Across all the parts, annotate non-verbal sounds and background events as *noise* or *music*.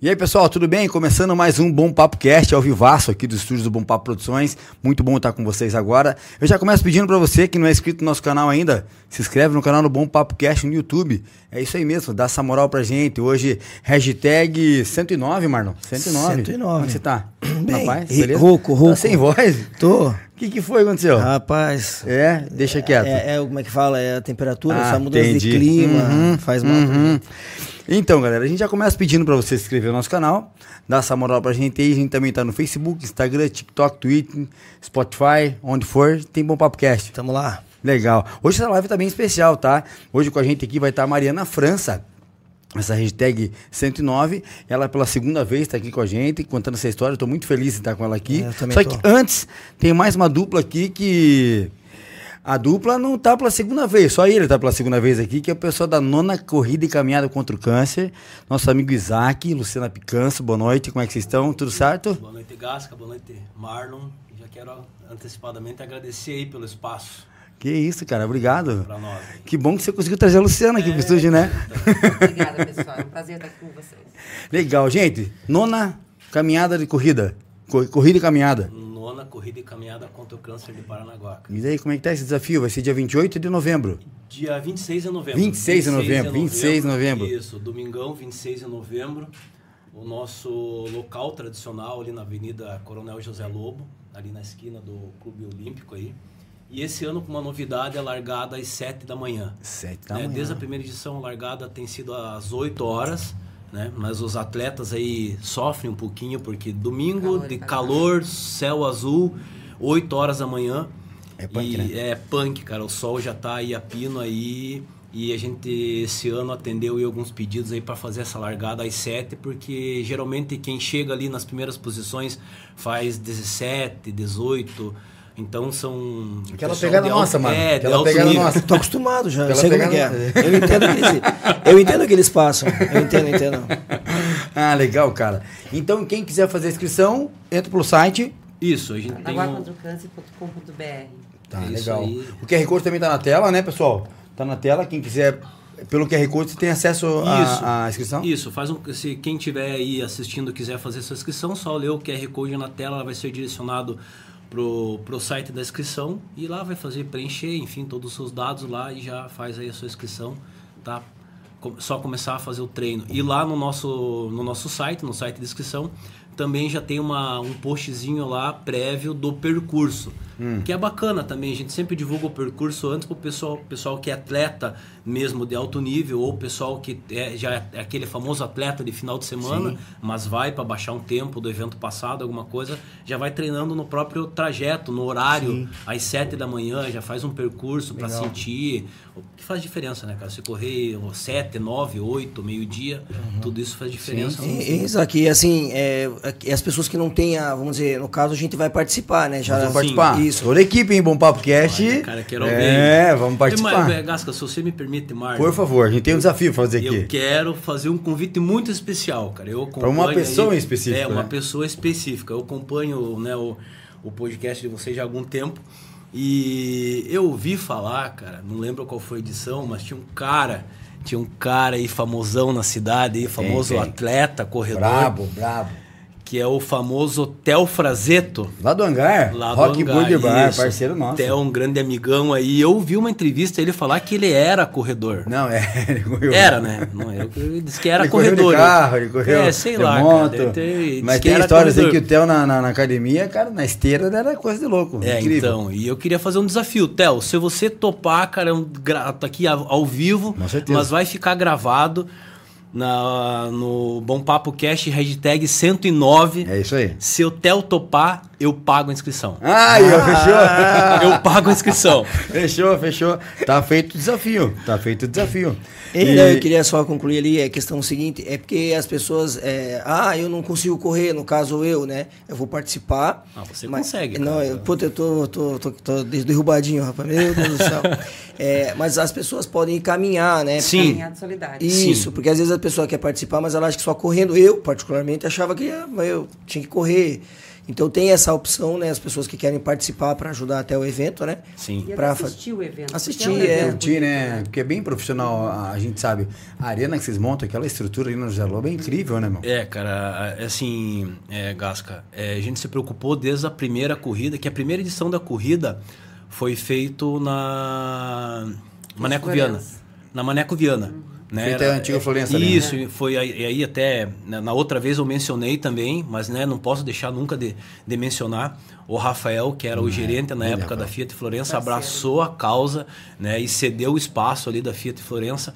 E aí, pessoal, tudo bem? Começando mais um Bom Papo Cast ao vivaço aqui dos estúdios do Bom Papo Produções. Muito bom estar com vocês agora. Eu já começo pedindo para você que não é inscrito no nosso canal ainda, se inscreve no canal do Bom Papo Cast no YouTube. É isso aí mesmo, dá essa moral pra gente. Hoje, hashtag 109, Marlon. 109. 109. Como é que você tá? Bem, Rapaz, beleza? rouco, rouco. Tá sem voz? Tô. O que, que foi que aconteceu? Rapaz. É, deixa quieto. É, é, como é que fala? É a temperatura, Ah, essa mudança entendi. de clima Uhum, faz mal. uhum. Então, galera, a gente já começa pedindo pra você se inscrever no nosso canal, dar essa moral pra gente aí. A gente também tá no Facebook, Instagram, TikTok, Twitter, Spotify, onde for, tem Bom Papo Cast. Tamo lá. Legal. Hoje essa live tá bem especial, tá? Hoje com a gente aqui vai estar a Mariana França. Essa hashtag 109, ela pela segunda vez está aqui com a gente, contando essa história. Estou muito feliz de estar com ela aqui. É, Só tô. que antes, tem mais uma dupla aqui que. A dupla não tá pela segunda vez, só ele tá pela segunda vez aqui, que é o pessoal da nona corrida e caminhada contra o câncer. Nosso amigo Isaac, Luciana Picanço, boa noite, como é que vocês estão? Tudo certo? Boa noite, Gasca. Boa noite, Marlon. Já quero antecipadamente agradecer aí pelo espaço Que isso, cara, obrigado. para nós. Que bom que você conseguiu trazer a Luciana aqui pro estúdio, né? Obrigada, pessoal. É um prazer estar aqui com vocês. Legal, gente. Nona caminhada de corrida. Co- Corrida e caminhada. Nona corrida e caminhada contra o câncer de Paranaguá. E daí, como é que tá esse desafio? Vai ser dia 28 de novembro. Dia 26 de novembro. 26 de novembro, 26 de novembro. Isso, domingão, 26 de novembro. O nosso local tradicional ali na Avenida Coronel José Lobo, ali na esquina do Clube Olímpico aí. E esse ano com uma novidade, a largada às 7 da manhã. Sete da né? manhã. Desde a primeira edição, a largada tem sido às 8 horas, né? Mas os atletas aí sofrem um pouquinho, porque domingo Calor, de calor. calor, céu azul, 8 horas da manhã. É punk, e né? É punk, cara. O sol já tá aí a pino aí. E a gente esse ano atendeu aí alguns pedidos aí para fazer essa largada às 7, porque geralmente quem chega ali nas primeiras posições faz 17, 18. Então são. Aquela pegada nossa, mano. É, Aquela pegada nível. nossa. Tô acostumado já. Eu sei como é que é. Eu entendo o que eles, eu entendo o que eles passam. Eu entendo, eu entendo. *laughs* Ah, legal, cara. Então, quem quiser fazer a inscrição, entra pelo site. Isso, a gente tem um, Anaguacontrocâncer.com.br Tá, Isso legal. aí. O QR Code também tá na tela, né, pessoal? Tá na tela. Quem quiser, pelo QR Code, você tem acesso à inscrição? Isso, faz um, se quem estiver aí assistindo quiser fazer sua inscrição, só lê o QR Code na tela, ela vai ser direcionado pro, pro site da inscrição e lá vai fazer preencher, enfim, todos os seus dados lá e já faz aí a sua inscrição, tá? Só começar a fazer o treino. E lá no nosso, no nosso site, no site de inscrição, também já tem uma, um postzinho lá prévio do percurso. Que é bacana também, a gente sempre divulga o percurso antes para o pessoal, pessoal que é atleta mesmo de alto nível, ou pessoal que é, já é aquele famoso atleta de final de semana, mas vai para baixar um tempo do evento passado, alguma coisa, já vai treinando no próprio trajeto, no horário, às 7 da manhã, já faz um percurso para sentir. O que faz diferença, né, cara? Se correr 7, 9, 8, meio-dia, tudo isso faz diferença. E, e, Isaac, e assim, é, é, as pessoas que não têm, a, vamos dizer, no caso a gente vai participar, né? Já, participar. Isso. Toda a equipe, hein? Bom Papo Cast. Olha, cara, quero É, ouvir. vamos participar. Mas, Gasca, se você me permite, Marlon. Por favor, a gente tem um desafio pra fazer Eu aqui. quero fazer um convite muito especial, cara. Eu Pra uma acompanho pessoa aí- específica, É, uma né? pessoa específica. Eu acompanho né, o, o podcast de vocês já há algum tempo. E eu ouvi falar, cara, não lembro qual foi a edição, mas tinha um cara, tinha um cara aí famosão na cidade, aí, famoso tem. atleta, corredor, Brabo, brabo. Que é o famoso Tel Frazeto. Lá do hangar, Lá do Rock Hangar, Burger Bar, isso. parceiro nosso. Theo, um grande amigão aí. Eu vi uma entrevista ele falar que ele era corredor. Não, é, *laughs* ele correu. Era, né? Não, eu, eu disse que era ele correu corredor. de carro, ele correu É, sei lá, moto. cara. Ter- Mas tem histórias aí que o Theo na, na, na academia, cara, na esteira era coisa de louco. É, incrível. então, e eu queria fazer um desafio. Theo, se você topar, cara, é um gra- tá aqui ao, ao vivo, Com certeza. mas vai ficar gravado na, no Bom Papo Cast, hashtag 109. É isso aí. Se o Theo topar, eu pago a inscrição. Ai, ó, fechou? *laughs* Eu pago a inscrição. fechou, fechou. Tá feito o desafio. Tá feito o desafio. E, né, eu queria só concluir ali a questão seguinte, é porque as pessoas, é, ah, eu não consigo correr, no caso eu, né, eu vou participar. Ah, você consegue, Não, cara. eu, puta, eu tô, tô, tô, tô derrubadinho, rapaz, meu Deus do céu. *laughs* É, mas as pessoas podem caminhar, né? Sim. Caminhada solidária. Isso, porque às vezes a pessoa quer participar, mas ela acha que só correndo. Eu, particularmente, achava que ah, eu tinha que correr. Então tem essa opção, né? As pessoas que querem participar para ajudar até o evento, né? Sim. E assistir o evento. Assistir, porque um é. evento né? Porque é bem profissional, a, a gente sabe. A arena que vocês montam, aquela estrutura ali no José Lobo é incrível, né, meu? É, cara, é assim, é, Gasca, é, a gente se preocupou desde a primeira corrida, que a primeira edição da corrida foi feito na Maneco. Viana. Na Maneco Viana. Né? Feita a antiga Florença né? Isso, e foi aí, e aí até, na na outra vez eu mencionei também, mas né, não posso deixar nunca de, de mencionar o Rafael, que era o gerente na época da. Fiat Florença, abraçou a causa né, e cedeu o espaço ali da Fiat Florença.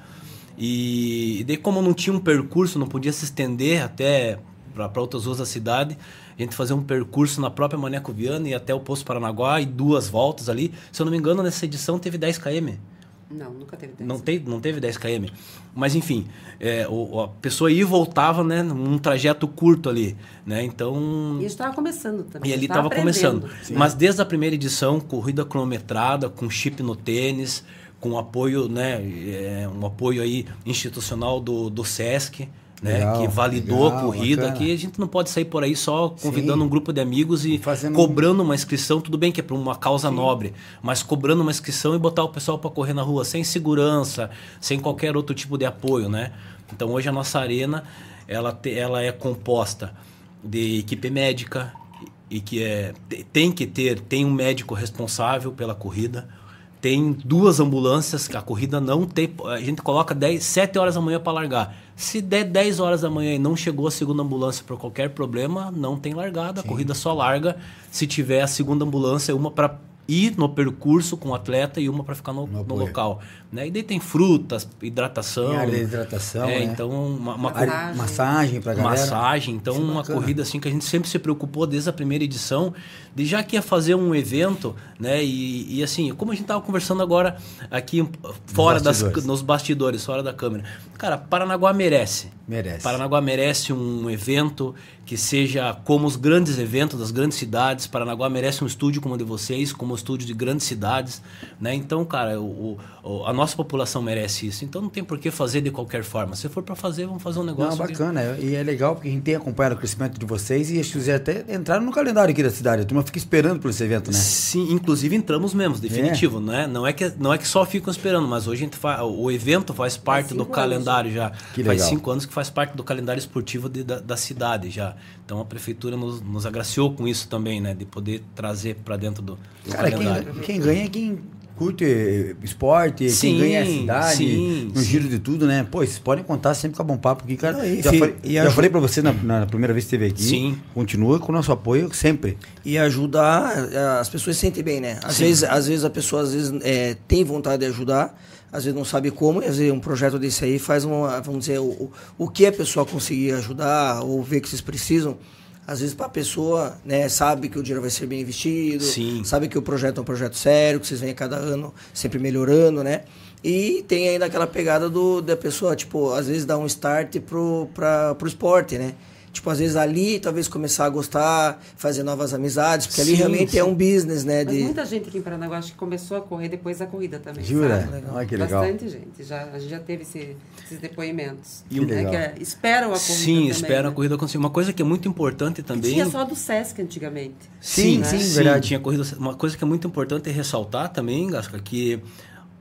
E, e daí, como não tinha um percurso, não podia se estender até para outras ruas da cidade, a gente fazia um percurso na própria Maneco Viana e até o Poço Paranaguá e duas voltas ali. Se eu não me engano, nessa edição teve 10 km. Não, nunca teve Não, dessa. teve, não teve 10 km. Mas enfim, é, o- a pessoa ia e voltava, né? Num trajeto curto ali. Né? Então. E estava começando também. E ali estava começando. aprendendo. Mas desde a primeira edição, corrida cronometrada, com chip no tênis, com apoio, né? é, um apoio aí institucional do, do SESC. Né, Legal, que validou legal, a corrida, bacana. que a gente não pode sair por aí só convidando Sim. um grupo de amigos e Fazendo- cobrando uma inscrição, tudo bem que é para uma causa nobre, mas cobrando uma inscrição e botar o pessoal para correr na rua sem segurança, sem qualquer outro tipo de apoio, né? Então hoje a nossa arena ela, te- ela é composta de equipe médica e que é te- tem que ter tem um médico responsável pela corrida. Tem duas ambulâncias, que a corrida não tem. A gente coloca 10, 7 horas da manhã para largar. Se der 10 horas da manhã e não chegou a segunda ambulância por qualquer problema, não tem largada. A corrida só larga se tiver a segunda ambulância, uma para ir no percurso com o atleta e uma para ficar no, No local. Né? E daí tem frutas, hidratação. Tem área de hidratação, É, né? então uma, uma Massagem. massagem pra galera. massagem. Então, Isso é uma bacana. corrida assim que a gente sempre se preocupou desde a primeira edição, de já que ia fazer um evento, né? E, e assim, como a gente tava conversando agora aqui fora das bastidores. nos bastidores, fora da câmera. Cara, Paranaguá merece. Merece. Paranaguá merece um evento que seja como os grandes eventos das grandes cidades. Paranaguá merece um estúdio como o de vocês, como um estúdio de grandes cidades, né? Então, cara, o, o- a nossa população merece isso. Então não tem por que fazer de qualquer forma. Se for para fazer, vamos fazer um negócio Não, que- bacana. E é legal porque a gente tem acompanhado o crescimento de vocês e que vocês até entraram no calendário aqui da cidade. A turma fica esperando por esse evento, né? Sim, inclusive entramos mesmo, definitivo, né? Não é que não é que só ficam esperando, mas hoje a gente faz, o evento faz parte do anos calendário já. Que faz legal. cinco anos que faz parte do calendário esportivo de- da, da cidade já. Então a prefeitura nos, nos agraciou com isso também, né? De poder trazer para dentro do, do Cara, calendário. quem, quem ganha é quem curte eh, esporte, Sim, quem ganha é a cidade, sim, no sim. giro de tudo, né? Pô, vocês podem contar sempre com a Bom Papo aqui, cara. Não, e já falei, e já ajuda- falei pra você na, na primeira vez que esteve aqui. Sim. Continua com o nosso apoio sempre. E ajudar, eh, as pessoas se sentem bem, né? Às vezes, às vezes a pessoa às vezes, eh, tem vontade de ajudar, às vezes não sabe como, e às vezes um projeto desse aí faz uma, vamos dizer, o, o- que a pessoa conseguir ajudar ou ver que vocês precisam. Às vezes para a pessoa, né, sabe que o dinheiro vai ser bem investido, Sim. sabe que o projeto é um projeto sério, que vocês vêm a cada ano sempre melhorando, né? E tem ainda aquela pegada do, da pessoa, tipo, às vezes dá um start pro, pra, pro esporte, né? Tipo, às vezes ali, talvez começar a gostar, fazer novas amizades, porque ali Sim, realmente é sim. um business, né? Mas De... muita gente aqui em Paranaguá acho que começou a correr depois da corrida também. Jura? sabe? Olha que legal. Bastante gente. Já, a gente já teve esse- esses depoimentos. Que né, legal. que é- esperam a corrida. Sim, também, espera a né? corrida acontecer. Uma coisa que é muito importante Que também. Tinha só do Sesc antigamente. Sim, né? sim, Sim, verdade. tinha corrida. Uma coisa que é muito importante ressaltar também, Gasca, que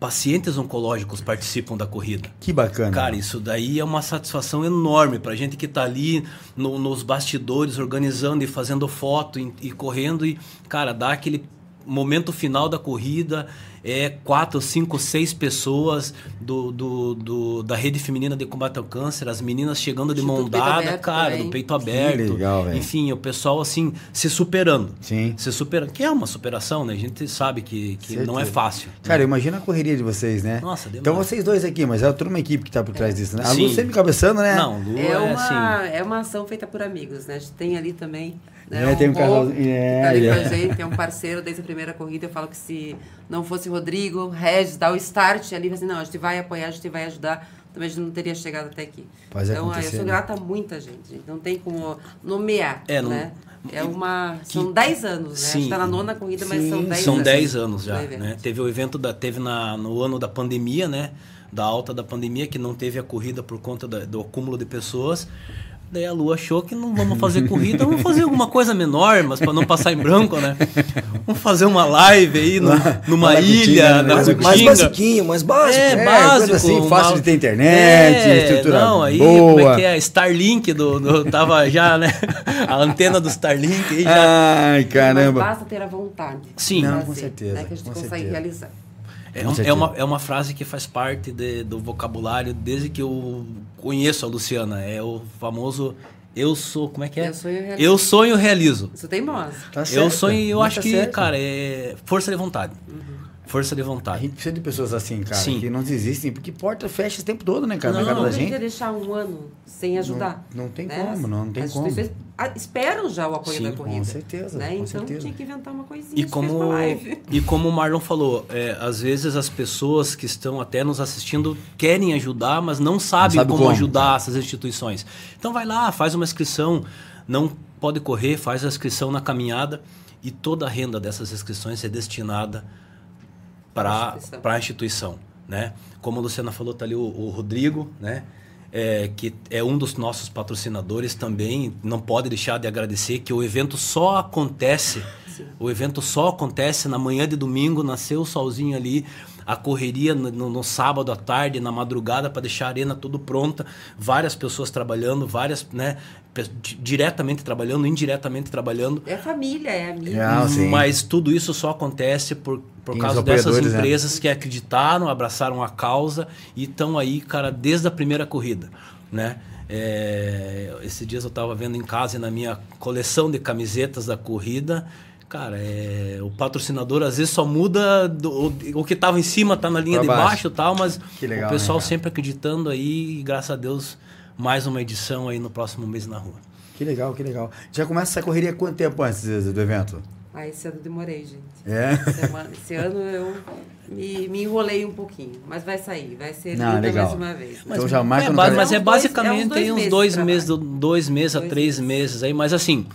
pacientes oncológicos participam da corrida. Que bacana. Cara, isso daí é uma satisfação enorme pra gente que tá ali no- nos bastidores organizando e fazendo foto e, e correndo e, cara, dá aquele momento final da corrida é quatro, cinco, seis pessoas do, do, do- da rede feminina de combate ao câncer, as meninas chegando de mão Instituto dada, cara, também. do peito aberto. legal, velho. Enfim, o pessoal assim se superando. Sim. Se superando, que é uma superação, né? A gente sabe que, que não é fácil. Cara, imagina a correria de vocês, né? Nossa, demais. Então vocês dois aqui, mas é toda uma equipe que tá por trás disso, né? A Lu sempre cabeçando, né? Não, Lu É, é, uma, assim. é uma ação feita por amigos, né? A gente tem ali também. Né, É, tem um Rô, casal- que é, tá ali é. com a gente, é um parceiro desde a primeira corrida. Eu falo que se não fosse o Rodrigo, Regis, dar o start ali, assim, não, a gente vai apoiar, a gente vai ajudar, também a gente não teria chegado até aqui. Faz então, eu sou né? grata a muita gente, gente. Não tem como nomear, É, não- né? É uma... São 10 anos, né? A Sim. gente tá na nona corrida, mas são 10 São anos. 10 anos já, né? Teve o evento da teve na no ano da pandemia, né? Da alta da pandemia que não teve a corrida por conta da- do acúmulo de pessoas. Daí a Lu achou que não vamos fazer corrida, vamos fazer alguma coisa menor, mas para não passar em branco, né? Vamos fazer uma live aí no, numa na ilha, Cutinga, né? na Mais- basiquinho, mais básico. É, É, básico. coisa assim, fácil uma- de ter internet, estrutura não, aí, boa. como é que é? Starlink do, do- tava já, né? A antena do Starlink aí já. Ai, caramba. Mas basta ter a vontade. Sim. Não, fazer, com certeza, Né, que a gente consegue certeza. realizar. É, é uma, é uma frase que faz parte de- do vocabulário desde que eu conheço a Luciana. É o famoso eu sou, como é que é? Eu sonho e realizo. Eu sonho e realizo. Isso tem moça. Tá eu sonho e eu mas acho tá que, certo. cara, é força de vontade. Uhum. Força de A vontade. gente precisa de pessoas assim, cara, Sim. que não desistem, porque porta fecha o tempo todo, né, cara, Não, na casa Não da gente. deixar um ano sem ajudar. não tem né? como, não, não tem As como. instituições ah, esperam já o apoio Sim, da com corrida. certeza, Né? com Então certeza. tinha que inventar uma coisinha. E a como, e como o Marlon falou, é, às vezes as pessoas que estão até nos assistindo querem ajudar, mas não sabem sabe como, como. ajudar essas instituições. Então vai lá, faz uma inscrição, não pode correr, faz a inscrição na caminhada e toda a renda dessas inscrições é destinada para a instituição, né? Como a Luciana falou, tá ali o, o Rodrigo, né? É, que é um dos nossos patrocinadores também, não pode deixar de agradecer que o evento só acontece, o evento só acontece na manhã de domingo, nasceu o solzinho ali, a correria no, no- sábado à tarde, na madrugada para deixar a arena tudo pronta, várias pessoas trabalhando, várias, né, diretamente trabalhando, indiretamente trabalhando, É família, é amigo. Ah, sim. mas tudo isso só acontece por, por causa dessas né? empresas que acreditaram, abraçaram a causa e estão aí, cara, desde a primeira corrida, né? É, esses dias eu estava vendo em casa e na minha coleção de camisetas da corrida, cara, é, o patrocinador às vezes só muda do- o, o que estava em cima tá na linha Pra de baixo. baixo e tal, mas Que legal, o pessoal né, sempre acreditando aí e graças a Deus mais uma edição aí no próximo mês na rua. Que legal, que legal. Já começa essa correria quanto tempo antes do evento? Ah, esse ano eu demorei, gente. É? Esse ano eu me, me enrolei um pouquinho, mas vai sair, vai ser Não, linda legal. mais uma vez. Então já marca é, no ba- calendário. mas é É uns dois- basicamente é uns dois aí uns meses dois meses, dois meses a três meses. meses aí, mas assim,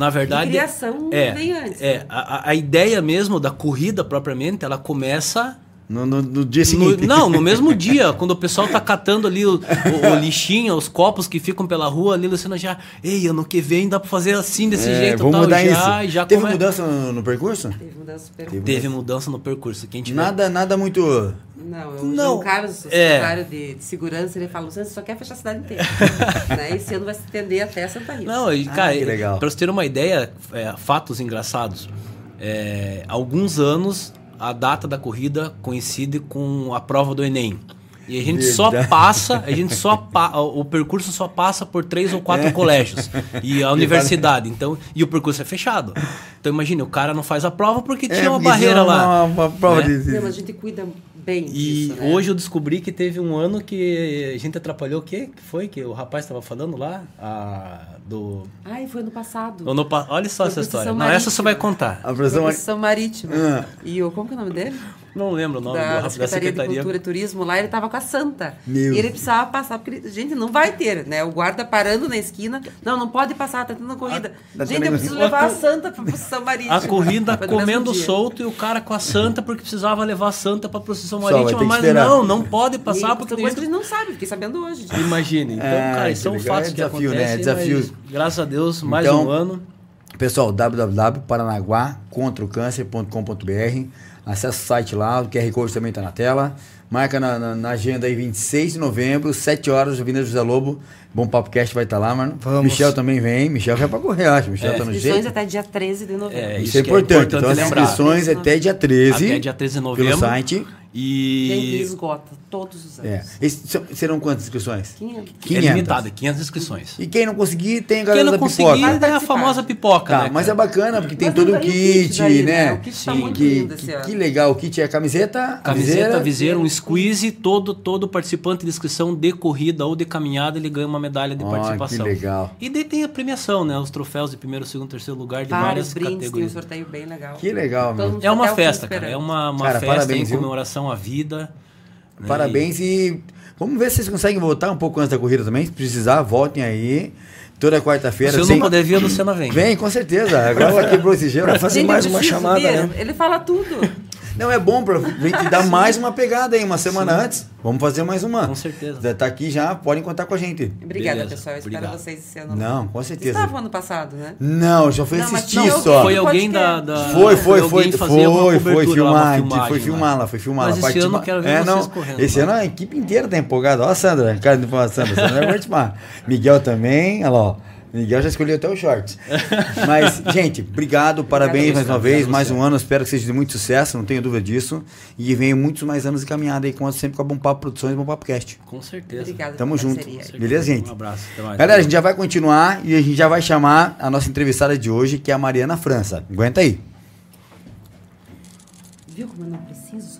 na verdade. criação é, vem antes, É, né? a, a- a ideia mesmo da corrida propriamente, ela começa. No, no- no dia no- seguinte. não, no mesmo *laughs* dia, quando o pessoal tá catando ali o, o- o lixinho, os copos que ficam pela rua ali, Luciana já, ei, ano que vem dá pra fazer assim, desse É, jeito vamos tal, mudar já, isso. e já Teve come- mudança no, no percurso? Teve mudança super Teve. Teve mudança no percurso. Quem tiver Nada, nada muito. Não, o Não, João Carlos, o é. secretário de, de segurança, ele fala, Luciano, você só quer fechar a cidade inteira. *laughs* né? Esse ano vai se estender até Santa Rita. Não, e, Ah, cara, que legal. pra você ter uma ideia, é, fatos engraçados. É, alguns anos a data da corrida coincide com a prova do Enem. E a gente só Verdade. passa, a gente só pa- o percurso só passa por três ou quatro É. colégios e a *laughs* universidade. Então, e o percurso é fechado. Então imagine, o cara não faz a prova porque tinha uma É, porque barreira uma, lá. Uma, uma prova né? de. Não, mas a gente cuida bem E disso, né? hoje eu descobri que teve um ano que a gente atrapalhou o quê? Que foi que o rapaz estava falando lá? A, do Ai, foi ano passado. Ano pa- Olha só Foi essa história. Procissão Não, essa você vai Marítima. contar. A pressão. Profissão Marítima. Ah. E o, como que é o nome dele? Não lembro o nome da, do, da Secretaria, de Cultura e Turismo, lá ele tava com a Santa. Meu. E ele precisava passar, porque, ele- gente, não vai ter, né? O guarda parando na esquina. Não, não pode passar, tá tendo corrida. tá gente, eu preciso levar a Santa pra procissão marítima. A corrida *laughs* comendo solto e o cara com a santa porque precisava levar a santa pra procissão Só, vai ter marítima, que mas não, não pode E passar porque são tem coisas que a gente não sabe, fiquei sabendo hoje. gente. Imagine. Então, Ah, cara, que são legal. fatos É que desafio, né? acontecem. Desafios. mas, graças a Deus, mais Então, um ano. Pessoal, www.paranaguacontraocâncer.com.br Acesse o site lá, o QR Code também está na tela. Marca na, na- na agenda aí 26 de novembro, 7 horas, Avenida José Lobo. Bom Papo Cast vai estar lá, mano. Vamos. Michel também vem. Michel vai pra correr, acho. Michel tá no Inscrições jeito. até dia 13 de novembro. É, Isso, é que é importante. importante então, as lembrar. inscrições até dia 13. Até dia 13 de novembro. Pelo site. Gente, E esgota todos os anos. É. Esse- serão quantas inscrições? 500. é 500. limitado, 500 inscrições. E quem não conseguir, tem a Quem galera não da conseguir, pipoca. tem a famosa pipoca, Tá, né? mas é bacana, porque tem Mas todo o kit, kit daí, né? né? O kit tá muito que, lindo esse que, ano. que legal, o kit é a camiseta, a Camiseta, viseira, viseira, um squeeze, todo, todo participante de inscrição de corrida ou de caminhada, ele ganha uma medalha de Ó, participação. que legal. E daí tem a premiação, né? Os troféus de primeiro, segundo, terceiro lugar de Vários várias brindes, tem um categorias. sorteio bem legal. Que legal, meu. É uma festa, cara. É uma, uma Cara, festa parabéns, em viu? Comemoração à vida. né? Parabéns e vamos ver se vocês conseguem voltar um pouco antes da corrida também. Se precisar, voltem aí. Toda quarta-feira. se eu sem- não puder vir, a Luciana vem. Vem, com certeza. Agora ela quebrou esse gelo. Pra fazer mais uma chamada, né? Ele fala tudo. Não, é bom pra gente dar mais uma pegada aí, uma semana Sim. antes. Vamos fazer mais uma. Com certeza. Já tá aqui já, podem contar com a gente. Obrigada, Beleza, pessoal. Eu espero obrigado. vocês esse ano. Não, com certeza. estavam ano passado, né? Não, já foi Não, assistir não, só. Foi alguém da, da- Foi, foi, foi, foi, foi, filmar, filmagem foi filmar lá, foi filmar lá. Esse ano eu quero ver é, vocês não, correndo Esse lá. ano a equipe inteira tá empolgada. Ó, a Sandra, cara de a Sandra, Sandra vai participar. Miguel também, olha lá, ó. Miguel já escolheu até o shorts. *laughs* Mas, gente, obrigado, parabéns mais uma Obrigado, vez, obrigado mais um ano, espero que seja de muito sucesso, não tenho dúvida disso. E venham muitos mais anos de caminhada aí, conto sempre com a Bom Papo Produções e Bom Papo Cast. Com certeza. Obrigada Tamo junto. Beleza, gente? Um abraço. Até mais. Galera, a gente já vai continuar e a gente já vai chamar a nossa entrevistada de hoje, que é a Mariana França. Aguenta aí. Viu como eu não preciso?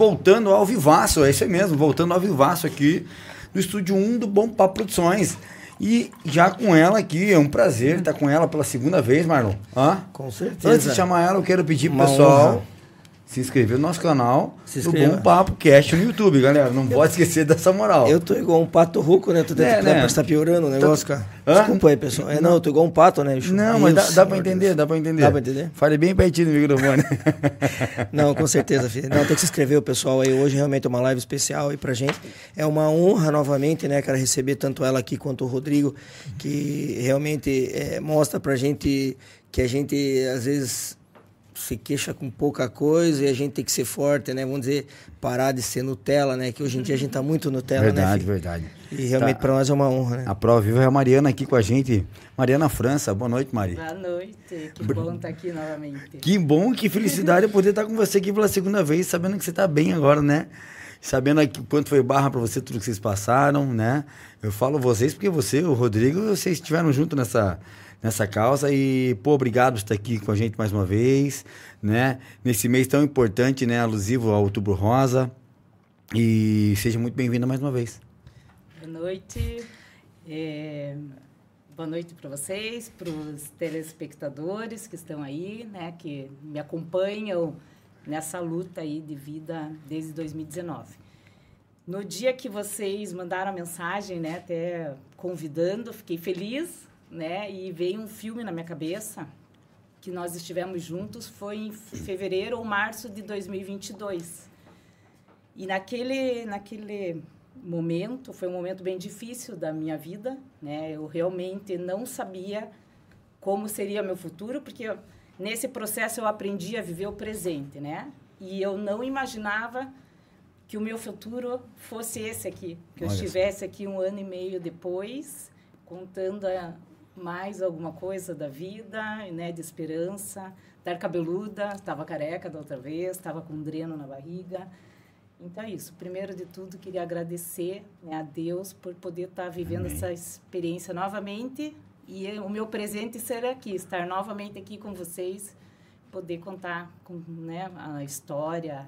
Voltando ao vivaço, é isso aí mesmo, voltando ao vivaço aqui no estúdio 1 do Bom Papo Produções. E já com ela aqui, é um prazer estar com ela pela segunda vez, Marlon. Hã? Com certeza. Antes de chamar ela, eu quero pedir pro pessoal honra. Se inscrever no nosso canal Se do. Bom Papo Cast no YouTube, galera. Não pode esquecer dessa moral. Eu tô igual um pato rouco, né? Tu deve É, né? estar piorando o negócio, cara. Hã? Desculpa aí, pessoal. É, não, eu tô igual um pato, né? Não, mas dá, dá pra entender, Deus. dá pra entender. Dá pra entender? Fale bem pertinho do microfone. *laughs* Não, com certeza, filho. Não, tem que se inscrever o pessoal aí. Hoje realmente é uma live especial aí pra gente. É uma honra novamente, né, cara, receber tanto ela aqui quanto o Rodrigo, que realmente é, mostra pra gente que a gente, às vezes, se queixa com pouca coisa e a gente tem que ser forte, né? Vamos dizer, parar de ser Nutella, né? Que hoje em dia a gente tá muito Nutella, né, verdade, verdade. E realmente Tá. pra nós é uma honra, né? A prova viva é a Mariana aqui com a gente. Mariana França, boa noite, Mari. Boa noite, que bom estar aqui novamente. Que bom, que felicidade eu poder estar com você aqui pela segunda vez, sabendo que você está bem agora, né? Sabendo aqui quanto foi barra para você, tudo que vocês passaram, né? Eu falo vocês porque você, o Rodrigo, vocês estiveram junto nessa, nessa causa e, pô, obrigado por estar aqui com a gente mais uma vez, né? Nesse mês tão importante, né? Alusivo ao Outubro Rosa. E seja muito bem-vinda mais uma vez. Boa noite. É, boa noite para vocês, para os telespectadores que estão aí, né, que me acompanham nessa luta aí de vida desde 2019. No dia que vocês mandaram a mensagem, né, até convidando, fiquei feliz, né, e veio um filme na minha cabeça que nós estivemos juntos foi em fevereiro ou março de 2022. E naquele, naquele momento, foi um momento bem difícil da minha vida, né? Eu realmente não sabia como seria meu futuro, porque eu- nesse processo eu aprendi a viver o presente, né? E eu não imaginava que o meu futuro fosse esse aqui, que eu Olha só. estivesse aqui um ano e meio depois, contando a, mais alguma coisa da vida, né, de esperança. Estar cabeluda, estava careca da outra vez, estava com um dreno na barriga. Então é isso. Primeiro de tudo, queria agradecer né, a Deus por poder estar vivendo Amém. essa experiência novamente e o meu presente ser aqui, estar novamente aqui com vocês, poder contar com, né, a história,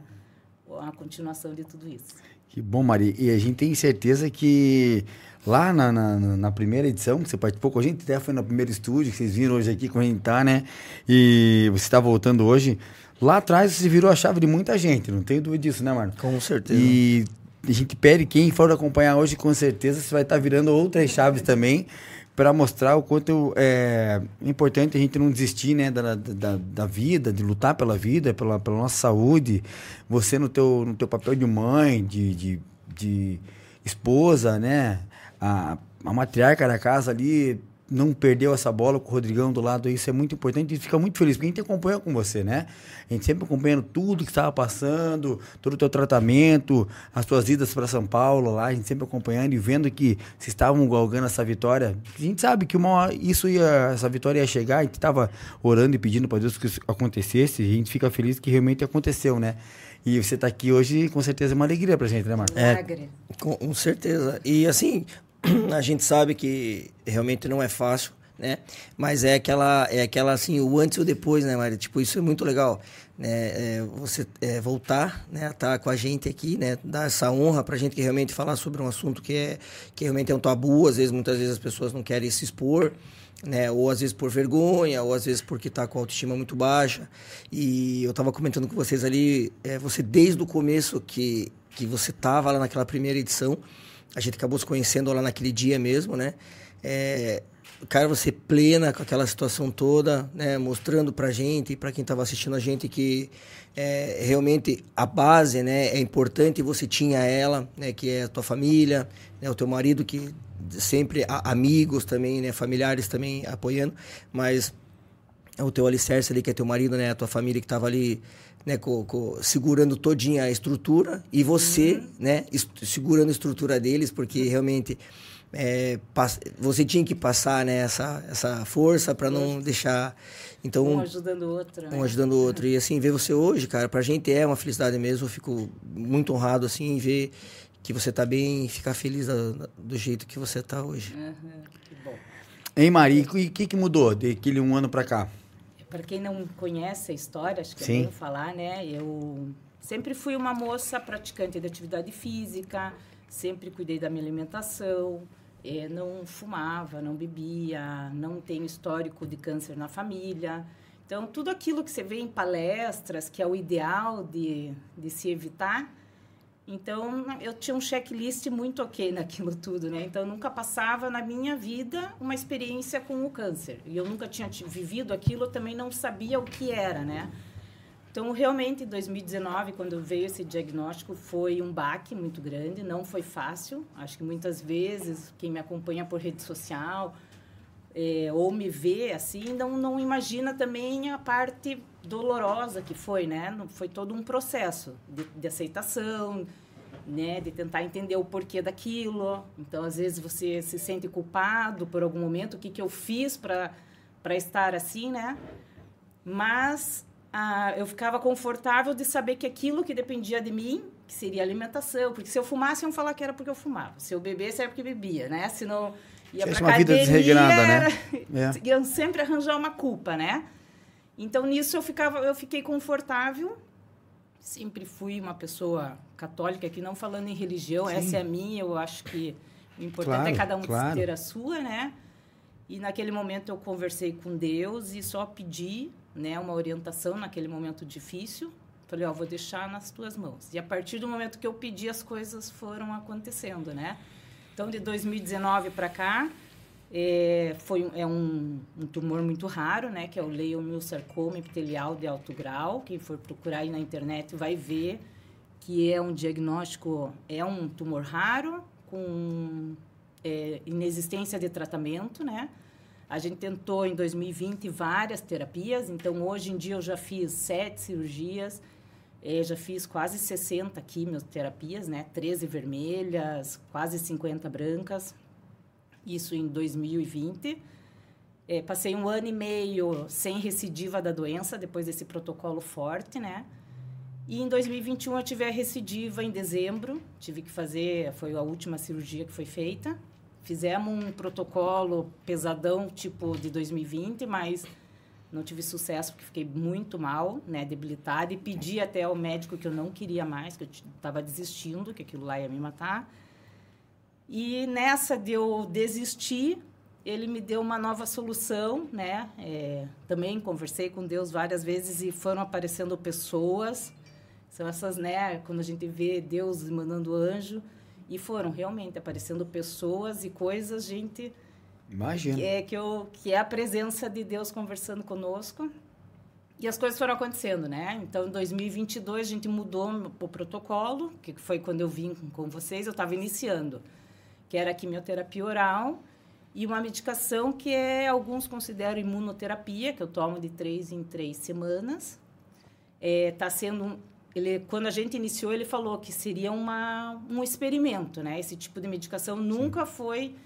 a continuação de tudo isso. Que bom, Maria. E a gente tem certeza que lá na, na, na primeira edição, que você participou com a gente, até foi no primeiro estúdio, que vocês viram hoje aqui como a gente tá, né? E você está voltando hoje. Lá atrás você virou a chave de muita gente, não tenho dúvida disso, né, Marlon? Com certeza. E a gente pede quem for acompanhar hoje, com certeza você vai estar virando outras chaves também para mostrar o quanto é importante a gente não desistir né, da, da, da vida, de lutar pela vida, pela, pela nossa saúde. Você no teu, no teu papel de mãe, de, de, de esposa, né? A, a matriarca da casa ali não perdeu essa bola com o Rodrigão do lado, isso é muito importante e fica muito feliz, porque a gente acompanha com você, né? A gente sempre acompanhando tudo que estava passando, todo o teu tratamento, as tuas idas para São Paulo lá, a gente sempre acompanhando e vendo que vocês estavam galgando essa vitória. A gente sabe que uma hora isso ia, essa vitória ia chegar, a gente estava orando e pedindo para Deus que isso acontecesse, e a gente fica feliz que realmente aconteceu, né? E você está aqui hoje, com certeza é uma alegria pra gente, né, Marcos? Com, com certeza. E assim, a gente sabe que realmente não é fácil, né? Mas é aquela, é aquela assim, o antes e o depois, né, Maria? Tipo, isso é muito legal, né? É, você é, voltar, né, a estar com a gente aqui, né? Dar essa honra pra gente que realmente falar sobre um assunto que é que realmente é um tabu, às vezes, muitas vezes as pessoas não querem se expor, né? Ou às vezes por vergonha, ou às vezes porque tá com a autoestima muito baixa. E eu tava comentando com vocês ali, é, você desde o começo que, que você tava lá naquela primeira edição, a gente acabou se conhecendo lá naquele dia mesmo, né? É, cara, você plena com aquela situação toda, né? Mostrando pra gente e pra quem tava assistindo a gente que é, realmente a base, né? É importante você tinha ela, né? Que é a tua família, né? O teu marido que sempre amigos também, né? Familiares também apoiando, mas é o teu alicerce ali, que é teu marido, né? A tua família que estava ali, né? co- co- segurando todinha a estrutura. E você, né? est- segurando a estrutura deles, porque realmente é, pass- você tinha que passar, né? Essa, essa força para não deixar... Então, Um ajudando o outro. né? um ajudando o outro. E assim, ver você hoje, cara, pra gente é uma felicidade mesmo. Eu fico muito honrado, assim, em ver que você tá bem e ficar feliz da- do jeito que você tá hoje. Aham, que bom. Hein, Maria? E o que, que mudou daquele um ano pra cá? Para quem não conhece a história, acho que Sim. é bom falar, né? Eu sempre fui uma moça praticante de atividade física, sempre cuidei da minha alimentação, eh, não fumava, não bebia, não tenho histórico de câncer na família. Então, tudo aquilo que você vê em palestras, que é o ideal de, de se evitar, então, eu tinha um checklist muito ok naquilo tudo, né? Então, nunca passava na minha vida uma experiência com o câncer. E eu nunca tinha ti- vivido aquilo, eu também não sabia o que era, né? Então, realmente, em 2019, quando veio esse diagnóstico, foi um baque muito grande, não foi fácil. Acho que muitas vezes, quem me acompanha por rede social é, ou me vê assim, não, não imagina também a parte dolorosa que foi, né? Foi todo um processo de, de aceitação, né? De tentar entender o porquê daquilo. Então, às vezes, você se sente culpado por algum momento, o que, que eu fiz para estar assim, né? Mas ah, eu ficava confortável de saber que aquilo que dependia de mim, que seria alimentação, porque se eu fumasse, iam falar que era porque eu fumava. Se eu bebesse, era porque bebia, né? Se não ia pra uma vida desregrada, né? era- *laughs* É. iam sempre arranjar uma culpa, né? Então nisso eu ficava, eu fiquei confortável. Sempre fui uma pessoa católica aqui, não falando em religião, essa é a minha. Eu acho que o importante Claro, é cada um claro. ter a sua, né? E naquele momento eu conversei com Deus e só pedi, né, uma orientação naquele momento difícil. Falei, ó, vou deixar nas tuas mãos. E a partir do momento que eu pedi, as coisas foram acontecendo, né? Então, de 2019 para cá, é, foi, é um, um tumor muito raro, né? Que é o leiomiossarcoma epitelial de alto grau. Quem for procurar aí na internet vai ver que é um diagnóstico, é um tumor raro, com é, inexistência de tratamento, né? A gente tentou em 2020 várias terapias, então hoje em dia eu já fiz sete cirurgias, eh, já fiz quase 60 quimioterapias, né? 13 vermelhas, quase 50 brancas, isso em 2020. É, passei um ano e meio sem recidiva da doença, depois desse protocolo forte, né? E em 2021 eu tive a recidiva em dezembro, tive que fazer, foi a última cirurgia que foi feita. Fizemos um protocolo pesadão, tipo de 2020, mas não tive sucesso porque fiquei muito mal, né, debilitada e pedi até ao médico que eu não queria mais, que eu estava desistindo, que aquilo lá ia me matar. E nessa de eu desistir, ele me deu uma nova solução, né? É, também conversei com Deus várias vezes e foram aparecendo pessoas. São essas, né? Quando a gente vê Deus mandando anjo. E foram realmente aparecendo pessoas e coisas, gente. Imagina. Que é, que, eu, que é a presença de Deus conversando conosco. E as coisas foram acontecendo, né? Então, em 2022, a gente mudou o protocolo, que foi quando eu vim com vocês, eu estava iniciando, que era a quimioterapia oral e uma medicação que é, alguns consideram imunoterapia, que eu tomo de três em três semanas. Está é, tá sendo ele, quando a gente iniciou, ele falou que seria uma, um experimento, né? Esse tipo de medicação nunca foi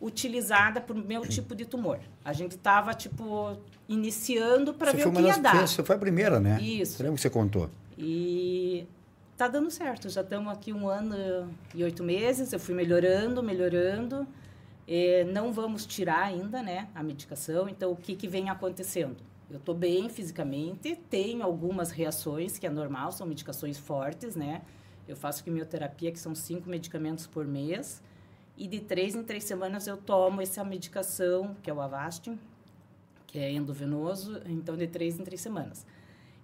utilizada para o meu tipo de tumor. A gente estava, tipo, iniciando para ver o que ia das, dar. Você foi a primeira, né? Isso. Você lembra que você contou? E tá dando certo. Já estamos aqui um ano e oito meses. Eu fui melhorando, melhorando. Não vamos tirar ainda, né, a medicação. Então, o que, que vem acontecendo? Eu estou bem fisicamente, tenho algumas reações, que é normal, são medicações fortes, né? Eu faço quimioterapia, que são cinco medicamentos por mês. E de três em três semanas eu tomo essa medicação, que é o Avastin, que é endovenoso, então de três em três semanas.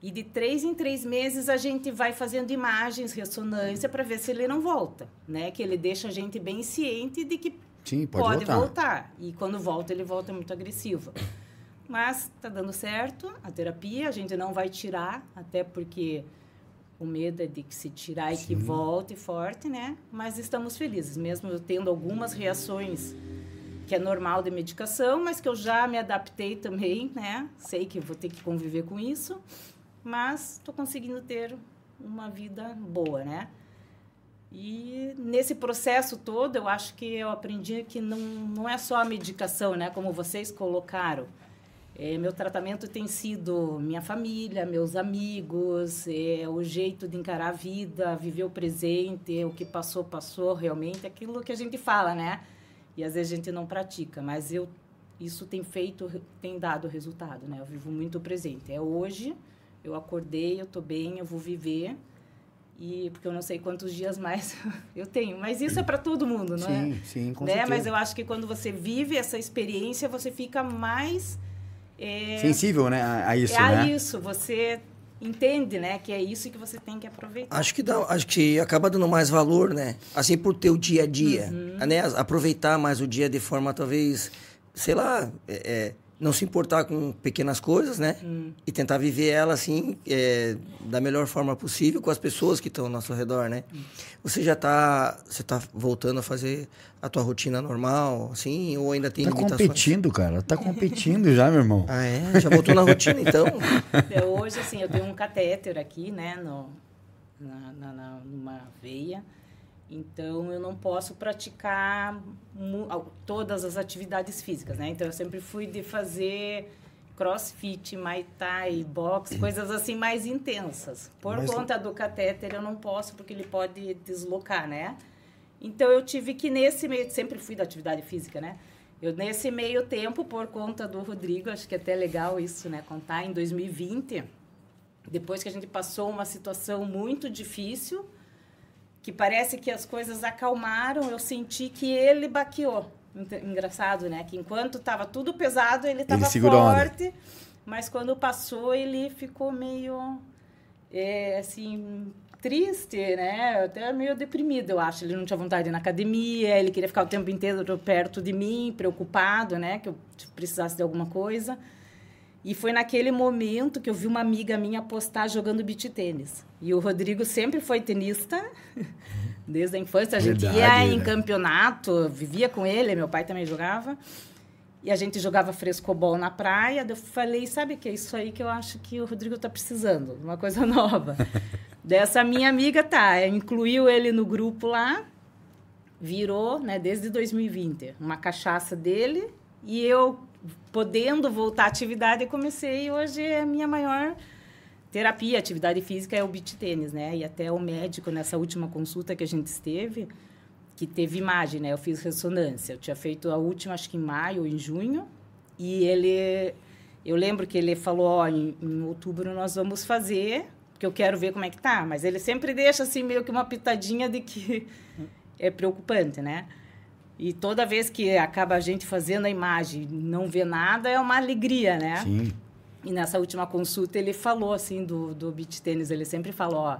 E de três em três meses a gente vai fazendo imagens, ressonância, para ver se ele não volta, né? Que ele deixa a gente bem ciente de que Sim, pode, pode voltar. voltar. E quando volta, ele volta muito agressivo. Mas está dando certo a terapia, a gente não vai tirar, até porque o medo é de que se tirar e Sim. que volte forte, né? Mas estamos felizes, mesmo tendo algumas reações que é normal de medicação, mas que eu já me adaptei também, né? Sei que vou ter que conviver com isso, mas estou conseguindo ter uma vida boa, né? E nesse processo todo, eu acho que eu aprendi que não, não é só a medicação, né? Como vocês colocaram. É, meu tratamento tem sido minha família, meus amigos, é, o jeito de encarar a vida, viver o presente, o que passou, passou realmente, aquilo que a gente fala, né? E às vezes a gente não pratica, mas eu isso tem feito, tem dado resultado, né? Eu vivo muito o presente. É hoje, eu acordei, eu tô bem, eu vou viver. E porque eu não sei quantos dias mais *laughs* eu tenho, mas isso é para todo mundo, não sim, é? Sim, sim, com né? certeza. Mas eu acho que quando você vive essa experiência, você fica mais é, Sensível, né, a, isso, é né? a isso, você entende, né, que é isso que você tem que aproveitar. Acho que dá, acho que acaba dando mais valor, né? Assim por ter o dia a dia, uhum. né? Aproveitar mais o dia de forma talvez, sei lá, é, é não se importar com pequenas coisas, né? Hum. E tentar viver ela assim é, da melhor forma possível com as pessoas que estão ao nosso redor, né? Hum. Você já está você tá voltando a fazer a tua rotina normal, assim, ou ainda tem tá limitações? competindo, cara. Tá competindo já, meu irmão. Ah, é? Já voltou na rotina, então? *laughs* É, hoje, assim, eu tenho um catéter aqui, né, no, na, na numa veia. Então, eu não posso praticar todas as atividades físicas, né? Então, eu sempre fui de fazer crossfit, muay thai, boxe, *clears throat* coisas assim mais intensas. Por Mas... conta do catéter, eu não posso, porque ele pode deslocar, né? Então, eu tive que, nesse meio... Sempre fui da atividade física, né? Eu, nesse meio tempo, por conta do Rodrigo, acho que é até legal isso, né? Contar, em 2020, depois que a gente passou uma situação muito difícil que parece que as coisas acalmaram, eu senti que ele baqueou. Engraçado, né? Que enquanto estava tudo pesado, ele estava forte, mas quando passou, ele ficou meio, é, assim, triste, né? Até meio deprimido, eu acho. Ele não tinha vontade de ir na academia, ele queria ficar o tempo inteiro perto de mim, preocupado, né? Que eu precisasse de alguma coisa. E foi naquele momento que eu vi uma amiga minha postar jogando beach tênis. E o Rodrigo sempre foi tenista, *laughs* desde a infância. A gente Verdade, ia em né? campeonato, vivia com ele, meu pai também jogava. E a gente jogava frescobol na praia. Eu falei, sabe que é isso aí que eu acho que o Rodrigo está precisando, uma coisa *laughs* nova. Dessa minha amiga, tá, incluiu ele no grupo lá, virou, né, desde 2020, uma cachaça dele. E eu podendo voltar à atividade, eu comecei. Hoje é a minha maior terapia, atividade física é o beach tênis, né? E até o médico, nessa última consulta que a gente esteve, que teve imagem, né? Eu fiz ressonância. Eu tinha feito a última, acho que em maio ou em junho. E ele... Eu lembro que ele falou, ó, em, em outubro nós vamos fazer, porque eu quero ver como é que tá. Mas ele sempre deixa, assim, meio que uma pitadinha de que *laughs* é preocupante, né? E toda vez que acaba a gente fazendo a imagem não vê nada, é uma alegria, né? Sim. E nessa última consulta ele falou assim do, do beach tênis, ele sempre falou, ó,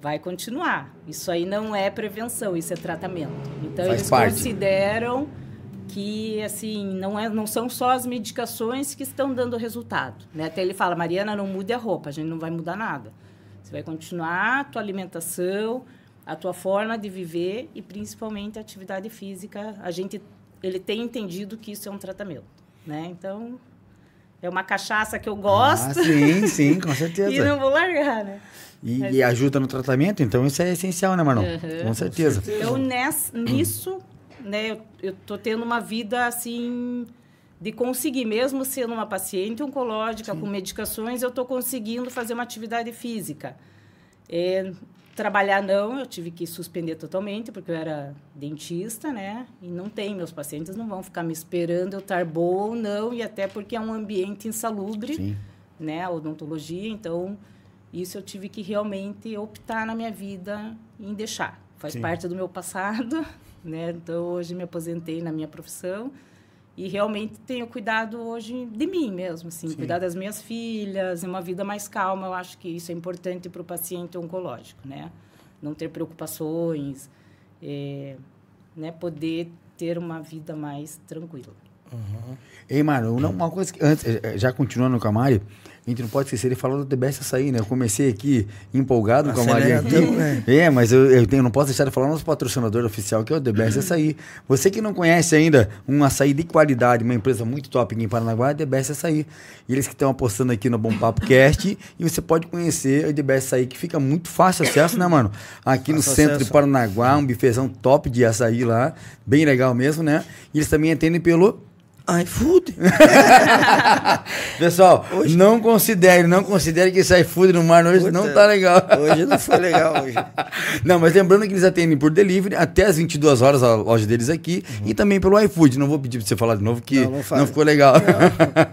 vai continuar. Isso aí não é prevenção, isso é tratamento. Então Faz eles parte. consideram que assim não é não são só as medicações que estão dando resultado, né? Até ele fala, Mariana, não mude a roupa, a gente não vai mudar nada. Você vai continuar a tua alimentação, a tua forma de viver e principalmente a atividade física. A gente ele tem entendido que isso é um tratamento, né? Então é uma cachaça que eu gosto. Ah, sim, sim, com *laughs* certeza. E não vou largar, né? E, e ajuda no tratamento, então isso é essencial, né, Marlon? Uhum. Com certeza. Então, ness, nisso, né, eu, eu tô tendo uma vida, assim, de conseguir, mesmo sendo uma paciente oncológica, com medicações, eu tô conseguindo fazer uma atividade física. É, trabalhar não, eu tive que suspender totalmente, porque eu era dentista, né? E não tem, meus pacientes não vão ficar me esperando eu estar boa ou não, e até porque é um ambiente insalubre, Sim. né? A odontologia, então isso eu tive que realmente optar na minha vida em deixar. Faz Sim. parte do meu passado, *laughs* né? Então hoje me aposentei na minha profissão e realmente tenho cuidado hoje de mim mesmo, assim, cuidar das minhas filhas, uma vida mais calma. Eu acho que isso é importante para o paciente oncológico, né? Não ter preocupações, é, né? Poder ter uma vida mais tranquila. Ei, mano, uma coisa que antes, eh, já continuando com a Mari, a gente não pode esquecer, ele falou do The Best Açaí, né? Eu comecei aqui empolgado com a Mari aqui. Né? É, mas eu, eu tenho, não posso deixar de falar do nosso patrocinador oficial, que é o The Best Açaí. Você que não conhece ainda um açaí de qualidade, uma empresa muito top aqui em Paranaguá, é The Best Açaí. E eles que estão apostando aqui no Bom Papo Cast, e você pode conhecer o The Best Açaí, que fica muito fácil acesso, né, mano? Aqui no Fácil centro de acesso. Paranaguá, um bifezão top de açaí lá, bem legal mesmo, né? E eles também atendem pelo iFood. *laughs* Pessoal, não considere, não considere que esse iFood no mar hoje não Puta, tá legal. Hoje não foi legal *laughs* hoje. Não, mas lembrando que eles atendem por delivery até as 22 horas a loja deles aqui e também pelo iFood. Não vou pedir pra você falar de novo que Não, não, não ficou legal.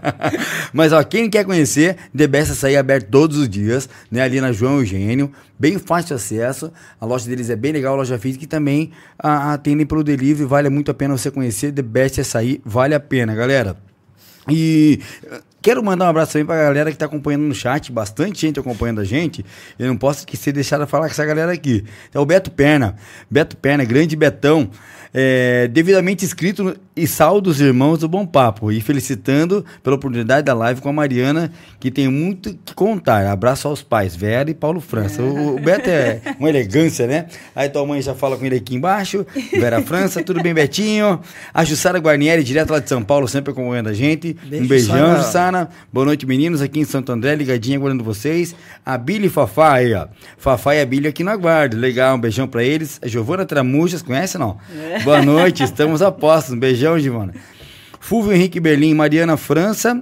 *laughs* mas ó, quem quer conhecer, The Best Açaí é aberto todos os dias, né, ali na João Eugênio, bem fácil de acesso. A loja deles é bem legal, a loja física e também ah, atendem pelo delivery, vale muito a pena você conhecer The Best Açaí, vale a pena, galera. E quero mandar um abraço também pra galera que tá acompanhando no chat, bastante gente acompanhando a gente. Eu não posso esquecer de deixar de falar com essa galera aqui. É o Beto Perna. Beto Perna, grande Betão. É, devidamente inscrito no- e salve dos irmãos do Bom Papo. E felicitando pela oportunidade da live com a Mariana, que tem muito que contar. Abraço aos pais, Vera e Paulo França. O, o Beto é uma elegância, né? Aí tua mãe já fala com ele aqui embaixo. Vera França, tudo bem, Betinho? A Jussara Guarnieri, direto lá de São Paulo, sempre acompanhando a gente. Beijo, um beijão, Jussara. Jussara. Boa noite, meninos, aqui em Santo André, ligadinha aguardando vocês. A Billy e Fafá aí, ó. Fafá e a Billy aqui no aguardo. Legal, um beijão pra eles. A Giovana Tramujas, conhece não? Boa noite, estamos a postos. Um beijão, Giovana. Fulvio Henrique Berlim, Mariana França,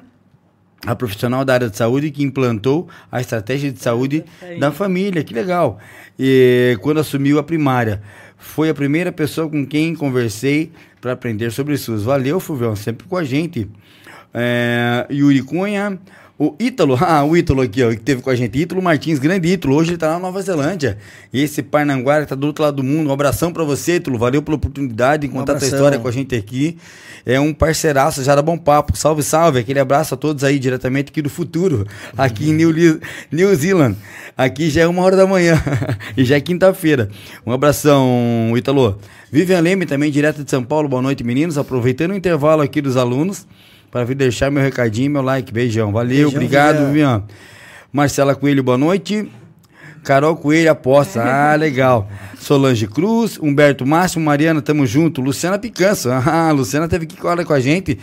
a profissional da área de saúde que implantou a estratégia de saúde da família. Que legal. E quando assumiu a primária. Foi a primeira pessoa com quem conversei para aprender sobre SUS. Valeu, Fulvio, sempre com a gente. É, Yuri Cunha. O Ítalo, *laughs* ah, o Ítalo aqui, ó, que teve com a gente. Ítalo Martins, grande Ítalo. Hoje ele tá lá na Nova Zelândia. E esse Parnanguara tá do outro lado do mundo. Um abração para você, Ítalo. Valeu pela oportunidade de Um contar tua abração. história com a gente aqui. É um parceiraço, já dá bom papo. Salve, salve. Aquele abraço a todos aí, diretamente aqui do futuro, *laughs* aqui em New, New Zealand. Aqui já é uma hora da manhã *laughs* e já é quinta-feira. Um abração, Ítalo. Vivian Leme, também direto de São Paulo. Boa noite, meninos. Aproveitando o intervalo aqui dos alunos, para vir deixar meu recadinho meu like. Beijão. Valeu, Beijão, obrigado. Vivian. Marcela Coelho, boa noite. Carol Coelho aposta. *laughs* Ah, legal. Solange Cruz, Humberto Máximo, Mariana, tamo junto. Luciana Picança. *laughs* Ah, Luciana teve que colar com a gente.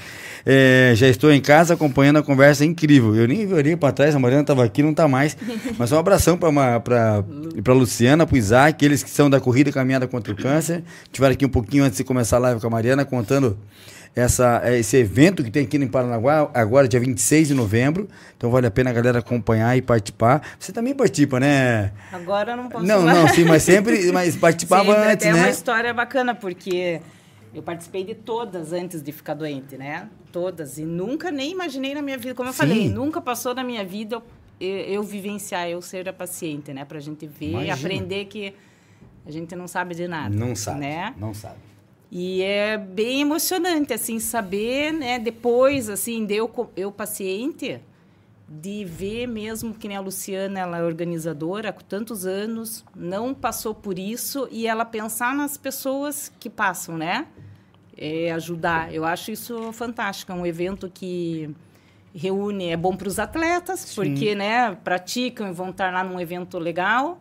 É, já estou em casa acompanhando a conversa incrível. Eu nem olhei para trás, a Mariana tava aqui, não tá mais. *laughs* Mas um abração para para Luciana, pro Isaac, eles que são da corrida caminhada contra o câncer. Tiveram aqui um pouquinho antes de começar a live com a Mariana contando essa, esse evento que tem aqui em Paranaguá, agora dia 26 de novembro. Então vale a pena a galera acompanhar e participar. Você também participa, né? Agora eu não posso Não, mais. não, sim, mas sempre *laughs* mas participava Sempre, antes, até né? uma história bacana, porque eu participei de todas antes de ficar doente, né? Todas. E nunca nem imaginei na minha vida, como eu Sim. falei, nunca passou na minha vida eu, eu, eu vivenciar, eu ser a paciente, né? Pra gente ver Imagina. e aprender que a gente não sabe de nada. Não sabe, Né? não sabe. E é bem emocionante, assim, saber, né, depois, assim, de eu, eu paciente, de ver mesmo que nem a Luciana, ela é organizadora há tantos anos, não passou por isso, e ela pensar nas pessoas que passam, né? É, ajudar. Eu acho isso fantástico. É um evento que reúne, é bom para os atletas, porque, né, praticam e vão estar lá num evento legal,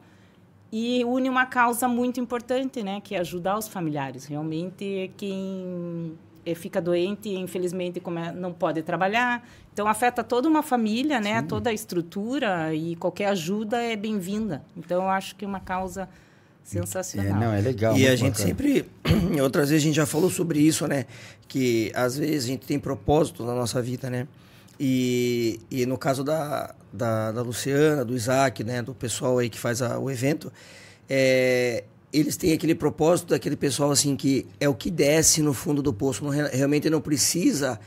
e une uma causa muito importante, né, que é ajudar os familiares. Realmente, quem eh, fica doente, infelizmente, como é- não pode trabalhar, então afeta toda uma família, né, toda a estrutura e qualquer ajuda é bem-vinda. Então, eu acho que é uma causa É, sensacional. não, é legal. e a gente bacana. sempre, *clears throat* outras vezes a gente já falou sobre isso, né? Que às vezes a gente tem propósito na nossa vida, né? E, e no caso da, da, da Luciana, do Isaac, né? Do pessoal aí que faz a- o evento, é, eles têm aquele propósito daquele pessoal assim que é o que desce no fundo do poço, não, re- realmente não precisa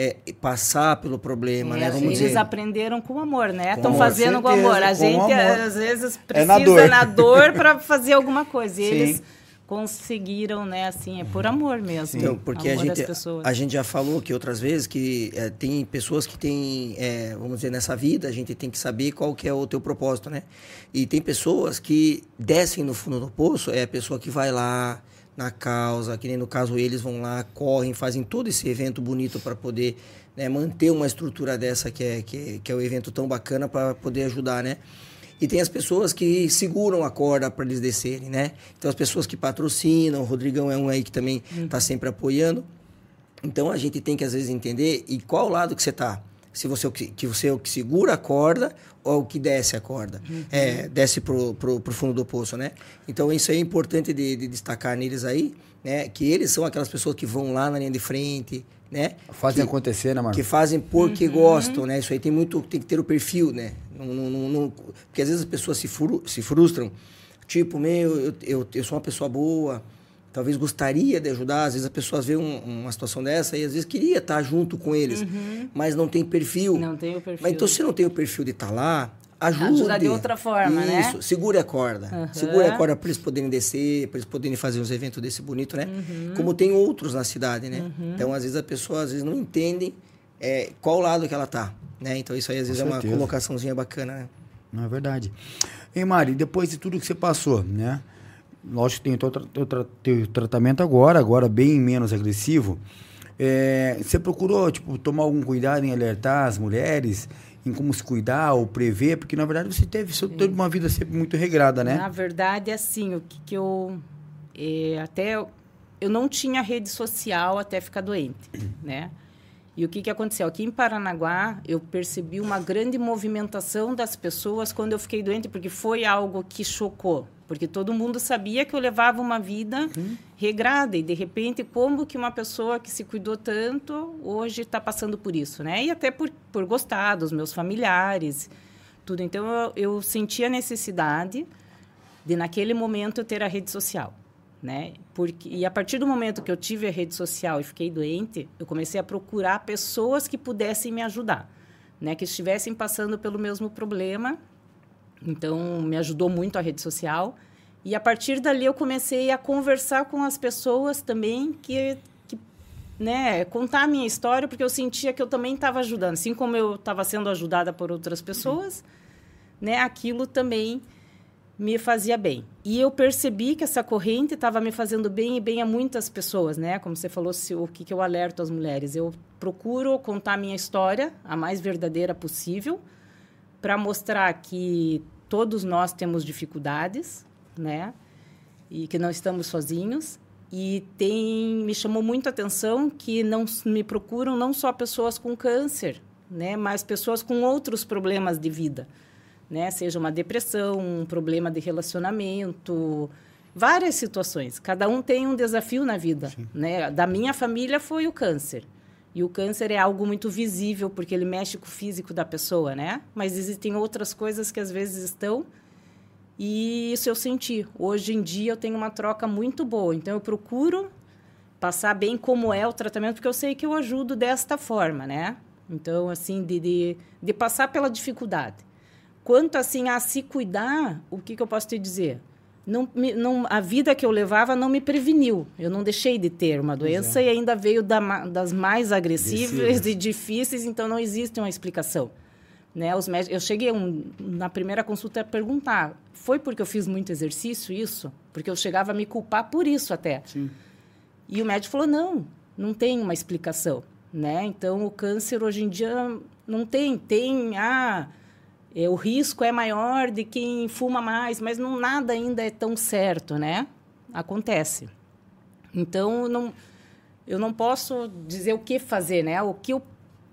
é, passar pelo problema, É, né? Vamos eles dizer. aprenderam com amor, né? Com Estão fazendo com certeza, amor. A com gente, amor. às vezes, É precisa na dor. na dor para fazer alguma coisa. E Sim. eles conseguiram, né? Assim, é por amor mesmo. Então, porque a amor às gente, pessoas. a gente já falou que outras vezes que é, tem pessoas que têm, é, vamos dizer, nessa vida, a gente tem que saber qual que é o teu propósito, né? E tem pessoas que descem no fundo do poço, é a pessoa que vai lá na causa, que nem no caso eles vão lá, correm, fazem todo esse evento bonito para poder né, manter uma estrutura dessa que é, que é, que é o evento tão bacana para poder ajudar, né? E tem as pessoas que seguram a corda para eles descerem, né? Então as pessoas que patrocinam, o Rodrigão é um aí que também está sempre apoiando. Então a gente tem que às vezes entender e qual lado que você tá. Se você é o que, você é o que segura a corda ou o que desce a corda. É, desce pro, pro, pro fundo do poço, né? Então isso é importante de, de destacar neles aí, né? Que eles são aquelas pessoas que vão lá na linha de frente, né? Fazem que, acontecer, né, Marcos? que fazem porque gostam, né? Isso aí tem muito, tem que ter o perfil, né? Não, não, não- porque às vezes as pessoas se, fru- se frustram, tipo, meu, eu, eu, eu sou uma pessoa boa, talvez gostaria de ajudar, às vezes as pessoas veem um- uma situação dessa e às vezes queria estar junto com eles, mas não tem perfil. Não tem o perfil. Mas então se não tem o perfil de estar lá, ajude. Ajuda de outra forma, né? Isso, segure a corda. Aham. Segure a corda para eles poderem descer, para eles poderem fazer uns eventos desse bonito, né? Uhum. Como tem outros na cidade, né? Então, às vezes, a pessoa às vezes não entende é, qual lado que ela tá, né? Então, isso aí, às vezes, é uma colocaçãozinha bacana, né? Não é verdade. Ei, Mari, depois de tudo que você passou, né? Lógico que tem o teu, teu teu tratamento agora, agora bem menos agressivo. É, você procurou, tipo, tomar algum cuidado em alertar as mulheres, em como se cuidar ou prever? Porque, na verdade, você teve, você teve uma vida sempre muito regrada, né? Na verdade, assim, o que, que eu. é, até eu- eu não tinha rede social até ficar doente, né? E o que, que aconteceu? Aqui em Paranaguá, eu percebi uma grande movimentação das pessoas quando eu fiquei doente, porque foi algo que chocou. Porque todo mundo sabia que eu levava uma vida regrada. E, de repente, como que uma pessoa que se cuidou tanto hoje está passando por isso, né? E até por, por gostar dos meus familiares, tudo. Então, eu, eu senti a necessidade de naquele momento eu ter a rede social, né? Porque e a partir do momento que eu tive a rede social e fiquei doente, eu comecei a procurar pessoas que pudessem me ajudar, né? Que estivessem passando pelo mesmo problema. Então me ajudou muito a rede social e a partir dali eu comecei a conversar com as pessoas também que, né, contar a minha história porque eu sentia que eu também estava ajudando, assim como eu estava sendo ajudada por outras pessoas, né? Aquilo também me fazia bem. E eu percebi que essa corrente estava me fazendo bem e bem a muitas pessoas, né? Como você falou, se, o que, que eu alerto às mulheres? Eu procuro contar a minha história a mais verdadeira possível para mostrar que todos nós temos dificuldades, né? E que não estamos sozinhos. E tem me chamou muito a atenção que não me procuram não só pessoas com câncer, né, mas pessoas com outros problemas de vida, né? Seja uma depressão, um problema de relacionamento, várias situações. Cada um tem um desafio na vida, né? Da minha família foi o câncer. E o câncer é algo muito visível porque ele mexe com o físico da pessoa, né? Mas existem outras coisas que às vezes estão e isso eu senti. Hoje em dia eu tenho uma troca muito boa, então eu procuro passar bem como é o tratamento porque eu sei que eu ajudo desta forma, né? Então assim de, de, de passar pela dificuldade. Quanto assim a se cuidar, o que, que eu posso te dizer? não, não, a vida que eu levava não me preveniu. Eu não deixei de ter uma doença é. e ainda veio da, das mais agressivas e difíceis, então não existe uma explicação. Né? Os médicos, eu cheguei um, na primeira consulta a perguntar: foi porque eu fiz muito exercício isso? Porque eu chegava a me culpar por isso até. Sim. E o médico falou: não, não tem uma explicação. Né? Então o câncer hoje em dia não tem. Tem, ah, o risco é maior de quem fuma mais, mas não, nada ainda é tão certo, né? Acontece. Então, não, eu não posso dizer o que fazer, né? O que, eu,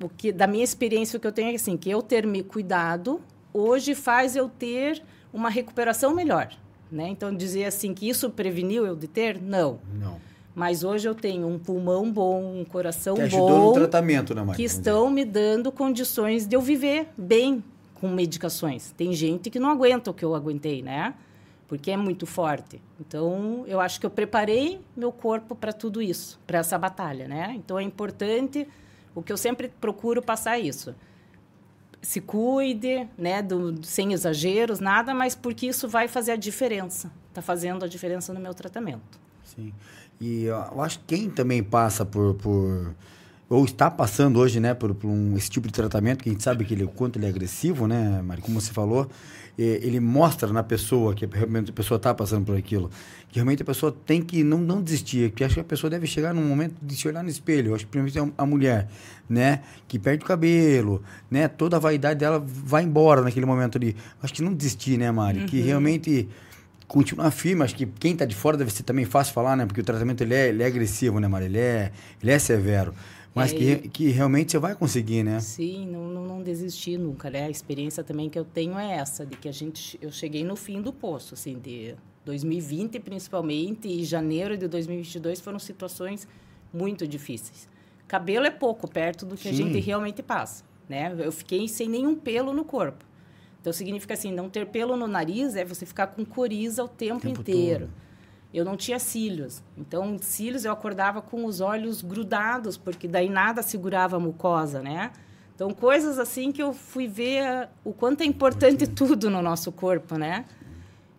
o que da minha experiência, o que eu tenho é assim, que eu ter me cuidado hoje faz eu ter uma recuperação melhor, né? Então, dizer assim que isso preveniu eu de ter? Não. Não. Mas hoje eu tenho um pulmão bom, um coração que bom. no tratamento, né, Maria? Que estão me dando condições de eu viver bem, com medicações. Tem gente que não aguenta o que eu aguentei, né? Porque é muito forte. Então, eu acho que eu preparei meu corpo para tudo isso, para essa batalha, né? Então, é importante, o que eu sempre procuro passar isso. Se cuide, né, do, sem exageros, nada, mas porque isso vai fazer a diferença. Está fazendo a diferença no meu tratamento. Sim. E eu acho que quem também passa por, por ou está passando hoje, né, por, por um, esse tipo de tratamento, que a gente sabe que ele, o quanto ele é agressivo, né, Mari, como você falou, ele mostra na pessoa que realmente a pessoa está passando por aquilo, que realmente a pessoa tem que não, não desistir, que acho que a pessoa deve chegar num momento de se olhar no espelho, eu acho que principalmente a mulher, né, que perde o cabelo, né, toda a vaidade dela vai embora naquele momento ali, acho que não desistir, né, Mari, uhum. que realmente continuar firme. Acho que quem está de fora deve ser também fácil falar, né? Porque o tratamento ele é, ele é agressivo, né, Mari? Ele é, ele é severo. Mas é, que, que realmente você vai conseguir, né? Sim, não, não, não, desistir nunca, né? A experiência também que eu tenho é essa, de que a gente, eu cheguei no fim do poço, assim, de 2020 principalmente e janeiro de 2022 foram situações muito difíceis. Cabelo é pouco perto do que Sim. a gente realmente passa, né? Eu fiquei sem nenhum pelo no corpo. Então significa assim, não ter pelo no nariz é você ficar com coriza o tempo, o tempo inteiro. Todo eu não tinha cílios. Então, cílios eu acordava com os olhos grudados, porque daí nada segurava a mucosa, né? Então, coisas assim que eu fui ver o quanto é importante tudo no nosso corpo, né?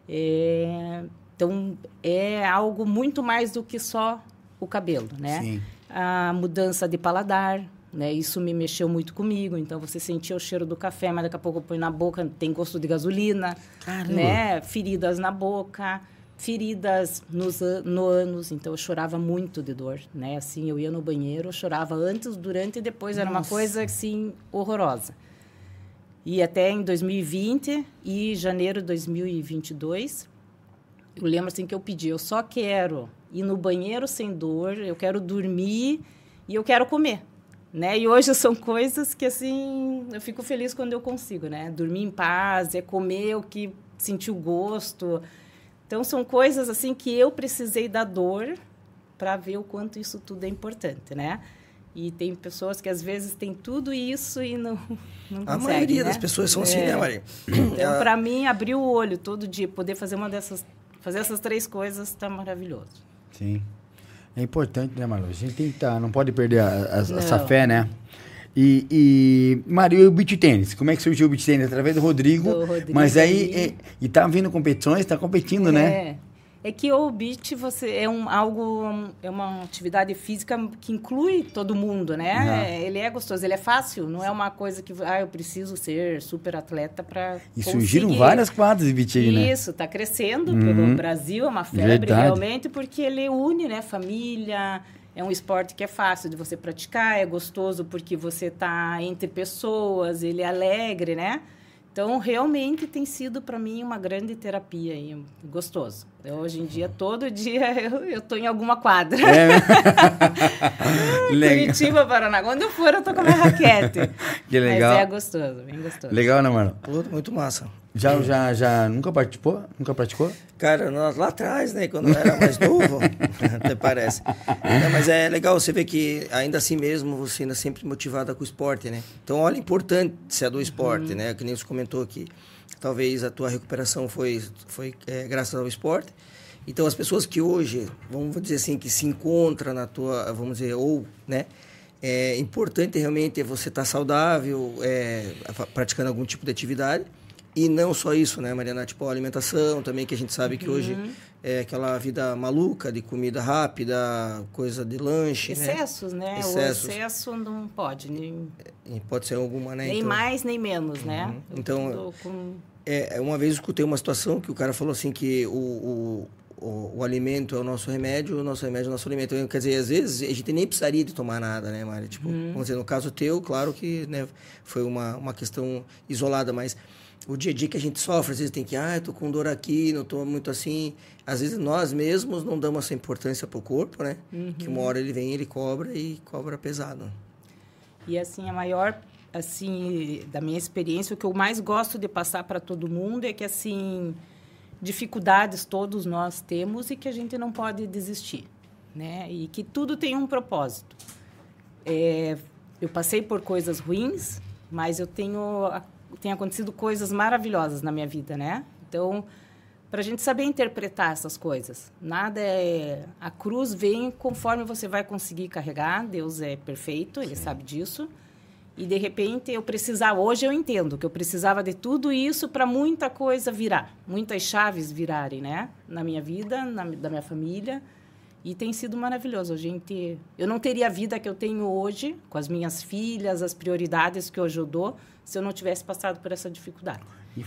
É, então, é algo muito mais do que só o cabelo, né? Sim. A mudança de paladar, né? Isso me mexeu muito comigo. Então, você sentia o cheiro do café, mas daqui a pouco põe na boca, tem gosto de gasolina, Caramba. né? Feridas na boca feridas nos no anos, então eu chorava muito de dor, né? Assim, eu ia no banheiro, eu chorava antes, durante e depois, era uma coisa assim horrorosa. E até em 2020 e janeiro de 2022, eu lembro assim que eu pedi, eu só quero ir no banheiro sem dor, eu quero dormir e eu quero comer. Né? E hoje são coisas que assim, eu fico feliz quando eu consigo, né? Dormir em paz, é comer o que sentir o gosto, então são coisas assim que eu precisei da dor para ver o quanto isso tudo é importante, né? E tem pessoas que às vezes têm tudo isso e não, *laughs* não A maioria né? das pessoas são assim, né, é. Maria? Então, para mim, abrir o olho todo dia, poder fazer uma dessas, fazer essas três coisas, está maravilhoso. Sim. É importante, né, Malu? A gente tem que tá, não pode perder a, a, essa fé, né? E, e Maria, e o beat tênis? Como é que surgiu o beat tênis? Através do Rodrigo. Do Rodrigo mas aí, é, e tá vindo competições, tá competindo, né? é. né? É que o beat você é um algo é uma atividade física que inclui todo mundo, né? Uhum. Ele é gostoso, ele é fácil, não é uma coisa que ah, eu preciso ser super atleta para E conseguir. surgiram várias quadras de beat aí, né? Isso, tá crescendo uhum. pelo Brasil, é uma febre Verdade. realmente porque ele une, né, família, é um esporte que é fácil de você praticar, é gostoso porque você está entre pessoas, ele é alegre, né? Então, realmente tem sido para mim uma grande terapia e gostoso. Eu, hoje em dia, todo dia, *laughs* eu estou em alguma quadra. É. *laughs* Curitiba, Paraná. Quando eu for, eu tô com a minha raquete. *laughs* Que legal. Mas é gostoso, bem gostoso. Legal, né, mano? Muito massa. Já, já, já nunca participou? Nunca praticou? Cara, nós, lá atrás, né, quando eu era mais novo, *laughs* até parece. Não, mas é legal você ver que ainda assim mesmo você ainda sempre motivada com o esporte, né? Então, olha a importância do esporte, né? Que nem você comentou aqui. Talvez a tua recuperação foi, foi é, graças ao esporte. Então, as pessoas que hoje, vamos dizer assim, que se encontram na tua, vamos dizer, ou, né? É importante realmente você estar saudável, é, praticando algum tipo de atividade. E não só isso, né, Mariana? Tipo, a alimentação também, que a gente sabe que hoje Uhum. é aquela vida maluca de comida rápida, coisa de lanche, Excessos, né? Excessos. O excesso não pode, nem, né? E pode ser alguma, né? nem Então, mais nem menos, né? Eu Então, com- É, uma vez eu escutei uma situação que o cara falou assim que o, o, o, o alimento é o nosso remédio, o nosso remédio é o nosso alimento. Então, Quer dizer, às vezes a gente nem precisaria de tomar nada, né, Mari? Tipo, vamos dizer, no caso teu, claro que né, foi uma, uma questão isolada, mas o dia a dia que a gente sofre, às vezes tem que, ah, eu tô com dor aqui, não tô muito assim. Às vezes nós mesmos não damos essa importância pro corpo, né? Que uma hora ele vem, ele cobra e cobra pesado. E assim, a maior assim da minha experiência, o que eu mais gosto de passar para todo mundo é que assim dificuldades todos nós temos e que a gente não pode desistir, né? E que tudo tem um propósito. É, eu passei por coisas ruins, mas eu tenho tem acontecido coisas maravilhosas na minha vida, né? Então, para a gente saber interpretar essas coisas, nada é a cruz vem conforme você vai conseguir carregar. Deus é perfeito, Ele sabe disso. E de repente eu precisava, hoje eu entendo que eu precisava de tudo isso para muita coisa virar, muitas chaves virarem, né? Na minha vida, na, da minha família. E tem sido maravilhoso. A gente, eu não teria a vida que eu tenho hoje, com as minhas filhas, as prioridades que hoje eu dou, se eu não tivesse passado por essa dificuldade.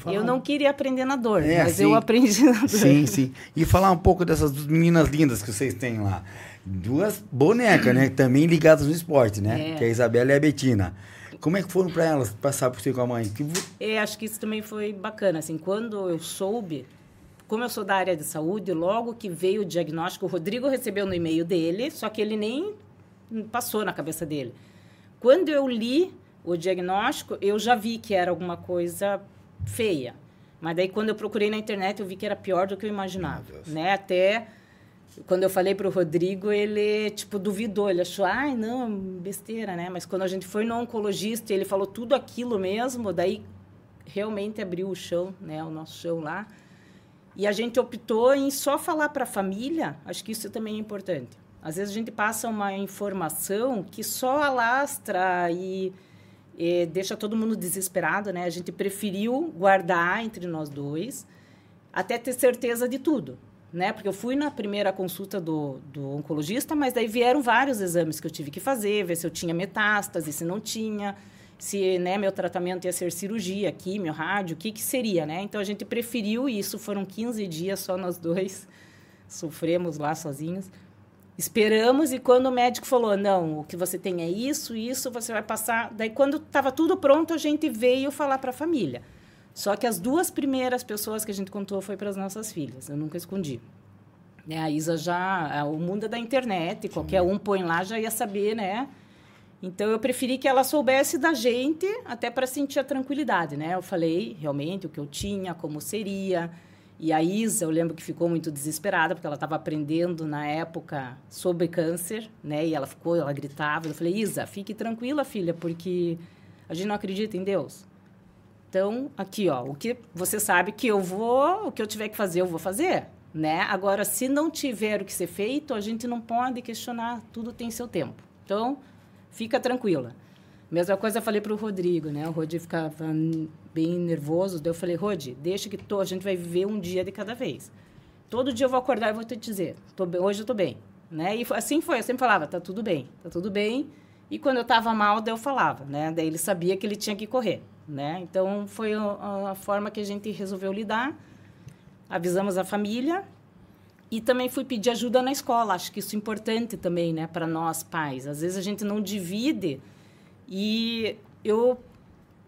Eu não queria aprender na dor, É, mas sim. eu aprendi na dor. Sim, sim. E falar um pouco dessas duas meninas lindas que vocês têm lá. Duas bonecas, né? Também ligadas no esporte, né? É. Que é a Isabela e a Betina. Como é que foram para elas passar por você com a mãe? Que É, acho que isso também foi bacana. Assim, quando eu soube, como eu sou da área de saúde, logo que veio o diagnóstico, o Rodrigo recebeu no e-mail dele, só que ele nem passou na cabeça dele. Quando eu li o diagnóstico, eu já vi que era alguma coisa feia. Mas daí, quando eu procurei na internet, eu vi que era pior do que eu imaginava. Né? Até quando eu falei para o Rodrigo, ele, tipo, duvidou. Ele achou, ai, não, besteira, né? Mas quando a gente foi no oncologista e ele falou tudo aquilo mesmo, daí realmente abriu o chão, né? O nosso chão lá. E a gente optou em só falar para a família, acho que isso também é importante. Às vezes a gente passa uma informação que só alastra e, e deixa todo mundo desesperado, né? A gente preferiu guardar entre nós dois até ter certeza de tudo, né? Porque eu fui na primeira consulta do, do oncologista, mas daí vieram vários exames que eu tive que fazer, ver se eu tinha metástase, se não tinha, se né, meu tratamento ia ser cirurgia, químio, rádio, o que, que seria, né? Então a gente preferiu isso, foram 15 dias só nós dois, sofremos lá sozinhos. Esperamos e quando o médico falou, não, o que você tem é isso, isso, você vai passar. Daí, quando estava tudo pronto, a gente veio falar para a família. Só que as duas primeiras pessoas que a gente contou foi para as nossas filhas, eu nunca escondi. Né, A Isa já, o mundo é da internet, qualquer um põe lá já ia saber, né? Então eu preferi que ela soubesse da gente, até para sentir a tranquilidade, né? Eu falei realmente o que eu tinha, como seria. E a Isa, eu lembro que ficou muito desesperada, porque ela estava aprendendo na época sobre câncer, né? E ela ficou, ela gritava. Eu falei, Isa, fique tranquila, filha, porque a gente não acredita em Deus. Então, aqui, ó, o que você sabe que eu vou, o que eu tiver que fazer, eu vou fazer, né? Agora, se não tiver o que ser feito, a gente não pode questionar, tudo tem seu tempo. Então, fica tranquila. Mesma coisa eu falei para o Rodrigo, né? O Rodrigo ficava bem nervoso, daí eu falei, Rodi, deixa que tô, a gente vai viver um dia de cada vez. Todo dia eu vou acordar e vou te dizer, tô hoje eu tô bem, né? E assim foi, eu sempre falava, tá tudo bem, tá tudo bem. E quando eu estava mal, daí eu falava, né? Daí ele sabia que ele tinha que correr, né? Então foi a, a forma que a gente resolveu lidar. Avisamos a família e também fui pedir ajuda na escola. Acho que isso é importante também, né, para nós pais. Às vezes a gente não divide e eu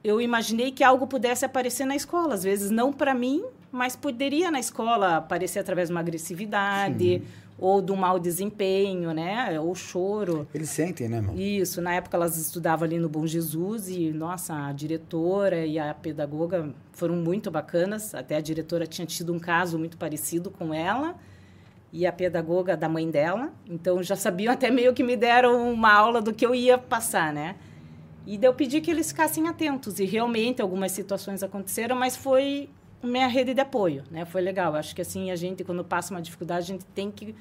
eu imaginei que algo pudesse aparecer na escola, às vezes não para mim, mas poderia na escola aparecer através de uma agressividade ou do mau desempenho, né? Ou choro. Eles sentem, né, irmão? Isso, na época elas estudavam ali no Bom Jesus e, nossa, a diretora e a pedagoga foram muito bacanas. Até a diretora tinha tido um caso muito parecido com ela e a pedagoga da mãe dela. Então já sabiam até meio que me deram uma aula do que eu ia passar, né? E eu pedi que eles ficassem atentos e realmente algumas situações aconteceram, mas foi minha rede de apoio, né? Foi legal. Acho que assim a gente quando passa uma dificuldade, a gente tem que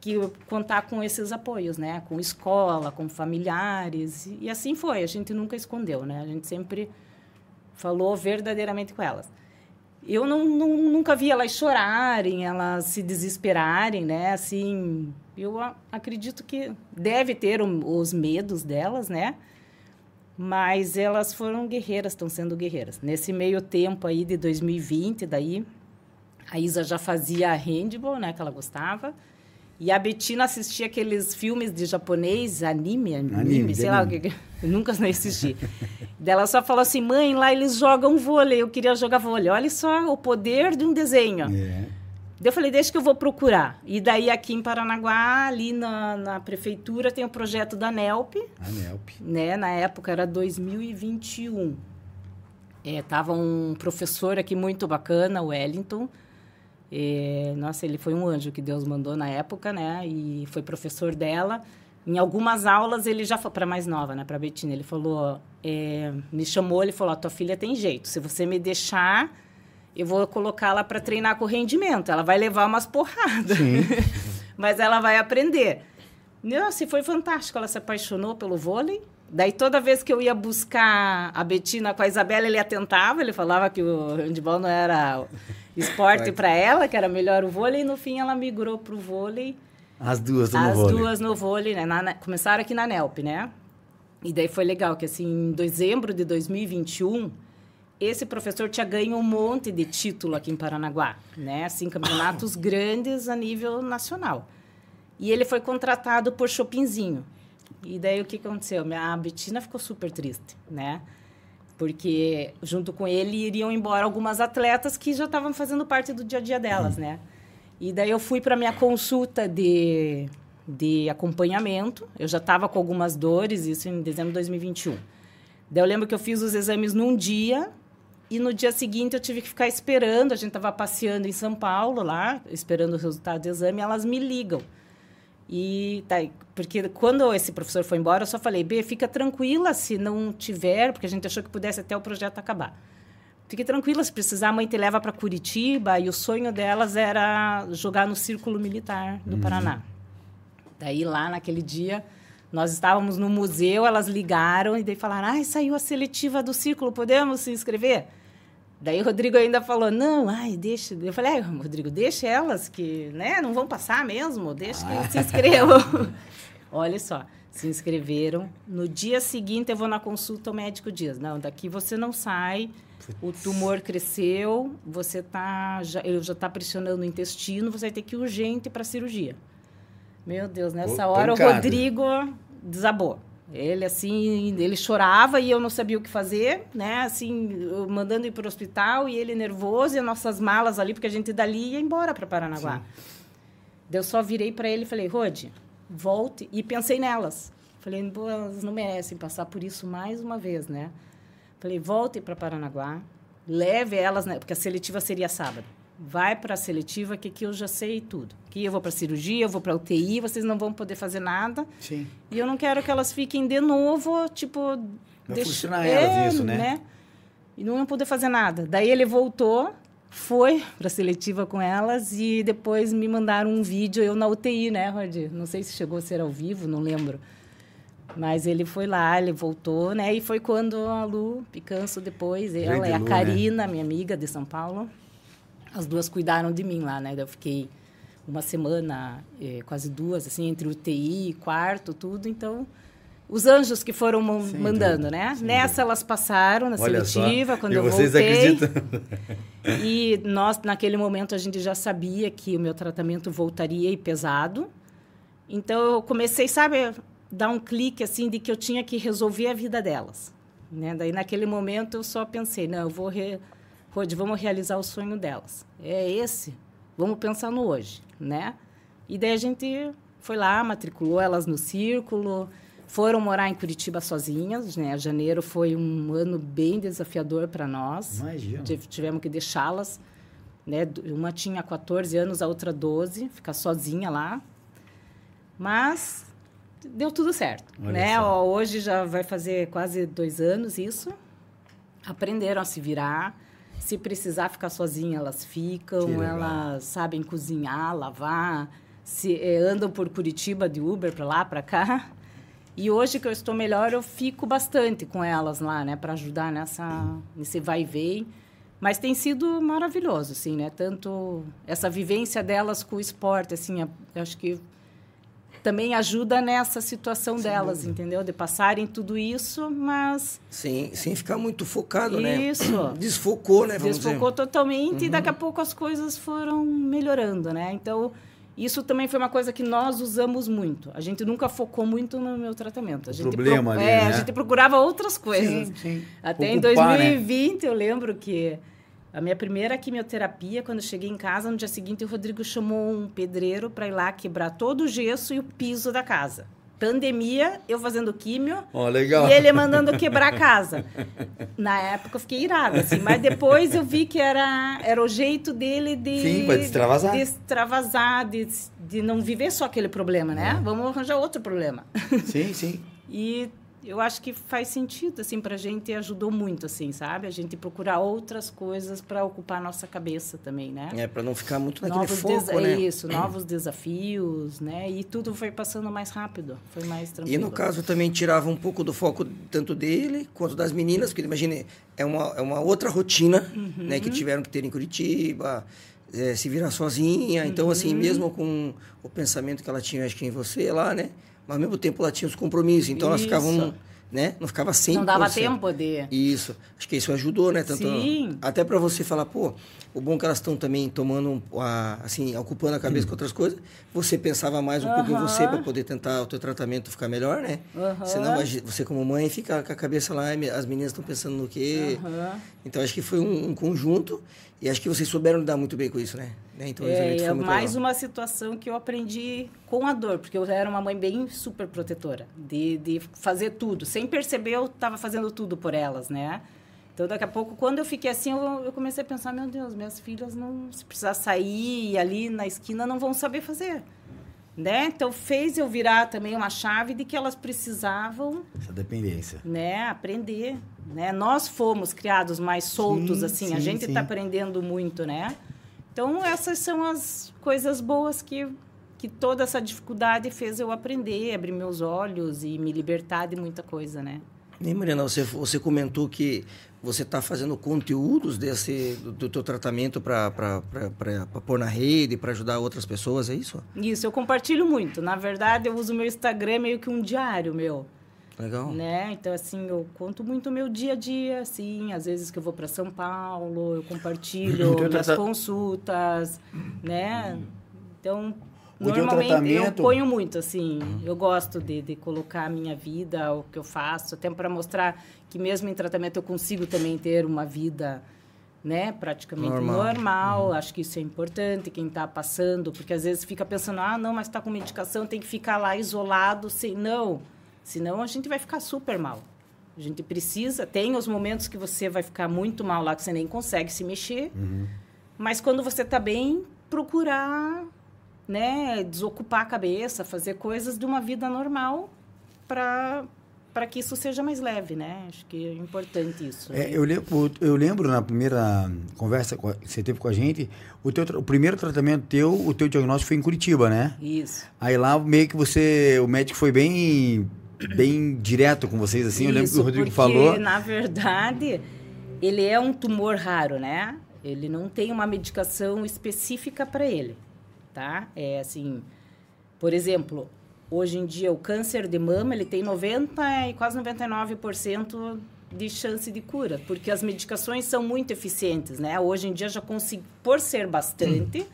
que contar com esses apoios, né? Com escola, com familiares e, e assim foi. A gente nunca escondeu, né? A gente sempre falou verdadeiramente com elas. Eu não, não, nunca vi elas chorarem, elas se desesperarem, né? Assim, eu acredito que deve ter os medos delas, né? Mas elas foram guerreiras, estão sendo guerreiras. Nesse meio tempo aí de 2020, daí a Isa já fazia handball, né? Que ela gostava. E a Betina assistia aqueles filmes de japonês, anime, anime, anime sei lá, anime. eu nunca assisti. *laughs* Ela só falou assim, mãe, lá eles jogam vôlei, eu queria jogar vôlei. Olha só o poder de um desenho. É. Eu falei, deixa que eu vou procurar. E daí aqui em Paranaguá, ali na, na prefeitura, tem o projeto da NELP. A NELP. Né? Na época era 2021. É, tava um professor aqui muito bacana, o Wellington, e, nossa, ele foi um anjo que Deus mandou na época, né? E foi professor dela. Em algumas aulas ele já foi para mais nova, né? Para Betina, ele falou, é, me chamou, ele falou: "Tua filha tem jeito. Se você me deixar, eu vou colocá-la para treinar com rendimento. Ela vai levar umas porradas, *laughs* mas ela vai aprender." Nossa, foi fantástico. Ela se apaixonou pelo vôlei. Daí, toda vez que eu ia buscar a Betina com a Isabela, ele atentava. Ele falava que o handball não era esporte *laughs* para ela, que era melhor o vôlei, e no fim ela migrou para o vôlei. As duas no As vôlei. As duas no vôlei, né? Na, na, começaram aqui na NELP, né? E daí foi legal, que assim, em dezembro de 2021, esse professor tinha ganho um monte de título aqui em Paranaguá, né? Assim, campeonatos *coughs* grandes a nível nacional. E ele foi contratado por Chopinzinho. E daí o que aconteceu? Minha Betina ficou super triste, né? porque junto com ele iriam embora algumas atletas que já estavam fazendo parte do dia a dia delas, uhum. né? E daí eu fui para minha consulta de, de acompanhamento. Eu já estava com algumas dores, isso em dezembro de 2021. Daí eu lembro que eu fiz os exames num dia e no dia seguinte eu tive que ficar esperando. A gente estava passeando em São Paulo lá, esperando o resultado do exame, elas me ligam. E tá, porque quando esse professor foi embora, eu só falei, B, fica tranquila se não tiver, porque a gente achou que pudesse até o projeto acabar. Fique tranquila, se precisar, a mãe te leva para Curitiba, e o sonho delas era jogar no Círculo Militar do uhum. Paraná. Daí, lá naquele dia, nós estávamos no museu, elas ligaram e daí falaram, ah, saiu a seletiva do Círculo, podemos se inscrever? Daí o Rodrigo ainda falou, não, ai, deixa. Eu falei, ai, Rodrigo, deixa elas que, né, não vão passar mesmo, deixa que ah. se inscrevam. *laughs* Olha só, se inscreveram. No dia seguinte eu vou na consulta, o médico diz, não, daqui você não sai, o tumor cresceu, você tá, já, ele já está pressionando o intestino, você vai ter que ir urgente para cirurgia. Meu Deus, nessa hora pancada. o Rodrigo desabou. Ele, assim, ele chorava e eu não sabia o que fazer, né? Assim, mandando ir para o hospital e ele nervoso e as nossas malas ali, porque a gente dali ia embora para Paranaguá. Eu só virei para ele e falei, Rode, volte. E pensei nelas. Falei, elas não merecem passar por isso mais uma vez, né? Falei, volte para Paranaguá, leve elas, né? Porque a seletiva seria sábado vai para a seletiva que aqui eu já sei tudo. Aqui eu vou para cirurgia, eu vou para UTI, vocês não vão poder fazer nada. Sim. E eu não quero que elas fiquem de novo, tipo... Vai deixa... frustrar elas é, isso, né? né? E não poder fazer nada. Daí ele voltou, foi para a seletiva com elas e depois me mandaram um vídeo, eu na UTI, né, Rod? Não sei se chegou a ser ao vivo, não lembro. Mas ele foi lá, ele voltou, né? E foi quando a Lu Picanço depois, ela é a Lu, né? Karina, né? minha amiga de São Paulo as duas cuidaram de mim lá, né? Eu fiquei uma semana, eh, quase duas, assim, entre UTI, quarto, tudo. Então, os anjos que foram Sim, mandando, né? Sim, Nessa elas passaram na Olha seletiva, só. quando e eu vocês voltei. Acreditam? e nós, naquele momento, a gente já sabia que o meu tratamento voltaria e pesado. Então, eu comecei, sabe, dar um clique, assim, de que eu tinha que resolver a vida delas. Né? Daí, naquele momento, eu só pensei, não, eu vou... Re Rode, vamos realizar o sonho delas. É esse. Vamos pensar no hoje, né? E daí a gente foi lá, matriculou elas no círculo, foram morar em Curitiba sozinhas, né? Janeiro foi um ano bem desafiador para nós. Imagina. Tive- Tivemos que deixá-las, né? Uma tinha 14 anos, a outra 12, ficar sozinha lá. Mas deu tudo certo, Olha né? Ó, Hoje já vai fazer quase dois anos isso. Aprenderam a se virar. Se precisar ficar sozinha, elas ficam. Elas sabem cozinhar, lavar. Se, eh, andam por Curitiba de Uber para lá, para cá. E hoje que eu estou melhor, eu fico bastante com elas lá, né, para ajudar nessa nesse vai e vem. Mas tem sido maravilhoso, assim, né? Tanto essa vivência delas com o esporte, assim, acho que também ajuda nessa situação delas, entendeu? De passarem tudo isso, mas Sem, sem ficar muito focado, né? Isso. *clears throat* Desfocou, né? Vamos desfocou dizer. totalmente e daqui a pouco as coisas foram melhorando, né? Então, isso também foi uma coisa que nós usamos muito. A gente nunca focou muito no meu tratamento. A O gente problema ali, é, né? a gente procurava outras coisas. Sim, sim. Até em Ocupar, né? 2020, eu lembro que a minha primeira quimioterapia, quando eu cheguei em casa, no dia seguinte, o Rodrigo chamou um pedreiro para ir lá quebrar todo o gesso e o piso da casa. Pandemia, eu fazendo químio, legal. e ele mandando quebrar a casa. Na época eu fiquei irada, assim, mas depois eu vi que era, era o jeito dele de. Sim, pra extravasar. De extravasar, de, de não viver só aquele problema, né? É. Vamos arranjar outro problema. Sim, sim. E eu acho que faz sentido, assim, pra gente ajudou muito, assim, sabe? A gente procurar outras coisas para ocupar a nossa cabeça também, né? É, pra não ficar muito naquele novos foco, né? Isso, novos desafios, né? E tudo foi passando mais rápido, foi mais tranquilo. E no caso também tirava um pouco do foco tanto dele quanto das meninas, porque imagine, é uma, é uma outra rotina, né, Uhum. que tiveram que ter em Curitiba, é, se virar sozinha. Então, assim, Uhum. mesmo com o pensamento que ela tinha, acho que em você lá, né? Mas ao mesmo tempo ela tinha os compromissos, então elas ficavam, né? Não ficava 100%. Não dava tempo de... Isso. Acho que isso ajudou, né? Tanto Sim. Até para você falar, pô, o bom é que elas estão também tomando, a, assim, ocupando a cabeça com outras coisas. Você pensava mais um pouco em você para poder tentar o teu tratamento ficar melhor, né? Aham. Senão a gen- você como mãe fica com a cabeça lá, e as meninas estão pensando no quê. Aham. Então acho que foi um, um conjunto e acho que vocês souberam lidar muito bem com isso, né? Né? Então É, é mais legal. uma situação que eu aprendi com a dor, porque eu era uma mãe bem super protetora, de, de fazer tudo. Sem perceber, eu estava fazendo tudo por elas, né? Então, daqui a pouco, quando eu fiquei assim, eu, eu comecei a pensar, meu Deus, minhas filhas, não se precisar sair ali na esquina, não vão saber fazer. Né? Então, fez eu virar também uma chave de que elas precisavam Essa dependência. né, aprender, né? Nós fomos criados mais soltos Sim, assim, a sim, gente sim. está aprendendo muito, né? Então essas são as coisas boas que que toda essa dificuldade fez eu aprender, abrir meus olhos e me libertar de muita coisa, né? E Mariana, você, você comentou que você está fazendo conteúdos desse do, do teu tratamento para pôr na rede, para ajudar outras pessoas, é isso? Isso, eu compartilho muito. Na verdade, eu uso meu Instagram meio que um diário meu. Legal. né? Então assim, eu conto muito o meu dia a dia, assim, às vezes que eu vou para São Paulo, eu compartilho minhas trata- consultas, né? Então, O normalmente tratamento- eu ponho muito assim, eu gosto de, de colocar a minha vida, o que eu faço, até para mostrar que mesmo em tratamento eu consigo também ter uma vida né, praticamente Normal. normal. Acho que isso é importante, quem está passando, porque às vezes fica pensando, ah, não, mas está com medicação, tem que ficar lá isolado, sem não. Senão a gente vai ficar super mal. A gente precisa, tem os momentos que você vai ficar muito mal lá, que você nem consegue se mexer. Mas quando você está bem, procurar, né, desocupar a cabeça, fazer coisas de uma vida normal para para que isso seja mais leve, né? Acho que é importante isso. É, né? eu, lembro, eu lembro na primeira conversa que você teve com a gente, o, teu, o primeiro tratamento teu, o teu diagnóstico foi em Curitiba, né? Isso. Aí lá meio que você, o médico foi bem, bem direto com vocês, assim. eu lembro que o Isso, Rodrigo porque, falou. na verdade, ele é um tumor raro, né? Ele não tem uma medicação específica para ele, tá? É assim, por exemplo, hoje em dia o câncer de mama, ele tem 90 e quase 99% de chance de cura, porque as medicações são muito eficientes, né? Hoje em dia já consegui, por ser bastante,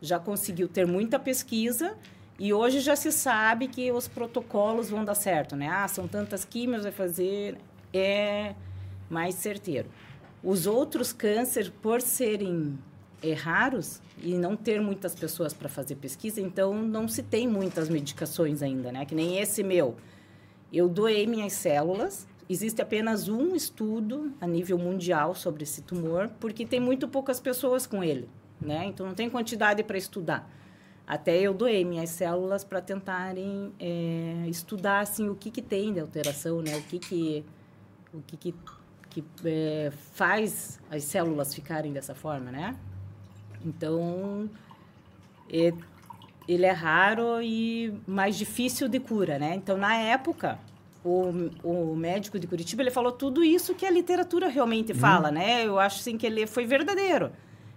já conseguiu ter muita pesquisa e hoje já se sabe que os protocolos vão dar certo, né? Ah, são tantas químios, vai fazer é mais certeiro. Os outros cânceres, por serem é, raros e não ter muitas pessoas para fazer pesquisa, então não se tem muitas medicações ainda, né? Que nem esse meu. Eu doei minhas células. Existe apenas um estudo a nível mundial sobre esse tumor, porque tem muito poucas pessoas com ele, né? Então não tem quantidade para estudar. Até eu doei minhas células para tentarem é, estudar assim o que que tem de alteração, né? O que que o que, que, que é, faz as células ficarem dessa forma, né? Então é, ele é raro e mais difícil de cura, né? Então na época o, o médico de Curitiba ele falou tudo isso que a literatura realmente fala, né? Eu acho assim que ele foi verdadeiro.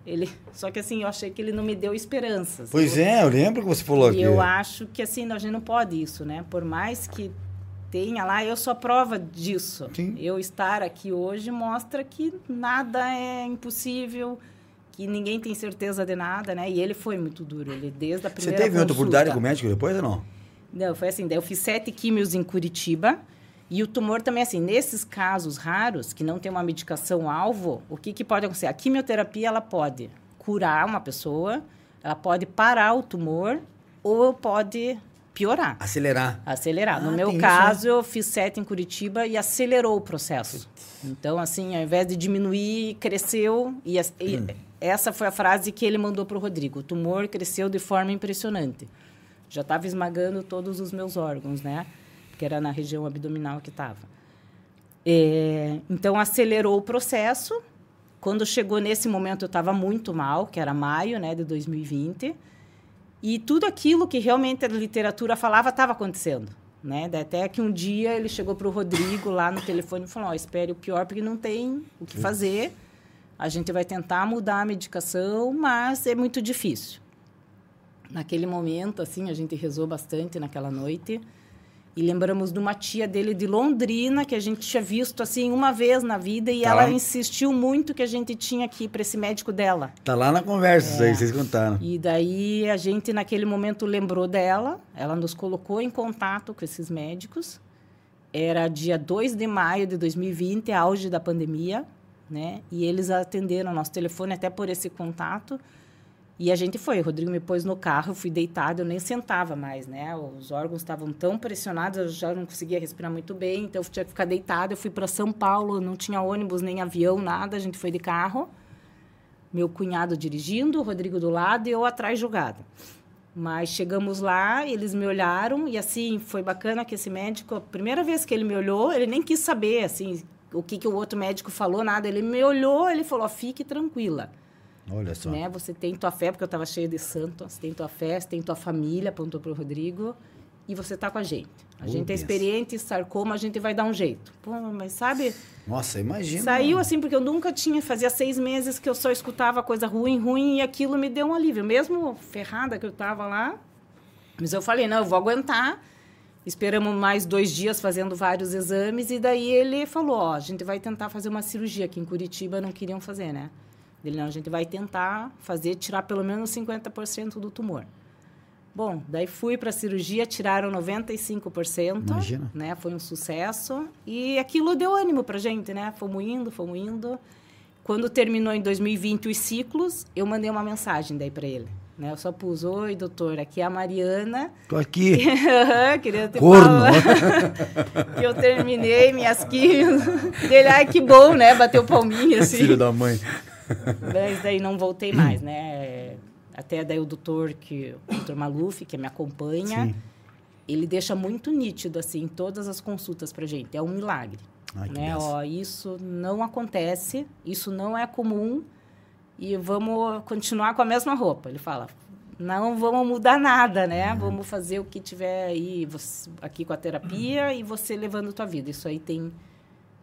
Ele, só que assim, eu achei que ele não me deu esperanças. Pois eu, é, eu lembro que você falou aqui. eu acho que assim, a gente não pode isso, né? Por mais que tenha lá, eu sou a prova disso. Sim. Eu estar aqui hoje mostra que nada é impossível, que ninguém tem certeza de nada, né? E ele foi muito duro, ele desde a Você primeira teve outra oportunidade com o médico depois ou não? não, foi assim, daí eu fiz sete químios em Curitiba. E o tumor também, assim, nesses casos raros, que não tem uma medicação alvo, o que, que pode acontecer? A quimioterapia, ela pode curar uma pessoa, ela pode parar o tumor ou pode piorar, Acelerar. acelerar. Ah, no meu tem isso, caso, eu fiz sete em Curitiba e acelerou o processo. Então, assim, ao invés de diminuir, cresceu. E, e Hum. essa foi a frase que ele mandou para o Rodrigo. O tumor cresceu de forma impressionante. Já estava esmagando todos os meus órgãos, né? Que era na região abdominal que estava. então, acelerou o processo. Quando chegou nesse momento, eu estava muito mal, que era maio né, de 2020. E tudo aquilo que realmente a literatura falava estava acontecendo. Né? Até que um dia ele chegou para o Rodrigo lá no telefone e falou: oh, espere o pior, porque não tem o que fazer. A gente vai tentar mudar a medicação, mas é muito difícil. Naquele momento, assim, a gente rezou bastante naquela noite. E lembramos de uma tia dele de Londrina, que a gente tinha visto, assim, uma vez na vida. E Tá. ela insistiu muito que a gente tinha ir para esse médico dela. Tá lá na conversa É. aí, vocês contaram. E daí a gente, naquele momento, lembrou dela. Ela nos colocou em contato com esses médicos. Era dia 2 de maio de 2020, auge da pandemia, né? E eles atenderam nosso telefone até por esse contato. E a gente foi. O Rodrigo me pôs no carro, eu fui deitada, eu nem sentava mais, né? Os órgãos estavam tão pressionados, eu já não conseguia respirar muito bem, então eu tinha que ficar deitada. Eu fui para São Paulo, não tinha ônibus, nem avião, nada, a gente foi de carro meu cunhado dirigindo, o Rodrigo do lado e eu atrás jogada. Mas chegamos lá, eles me olharam e assim foi bacana que esse médico, a primeira vez que ele me olhou, ele nem quis saber assim o que que o outro médico falou nada, ele me olhou, ele falou: "Fique tranquila". Olha só. Né? Você tem tua fé, porque eu estava cheia de santo, você tem tua fé, você tem tua família, apontou para o Rodrigo, e você tá com a gente. A Oh, gente é experiente, sarcoma, a gente vai dar um jeito. Pô, mas sabe, Nossa, imagina. Saiu assim, porque eu nunca tinha, fazia seis meses que eu só escutava coisa ruim, ruim, e aquilo me deu um alívio. Mesmo ferrada que eu tava lá, mas eu falei, não, eu vou aguentar. Esperamos mais dois dias fazendo vários exames, e daí ele falou, ó, a gente vai tentar fazer uma cirurgia, que em Curitiba não queriam fazer, né? Ele, não, a gente vai tentar fazer, tirar pelo menos 50% do tumor. Bom, daí fui para a cirurgia, tiraram 95%. Imagina. Né? Foi um sucesso. E aquilo deu ânimo para gente, né? Fomos indo, fomos indo. Quando terminou em 2020 os ciclos, eu mandei uma mensagem daí para ele. Né? Eu só pus, oi, doutor, aqui é a Mariana. Tô aqui. *laughs* Queria ter Corno. falado *laughs* que eu terminei minhas químicas. Ele, ai, que bom, né? Bateu palminha, assim. Filho da mãe. *laughs* Mas daí não voltei mais, né? Até daí o doutor, que, o doutor Maluf, que me acompanha, Sim. ele deixa muito nítido, assim, todas as consultas pra gente. É um milagre. Ai, né? Ó, isso não acontece, isso não é comum e vamos continuar com a mesma roupa. Ele fala, não vamos mudar nada, né? Uhum. Vamos fazer o que tiver aí você- aqui com a terapia e você levando a tua vida. Isso aí tem,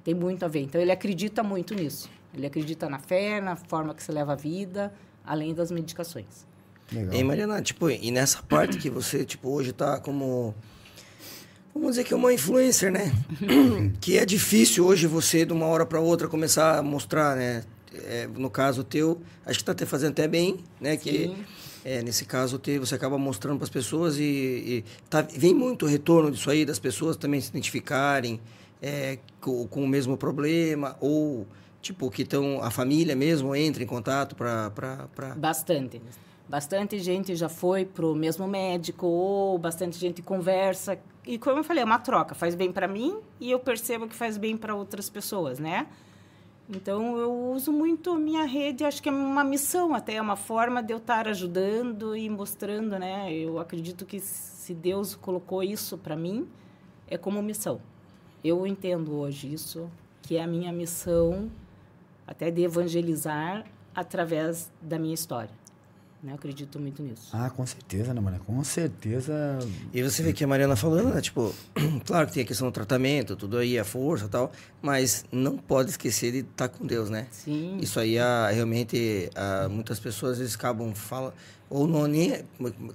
tem muito a ver. Então, ele acredita muito nisso. Ele acredita na fé, na forma que você leva a vida, além das medicações. Legal. E Mariana, tipo, e nessa parte que você, tipo, hoje tá como. Vamos dizer que é uma influencer, né? *coughs* que é difícil hoje você, de uma hora para outra, começar a mostrar, né? É, no caso teu, acho que tá até fazendo até bem, né? Que é, nesse caso teu, você acaba mostrando para as pessoas e, e tá, vem muito retorno disso aí, das pessoas também se identificarem é, com, com o mesmo problema ou Tipo, que estão. A família mesmo entra em contato para. Pra. Bastante. Bastante gente já foi pro mesmo médico, ou bastante gente conversa. E como eu falei, é uma troca. Faz bem para mim e eu percebo que faz bem para outras pessoas, né? Então, eu uso muito a minha rede, acho que é uma missão até, é uma forma de eu estar ajudando e mostrando, né? Eu acredito que se Deus colocou isso para mim, é como missão. Eu entendo hoje isso, que é a minha missão até de evangelizar através da minha história. Né? Eu acredito muito nisso. Ah, com certeza, né, Mariana? Com certeza. E você vê que a Mariana falando, né? Tipo, *clears throat* claro que tem a questão do tratamento, tudo aí, a força e tal, mas não pode esquecer de estar com Deus, né? Sim. Isso aí, ah, realmente, ah, muitas pessoas às vezes acabam falando, ou não nem.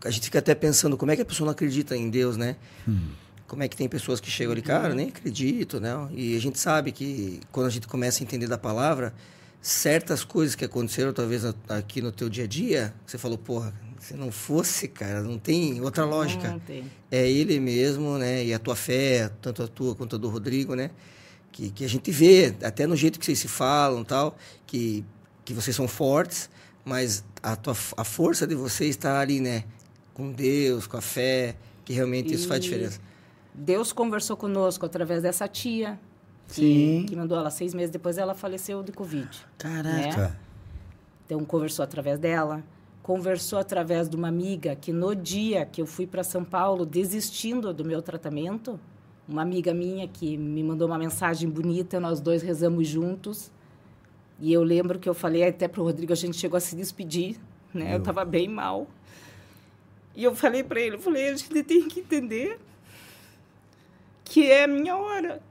A gente fica até pensando como é que a pessoa não acredita em Deus, né? Hum. Como é que tem pessoas que chegam ali, cara, nem acredito, né? E a gente sabe que quando a gente começa a entender da palavra, certas coisas que aconteceram talvez aqui no teu dia a dia, você falou, porra, se não fosse, cara, não tem outra lógica. Não tem. É ele mesmo, né? E a tua fé, tanto a tua quanto a do Rodrigo, né? Que, que a gente vê, até no jeito que vocês se falam tal, que, que vocês são fortes, mas a, tua, a força de vocês está ali, né? Com Deus, com a fé, que realmente isso faz diferença. Deus conversou conosco através dessa tia, Sim. que, que mandou ela seis meses depois, ela faleceu de Covid. Caraca. Então, conversou através dela. Conversou através de uma amiga que, no dia que eu fui para São Paulo, desistindo do meu tratamento, uma amiga minha que me mandou uma mensagem bonita, nós dois rezamos juntos. E eu lembro que eu falei até para o Rodrigo, a gente chegou a se despedir, né? Eu estava bem mal. E eu falei para ele, eu falei, a gente tem que entender que é a minha hora.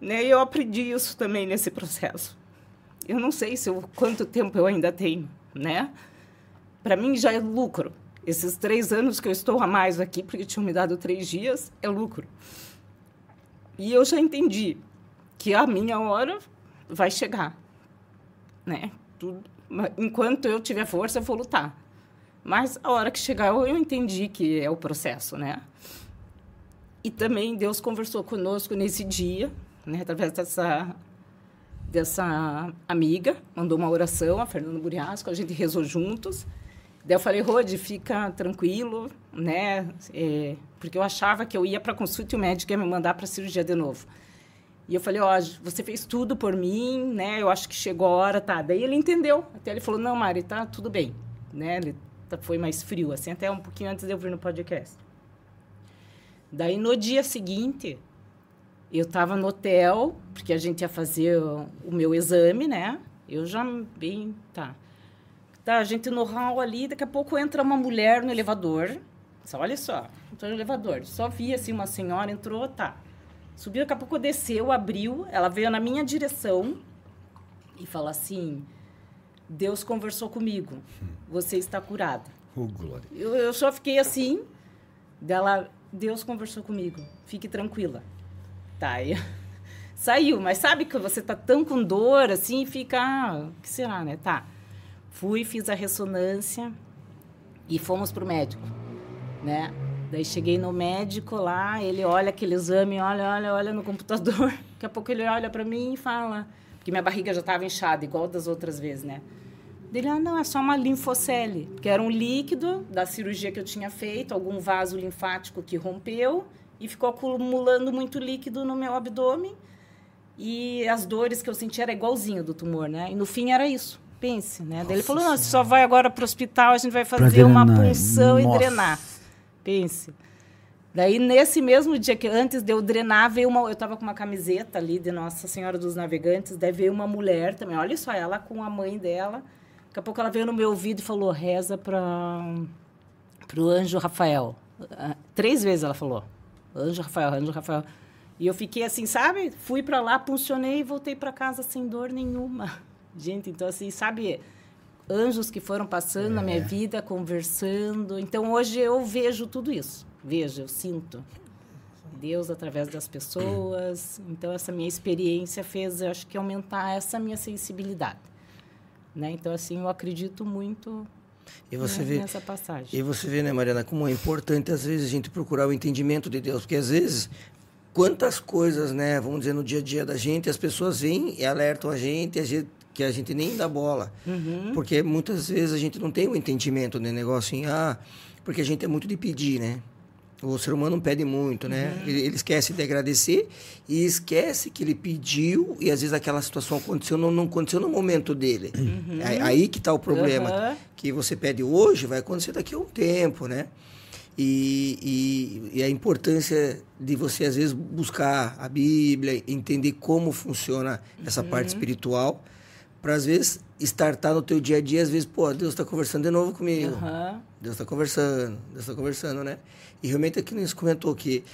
Né? Eu aprendi isso também nesse processo. Eu não sei se eu, quanto tempo eu ainda tenho, né? Para mim já é lucro. Esses três anos que eu estou a mais aqui, porque tinham me dado três dias, é lucro. E eu já entendi que a minha hora vai chegar, né? Tudo, enquanto eu tiver força, eu vou lutar. Mas a hora que chegar, eu entendi que é o processo, né? E também Deus conversou conosco nesse dia, né? Através dessa dessa amiga, mandou uma oração, a Fernanda Buriasco, a gente rezou juntos. Daí eu falei, Rode, fica tranquilo, né? É, porque eu achava que eu ia para consulta e o médico ia me mandar para cirurgia de novo. E eu falei, ó, você fez tudo por mim, né? Eu acho que chegou a hora, tá? Daí ele entendeu. Até ele falou, não, Mari, tá tudo bem, né? Ele tá- foi mais frio, assim, até um pouquinho antes de eu vir no podcast. Daí no dia seguinte, eu estava no hotel, porque a gente ia fazer o, o meu exame, né? Eu já bem, tá. Tá, a gente no hall ali, daqui a pouco entra uma mulher no elevador. Só, olha só, entrou no elevador. Só vi assim uma senhora, entrou, tá. Subiu, daqui a pouco desceu, abriu, ela veio na minha direção e falou assim: Deus conversou comigo, você está curada. Ô, glória. Eu, eu só fiquei assim, dela, Deus conversou comigo, fique tranquila. Tá, e *laughs* saiu, mas sabe que você tá tão com dor assim, fica, ah, que será, né? Tá. Fui, fiz a ressonância e fomos pro médico, né? Daí cheguei no médico lá, ele olha aquele exame, olha, olha, olha no computador. *laughs* Daqui a pouco ele olha para mim e fala, porque minha barriga já estava inchada, igual das outras vezes, né? Dele, ah, não, é só uma linfocele, que era um líquido da cirurgia que eu tinha feito, algum vaso linfático que rompeu e ficou acumulando muito líquido no meu abdômen. E as dores que eu senti era igualzinho do tumor, né? E no fim era isso. Pense, né? Daí ele falou: não, você só vai agora para o hospital, a gente vai fazer uma punção Nossa. e drenar. Pense. Daí, nesse mesmo dia que antes de eu drenar, veio uma. Eu estava com uma camiseta ali de Nossa Senhora dos Navegantes, daí veio uma mulher também. Olha só, ela com a mãe dela. Daqui a pouco ela veio no meu ouvido e falou: reza para o anjo Rafael. Ah, Três vezes ela falou: anjo Rafael, anjo Rafael. E eu fiquei assim, sabe? Fui para lá, funcionei e voltei para casa sem dor nenhuma. *laughs* Gente, então assim, sabe? Anjos que foram passando na minha vida, conversando. Então hoje eu vejo tudo isso. Vejo, eu sinto. Deus através das pessoas. Então essa minha experiência fez, eu acho que aumentar essa minha sensibilidade. Né? Então assim, eu acredito muito E você né, vê, nessa passagem. E você vê, né, Mariana, como é importante às vezes a gente procurar o entendimento de Deus, porque às vezes quantas coisas, né, vamos dizer no dia a dia da gente, as pessoas vêm e alertam a gente, a gente que a gente nem dá bola. Porque muitas vezes a gente não tem o entendimento do negócio em, ah, porque a gente é muito de pedir, né? O ser humano pede muito, né? Ele, ele esquece de agradecer e esquece que ele pediu e às vezes aquela situação aconteceu, não, não aconteceu no momento dele. É aí que está o problema. Aham. Que você pede hoje, vai acontecer daqui a um tempo, né? E, e, e a importância de você, às vezes, buscar a Bíblia, entender como funciona essa parte espiritual, para, às vezes, startar no teu dia a dia, às vezes, pô, Deus está conversando de novo comigo. Aham. Deus está conversando, Deus está conversando, né? E realmente aqui nos comentou que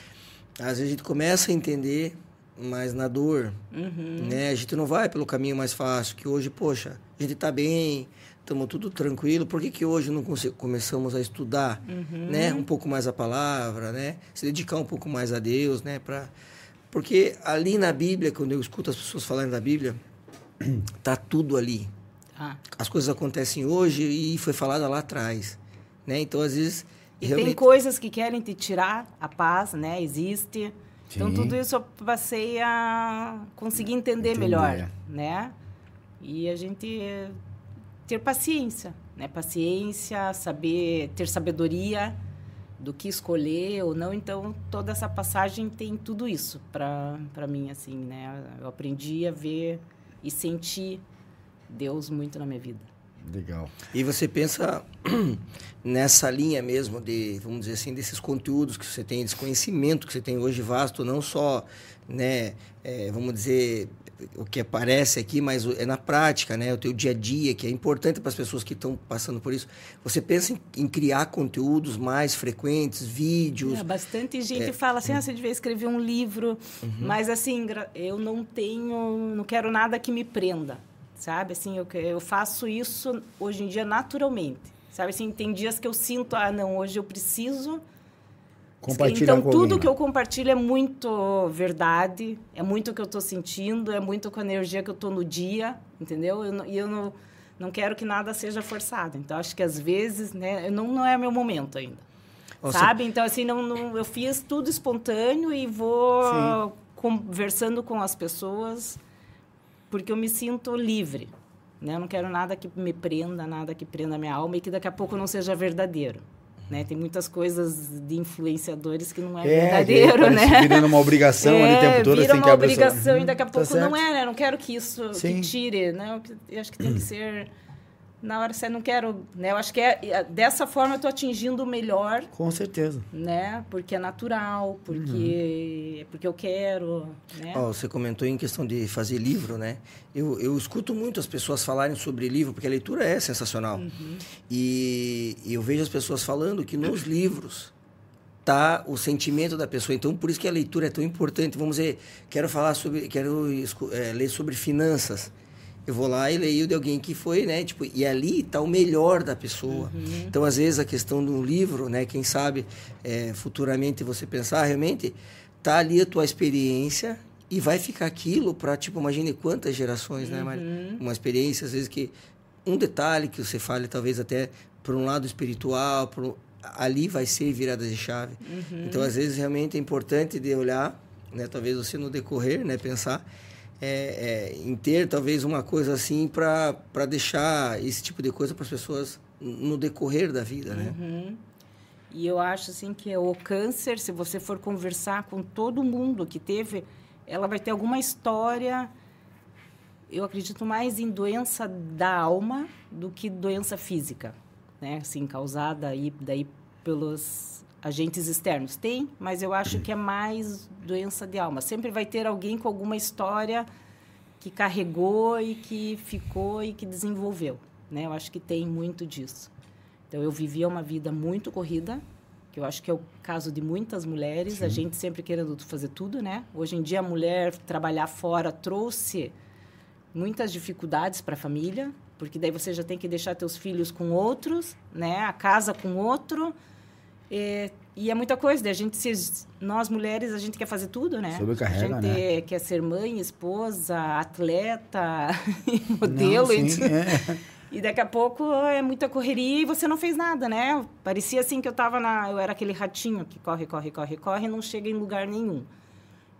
às vezes a gente começa a entender, mas na dor, né? A gente não vai pelo caminho mais fácil, que hoje, poxa, a gente está bem, estamos tudo tranquilo. Por que, que hoje não começamos a estudar, né? Um pouco mais a palavra, né? Se dedicar um pouco mais a Deus, né? Pra... Porque ali na Bíblia, quando eu escuto as pessoas falarem da Bíblia, *clears throat* tá tudo ali Ah. as coisas acontecem hoje e foi falada lá atrás, né? Então às vezes E realmente tem coisas que querem te tirar a paz, né? Existe. Então, Sim. tudo isso eu passei a conseguir entender, Entender. melhor, né? E a gente ter paciência, né? Paciência, saber ter sabedoria do que escolher ou não. Então, toda essa passagem tem tudo isso para para mim, assim, né? Eu aprendi a ver e sentir Deus muito na minha vida. Legal. e você pensa *clears throat* nessa linha mesmo de, vamos dizer assim, desses conteúdos que você tem, desse conhecimento que você tem hoje vasto, não só, né, é, vamos dizer o que aparece aqui, mas é na prática, né, o teu dia a dia, que é importante para as pessoas que estão passando por isso. Você pensa em, em criar conteúdos mais frequentes, vídeos, É, bastante gente fala assim, ah, você devia escrever um livro, mas assim, eu não tenho, não quero nada que me prenda, sabe? Assim, eu, eu faço isso hoje em dia naturalmente, sabe? Assim, tem dias que eu sinto, ah, não, hoje eu preciso... Compartilhar então, tudo que eu compartilho é muito verdade, é muito o que eu estou sentindo, é muito com a energia que eu estou no dia, entendeu? Eu não- E eu não, não quero que nada seja forçado. Então, acho que às vezes, né, eu não, não é meu momento ainda. Sabe? Então, assim, não, não, eu fiz tudo espontâneo e vou conversando com as pessoas porque eu me sinto livre. Né? Eu não quero nada que me prenda, nada que prenda a minha alma e que daqui a pouco não seja verdadeiro. Né? Tem muitas coisas de influenciadores que não é, verdadeiro, parece né? virando uma obrigação ali o tempo todo, vira assim, que uma obrigação e daqui a Tá pouco não certo. é, né? Eu não quero que isso que tire, né? Eu, eu acho que tem que ser na hora você não quero, né? Eu acho que é dessa forma eu estou atingindo o melhor Com certeza. né? Porque é natural, porque é porque eu quero, né? Ó, você comentou em questão de fazer livro, né? Eu, eu escuto muito as pessoas falarem sobre livro, porque a leitura é sensacional. E, e eu vejo as pessoas falando que nos livros tá o sentimento da pessoa. Então, por isso que a leitura é tão importante. Vamos dizer, quero falar sobre, quero eh, ler sobre finanças. Eu vou lá e leio de alguém que foi, né? Tipo, e ali está o melhor da pessoa. Então, às vezes, a questão do livro, né? Quem sabe eh, futuramente você pensar, realmente, tá ali a tua experiência e vai ficar aquilo para, tipo, imagine quantas gerações, né? Mari? Uma experiência, às vezes, que um detalhe que você fale, talvez até por um lado espiritual, um- ali vai ser virada de chave. Então, às vezes, realmente é importante de olhar, né? Talvez você no decorrer, né? Pensar é, é, em ter talvez uma coisa assim para deixar esse tipo de coisa para as pessoas no decorrer da vida, né? Uhum. E eu acho assim que o câncer, se você for conversar com todo mundo que teve, ela vai ter alguma história. Eu acredito mais em doença da alma do que doença física, né? Assim, causada aí daí pelos agentes externos. Tem, mas eu acho que é mais doença de alma. Sempre vai ter alguém com alguma história que carregou e que ficou e que desenvolveu, né? Eu acho que tem muito disso. Então eu vivia uma vida muito corrida, que eu acho que é o caso de muitas mulheres, a gente sempre querendo fazer tudo, né? Hoje em dia a mulher trabalhar fora trouxe muitas dificuldades para a família, porque daí você já tem que deixar teus filhos com outros, né? A casa com outro. E, e é muita coisa, daí a gente se, nós mulheres a gente quer fazer tudo, né? Sobrecarrega, a gente né? quer ser mãe, esposa, atleta, *laughs* modelo. Não, e- sim, é. e daqui a pouco é muita correria e você não fez nada, né? Parecia assim que eu tava na. Eu era aquele ratinho que corre, corre, corre, corre e não chega em lugar nenhum.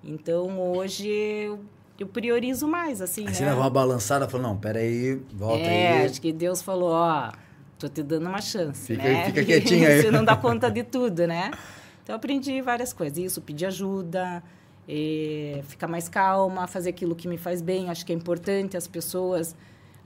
Então hoje eu eu priorizo mais, assim, Aí né? você leva uma balançada e fala, não, peraí, volta é, aí. acho que Deus falou, ó, tô te dando uma chance, Fica- né? fica *laughs* quietinho aí. Você não dá conta de *laughs* tudo, né? Então, aprendi várias coisas. Isso, pedir ajuda, eh, ficar mais calma, fazer aquilo que me faz bem. Acho que é importante as pessoas...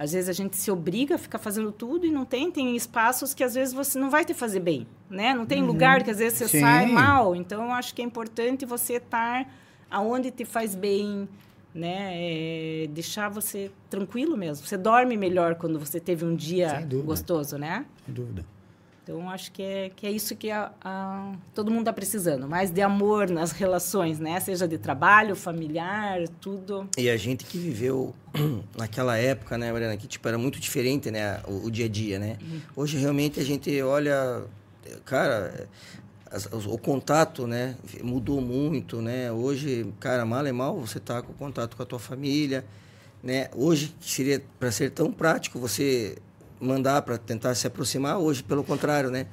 Às vezes a gente se obriga a ficar fazendo tudo e não tem. Tem espaços que às vezes você não vai te fazer bem, né? Não tem lugar que às vezes você Sim. sai mal. Então, acho que é importante você estar aonde te faz bem, né? É, deixar você tranquilo mesmo. Você dorme melhor quando você teve um dia gostoso, né? Sem dúvida. Então, acho que é, que é isso que a, a- todo mundo está precisando. Mais de amor nas relações, né? Seja de trabalho, familiar, tudo. E a gente que viveu *clears throat* naquela época, né, Mariana, que tipo, era muito diferente, né, o, o dia a dia, né? Hoje realmente a gente olha, cara, o contato, né, mudou muito, né? Hoje, cara, mal é mal você tá com contato com a tua família, né? Hoje seria para ser tão prático você mandar para tentar se aproximar, hoje pelo contrário, né?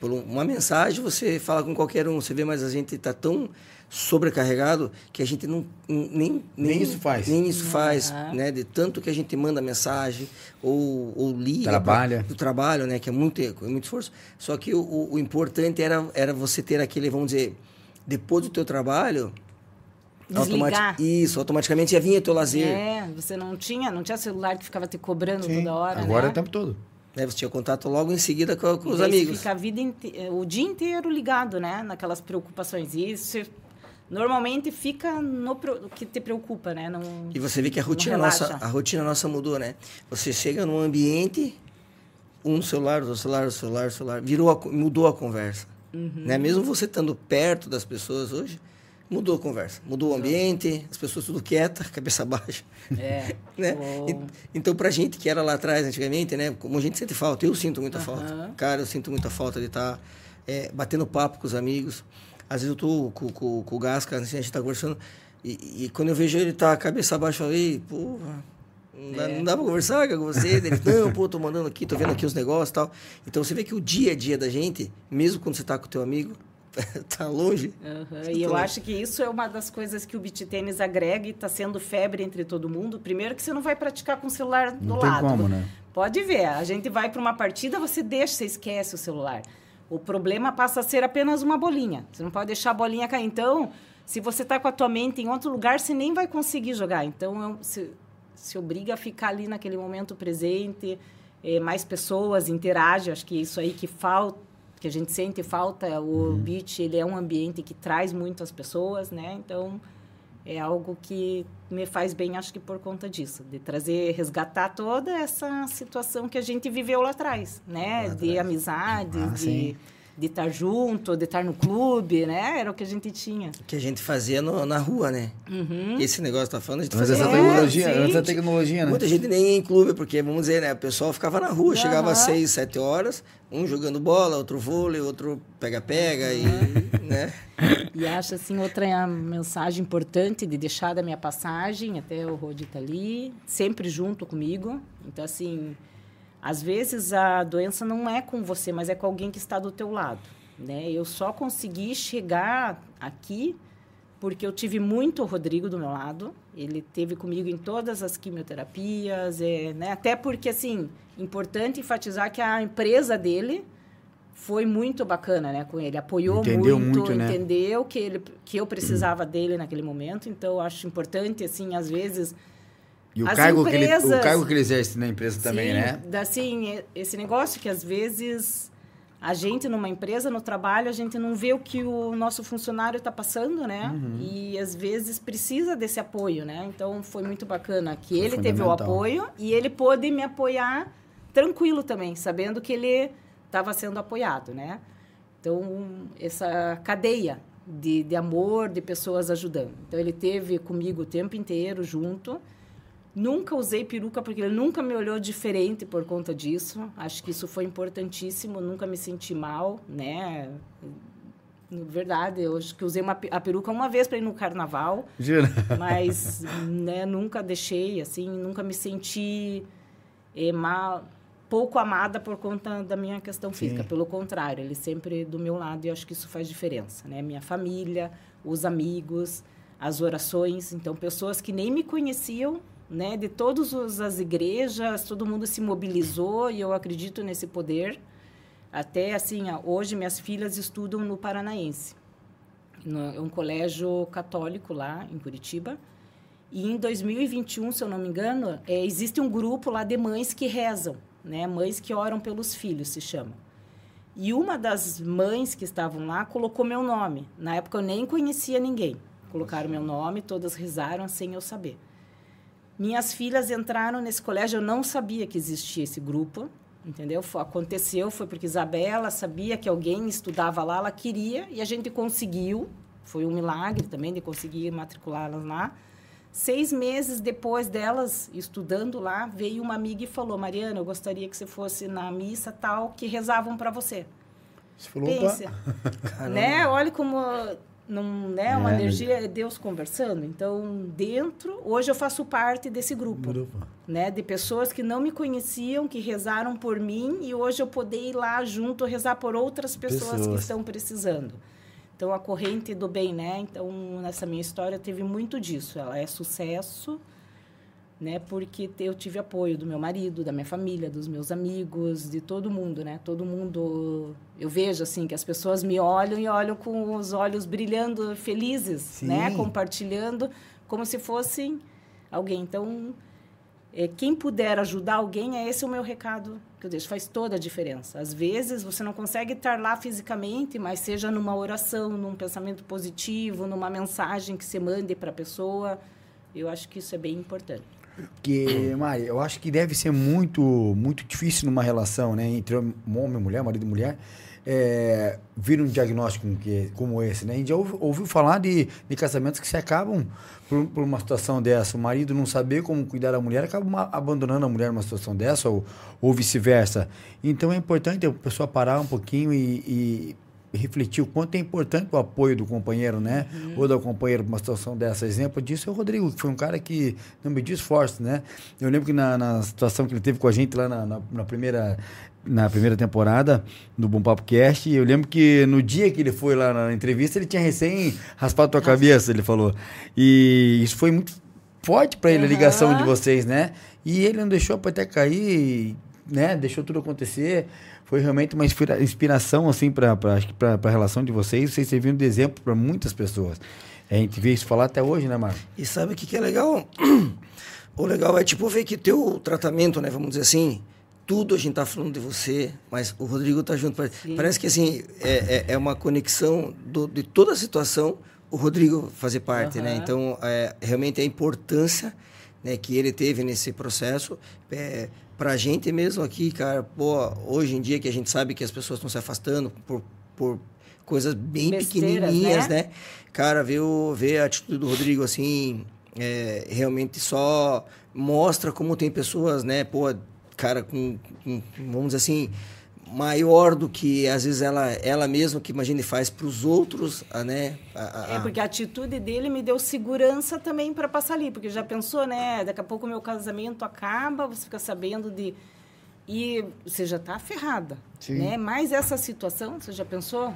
Por um- uma mensagem você fala com qualquer um, você vê, mas a gente está tão sobrecarregado que a gente não nem Nem isso faz. nem isso faz, Aham. né? De tanto que a gente manda mensagem ou, ou liga. Trabalha. Do trabalho, né? Que é muito, é muito esforço. Só que o, o, importante era, era você ter aquele, vamos dizer, depois do teu trabalho... Desligar. Isso, automaticamente já vinha teu lazer. É, você não tinha, não tinha celular que ficava te cobrando Sim. toda hora, Agora né? é o tempo todo. Né? Você tinha contato logo em seguida com, com os amigos. Fica a vida o dia inteiro ligado, né? Naquelas preocupações. E isso normalmente fica no que te preocupa, né? Não, E você vê que a rotina nossa, a rotina nossa mudou, né? Você chega num ambiente, um celular, outro celular, outro celular, outro celular, virou a mudou a conversa. Uhum. Né? Mesmo você estando perto das pessoas hoje, mudou a conversa. Mudou o ambiente, as pessoas tudo quietas, *laughs* cabeça baixa. É. *laughs* Né? E- Então, pra gente que era lá atrás, antigamente, né? Como a gente sente falta, eu sinto muita falta. Aham. Cara, eu sinto muita falta de estar batendo papo com os amigos. Às vezes eu tô com, com, com o Gasca, assim, a gente tá conversando, e, e quando eu vejo ele tá cabeça baixa, eu falei, porra, não dá, É. não dá pra conversar com você? Ele, não, pô, tô mandando aqui, tô vendo aqui os negócios e tal. Então você vê que o dia a dia da gente, mesmo quando você tá com o teu amigo, *laughs* tá longe. Aham, E eu Então- acho que isso é uma das coisas que o beach tênis agrega e está sendo febre entre todo mundo. Primeiro que você não vai praticar com o celular do Não tem lado. como, né? Pode ver, a gente vai para uma partida, você deixa, você esquece o celular. O problema passa a ser apenas uma bolinha. Você não pode deixar a bolinha cair. Então, se você está com a tua mente em outro lugar, você nem vai conseguir jogar. Então, eu- se, se obriga a ficar ali naquele momento presente, eh, mais pessoas interagem. Acho que isso aí que falta, que a gente sente falta. O beach, ele é um ambiente que traz muito as pessoas, né? Então, é algo que me faz bem, acho que por conta disso, de trazer, resgatar toda essa situação que a gente viveu lá atrás, né? De amizade, Ah, de sim. De estar junto, de estar no clube, né? Era o que a gente tinha. Que a gente fazia no- na rua, né? Uhum. Esse negócio que tá falando, a gente fazia rua. tecnologia, antes da tecnologia, né? Muita gente nem ia em clube, porque, vamos dizer, né? O pessoal ficava na rua, chegava às seis, sete horas, um jogando bola, outro vôlei, outro pega-pega, e, né? E acho assim outra mensagem importante de deixar da minha passagem, até o Rodi tá ali, sempre junto comigo. Então assim, às vezes a doença não é com você, mas é com alguém que está do teu lado, né? Eu só consegui chegar aqui porque eu tive muito o Rodrigo do meu lado. Ele teve comigo em todas as quimioterapias, é, né? Até porque assim, importante enfatizar que a empresa dele foi muito bacana, né, com ele. Apoiou Entendeu muito, muito, né? entendeu que ele que eu precisava dele naquele momento. Então eu acho importante assim, às vezes E o As cargo, que ele, o empresas- cargo que ele exerce na empresa também, Sim, né? Assim, esse negócio que às vezes a gente numa empresa, no trabalho, a gente não vê o que o nosso funcionário está passando, né? Uhum. E às vezes precisa desse apoio, né? Então foi muito bacana que Foi ele teve o apoio e ele pôde me apoiar tranquilo também, sabendo que ele estava sendo apoiado, né? Então, essa cadeia de, de amor, de pessoas ajudando. Então, ele teve comigo o tempo inteiro junto. Nunca usei peruca porque ele nunca me olhou diferente por conta disso. Acho que isso foi importantíssimo. Nunca me senti mal, né? Na verdade, eu acho que usei uma, a peruca uma vez para ir no carnaval, Jura? mas *laughs* né, nunca deixei, assim, nunca me senti eh, mal, pouco amada por conta da minha questão física. Sim. Pelo contrário, ele sempre do meu lado e acho que isso faz diferença, né? Minha família, os amigos, as orações. Então, pessoas que nem me conheciam, né, de todas as igrejas, todo mundo se mobilizou e eu acredito nesse poder. Até assim, hoje minhas filhas estudam no Paranaense, no, um colégio católico lá em Curitiba. E em 2021, se eu não me engano, é, existe um grupo lá de mães que rezam, né? Mães que oram pelos filhos, se chama. E uma das mães que estavam lá colocou meu nome. Na época eu nem conhecia ninguém. Colocaram meu nome, todas rezaram sem eu saber. Minhas filhas entraram nesse colégio, eu não sabia que existia esse grupo, entendeu? Foi, aconteceu, foi porque Isabela sabia que alguém estudava lá, ela queria e a gente conseguiu. Foi um milagre também de conseguir matriculá-las lá. Seis meses depois delas estudando lá, veio uma amiga e falou: Mariana, eu gostaria que você fosse na missa tal que rezavam para você. Você falou, Pensa, *laughs* né? Olha como não, né, é, uma energia é Deus conversando. Então, dentro, hoje eu faço parte desse grupo, grupo, né, de pessoas que não me conheciam, que rezaram por mim e hoje eu poder ir lá junto rezar por outras pessoas, pessoas. que estão precisando. Então, a corrente do bem, né? Então, nessa minha história teve muito disso. Ela é sucesso, né? Porque eu tive apoio do meu marido, da minha família, dos meus amigos, de todo mundo, né? Todo mundo... Eu vejo, assim, que as pessoas me olham e olham com os olhos brilhando, felizes, né? Sim. né? Compartilhando como se fossem alguém. Então, é, quem puder ajudar alguém, é esse o meu recado que eu deixo. Faz toda a diferença. Às vezes você não consegue estar lá fisicamente, mas seja numa oração, num pensamento positivo, numa mensagem que você mande para a pessoa. Eu acho que isso é bem importante. Porque, Mari, eu acho que deve ser muito, muito difícil numa relação, né, entre homem e mulher, marido e mulher, é, vir um diagnóstico como esse, né? A gente já ouviu falar de, de casamentos que se acabam por, por, uma situação dessa. O marido não saber como cuidar da mulher, acaba uma, abandonando a mulher numa situação dessa, ou, ou vice-versa. Então é importante a pessoa parar um pouquinho e, e refletir o quanto é importante o apoio do companheiro, né? Uhum. Ou da companheira numa situação dessa. Exemplo disso é o Rodrigo, que foi um cara que não mediu esforço, né? Eu lembro que na, na situação que ele teve com a gente lá na, na, na primeira na primeira temporada do Bom Papo Cast. Eu lembro que no dia que ele foi lá na entrevista, ele tinha recém raspado a tua cabeça, ele falou. E isso foi muito forte para ele, uhum. a ligação de vocês, né? E ele não deixou a até cair, né? Deixou tudo acontecer. Foi realmente uma inspira inspiração, assim, para a relação de vocês. Vocês serviram de exemplo para muitas pessoas. A gente vê isso falar até hoje, né, Marcos? E sabe o que, que é legal? *clears throat* O legal é, tipo, ver que teu tratamento, né? Vamos dizer assim, tudo a gente tá falando de você, mas o Rodrigo tá junto. Sim. Parece que assim é, é, é, uma conexão do, de toda a situação. O Rodrigo fazer parte, uhum. né? Então é, realmente a importância né, que ele teve nesse processo é, para a gente mesmo aqui, cara. Pô, hoje em dia que a gente sabe que as pessoas estão se afastando por, por coisas bem Besteiras, pequenininhas, né? né? Cara, ver, o, ver a atitude do Rodrigo assim, é, realmente só mostra como tem pessoas, né? Pô, cara com, com, vamos dizer assim, maior do que às vezes ela ela mesma que imagine faz para os outros, né? A, a, é porque a atitude dele me deu segurança também para passar ali, porque já pensou, né? Daqui a pouco o meu casamento acaba, você fica sabendo de e você já está ferrada, Sim. né? Mas essa situação, você já pensou?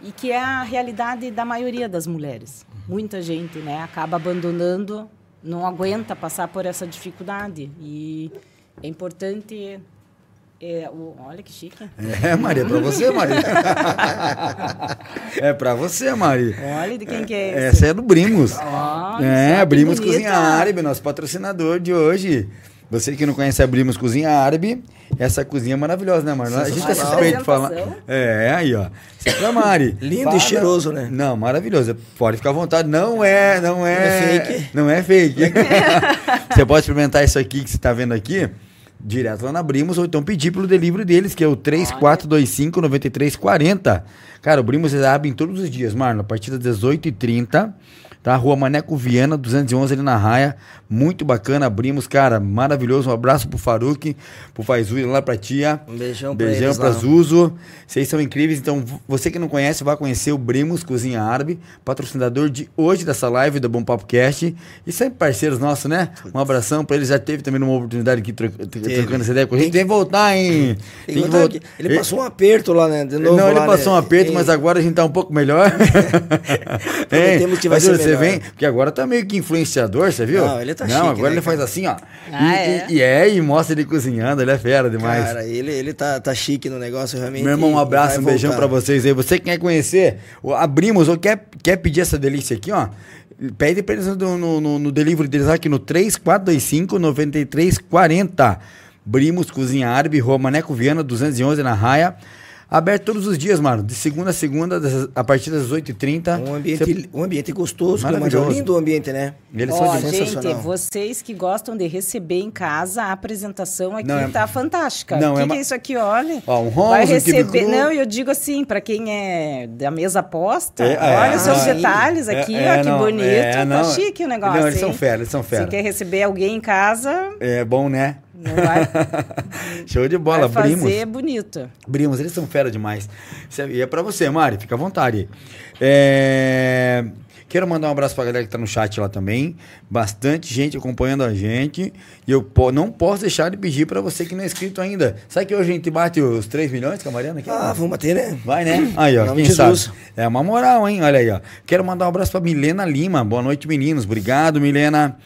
E que é a realidade da maioria das mulheres. Muita gente, né, acaba abandonando, não aguenta passar por essa dificuldade e é importante. É, o, olha que chique. É, Maria, é pra você, Maria. *laughs* é pra você, Maria. Olha de quem que é esse. Essa é do Brimos. Oh, é, Brimos Cozinha Árabe, nosso patrocinador de hoje. Você que não conhece a Brimos Cozinha Árabe, essa cozinha é maravilhosa, né, Mari? A gente é suspeito de falar. É, aí, ó. Sempre a Mari. Lindo Fala... e cheiroso, né? Não, maravilhoso. Pode ficar à vontade. Não é, não é. Não é fake. Não é fake. *laughs* você pode experimentar isso aqui que você está vendo aqui direto lá na Brimos, ou então pedir pelo delivery deles, que é o 3425-9340. Cara, o Brimos eles abrem todos os dias, Marlon, a partir das 18h30 tá? Rua Maneco Viana, 211 ali na Raia. Muito bacana, abrimos, cara, maravilhoso. Um abraço pro Faruque, pro Faizu lá pra tia. Um beijão, beijão pra, eles, pra Zuzo. Vocês são incríveis. Então, você que não conhece, vai conhecer o Brimos Cozinha Árabe, patrocinador de hoje dessa live do Bom Papo Cast. E sempre parceiros nossos, né? Um abração pra eles. Já teve também uma oportunidade aqui tro trocando essa ideia com a gente. Tem que voltar, hein? Tem que que voltar aqui. Ele passou um aperto lá, né? De novo não, ele lá, passou um né? aperto, Ei, mas agora a gente tá um pouco melhor. *laughs* Prometemos que vai *laughs* Mas, ser Você vem, porque agora tá meio que influenciador, você viu? Não, ele tá Não, chique, agora né, ele faz assim, ó. Ah, e, é? E, e é, e mostra ele cozinhando, ele é fera demais. Cara, ele, ele tá, tá chique no negócio, realmente. Meu irmão, um abraço, um beijão voltar. pra vocês aí. Você que quer conhecer, abrimos ou quer, quer pedir essa delícia aqui, ó. Pede pra eles no, no, no, no delivery deles aqui no 3425-9340. Brimos, Cozinha Árabe, Rua Maneco Viana, 211 na Raia. Aberto todos os dias, mano. De segunda a segunda, a partir das 8h30. Um ambiente, um ambiente gostoso, mas é Maravilhoso. lindo o ambiente, né? Eles Ó, são de... gente, vocês que gostam de receber em casa, a apresentação aqui Não, é- tá fantástica. Não, o que, é que ma- é isso aqui, olha? Ó, um Holmes, Vai um receber. cru. Não, eu digo assim, para quem é da mesa posta, É, é, olha os seus ah, detalhes é, aqui, é, ó, que não, bonito. é, tá chique o negócio. Não, eles são hein? fera, eles são fera. Se quer receber alguém em casa, É bom, né? Não vai, *laughs* Show de bola, vai Brimos. fazer bonito. Brimos, eles são fera demais. É- E é pra você, Mari, fica à vontade. É, Quero mandar um abraço pra galera que tá no chat lá também. Bastante gente acompanhando a gente. E eu po- não posso deixar de pedir pra você que não é inscrito ainda. Sabe que hoje a gente bate os 3 milhões com a Mariana aqui? Ah, vamos bater, né? Vai, né? Aí, ó, quem sabe? É uma moral, hein? Olha aí, ó. Quero mandar um abraço pra Milena Lima. Boa noite, meninos. Obrigado, Milena.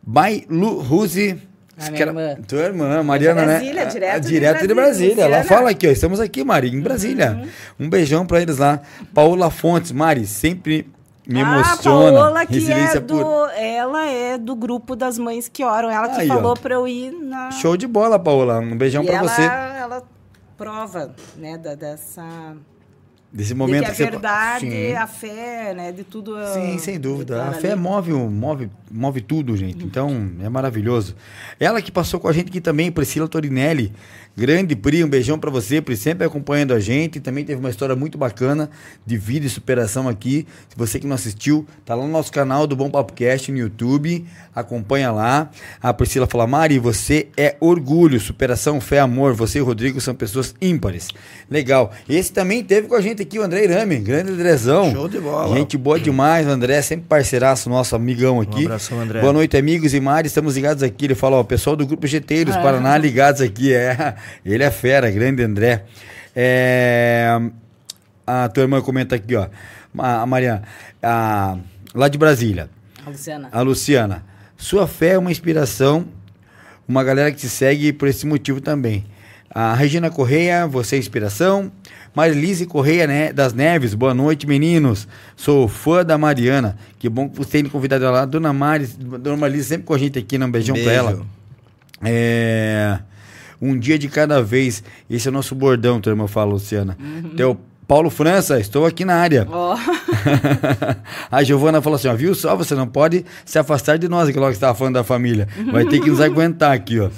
Bailu Ruzi. A minha irmã. Tua irmã, Mariana, Brasília, né? direto Ah, de direto de Brasília, Brasília. Ela fala aqui, ó. Estamos aqui, Mari, em Brasília. Um beijão pra eles lá. Paola Fontes, Mari, sempre me emociona. Ah, Paola, que é do, pura. ela é do grupo das mães que oram. Ela que Aí, ó. falou pra eu ir na... Show de bola, Paola. Um beijão e pra ela, você. ela prova, né, da, dessa... Desse de momento que a você- verdade, Sim. a fé, né, de tudo... Sim, sem dúvida. A fé ali. move, move, move tudo, gente. *laughs* Então, é maravilhoso. Ela que passou com a gente aqui também, Priscila Torinelli. Grande Pri, um beijão pra você, Pri, sempre acompanhando a gente. Também teve uma história muito bacana de vida e superação aqui. Se você que não assistiu, tá lá no nosso canal do Bom Papo Cast no YouTube. Acompanha lá. A Priscila fala: Mari, você é orgulho, superação, fé, amor. Você e o Rodrigo são pessoas ímpares. Legal. Esse também teve com a gente aqui, o André Irame, grande Andrezão. Show de bola. Gente boa demais, o André, sempre parceiraço, nosso amigão aqui. Um abração, André. Boa noite, amigos e Mari, estamos ligados aqui. Ele fala, ó, pessoal do Grupo GT dos Paraná ligados aqui. É, ele é fera, grande André. É, a tua irmã comenta aqui, ó. A, Mariana, a- lá de Brasília. A Luciana. A Luciana, sua fé é uma inspiração, uma galera que te segue por esse motivo também. A Regina Correia, você é inspiração. Marilise Correia né, das Neves, boa noite, meninos. Sou fã da Mariana. Que bom que você tenha convidado ela lá. Dona Mari, Dona Marilise sempre com a gente aqui, né? um beijão pra Beijo. ela. É, um dia de cada vez. Esse é o nosso bordão, tua irmã fala, Luciana. Teu Paulo França, estou aqui na área. Ó, *laughs* a Giovana falou assim: ó, viu só, você não pode se afastar de nós, que logo estava falando da família. Vai ter que nos aguentar aqui, ó.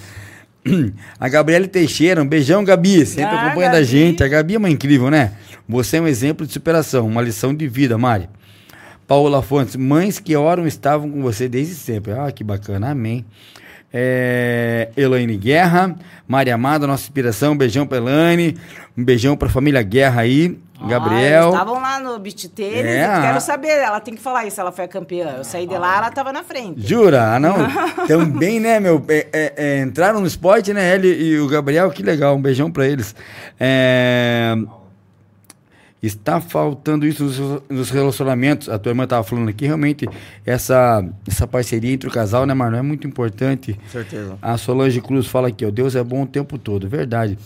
*clears throat* A Gabriele Teixeira, um beijão, Gabi. Sempre Ah, acompanhando a Gabi. gente. A Gabi é uma incrível, né? Você é um exemplo de superação, uma lição de vida, Mari. Paola Fontes, mães que oram estavam com você desde sempre. Ah, que bacana, amém. É, Elaine Guerra, Maria Amada, nossa inspiração. Um beijão pra Elaine. Um beijão pra família Guerra aí. Gabriel. eles estavam lá no beach tênis. É, quero saber, ela tem que falar isso, ela foi a campeã. Eu saí de lá, ela tava na frente. Jura? Ah, não. *laughs* Também, né, meu? é, é, é, entraram no esporte, né? Ele e o Gabriel, que legal. Um beijão pra eles. É, Está faltando isso nos- relacionamentos. A tua irmã tava falando aqui, realmente, essa, essa parceria entre o casal, né, Marlon? É muito importante. Com certeza. A Solange Cruz fala aqui, ó, Deus é bom o tempo todo, verdade.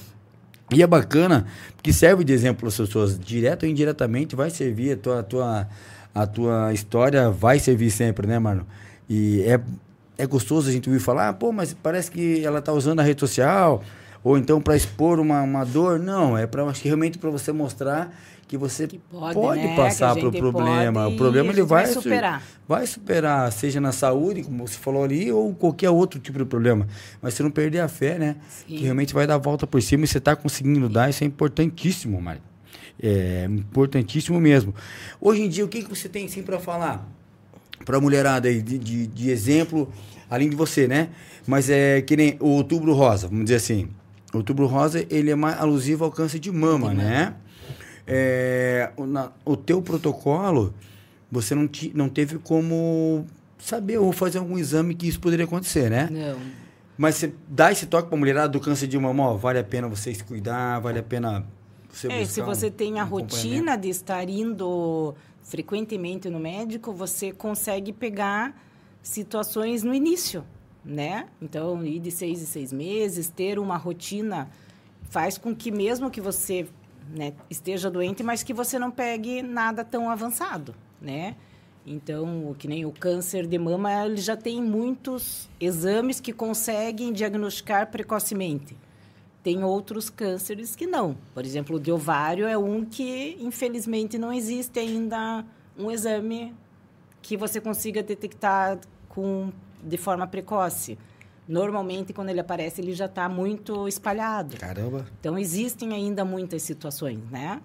E é bacana, porque serve de exemplo para as pessoas, direto ou indiretamente, vai servir a tua, a tua, a tua história, vai servir sempre, né, Marlon? E é, é gostoso a gente ouvir falar, ah, pô, mas parece que ela tá usando a rede social, ou então para expor uma, uma dor. Não, é para realmente para você mostrar que você Que pode, pode, né? passar Que a pro gente problema. o problema ele vai vai su- superar. vai superar, seja na saúde, como você falou ali, ou qualquer outro tipo de problema. Mas você não perder a fé, né? Sim. Que realmente vai dar a volta por cima e você está conseguindo dar, isso é importantíssimo, Mário. É importantíssimo mesmo. Hoje em dia, o que, que você tem assim para falar para a mulherada aí, de, de, de exemplo, além de você, né? Mas é que nem o outubro rosa, vamos dizer assim. O outubro rosa, ele é mais alusivo ao câncer de mama, né? É, o, na- o teu protocolo, você não, ti, não teve como saber ou fazer algum exame que isso poderia acontecer, né? Não. Mas você dá esse toque pra mulherada do câncer de mama, ó, vale a pena você se cuidar, vale a pena você É, se você um- tem a um rotina de estar indo frequentemente no médico, você consegue pegar situações no início, né? Então, ir de seis em seis meses, ter uma rotina faz com que mesmo que você né, esteja doente, mas que você não pegue nada tão avançado, né? Então, que nem o câncer de mama, ele já tem muitos exames que conseguem diagnosticar precocemente. Tem outros cânceres que não. Por exemplo, o de ovário é um que, infelizmente, não existe ainda um exame que você consiga detectar com, de forma precoce. Normalmente, quando ele aparece, ele já está muito espalhado. Caramba. Então, existem ainda muitas situações, né?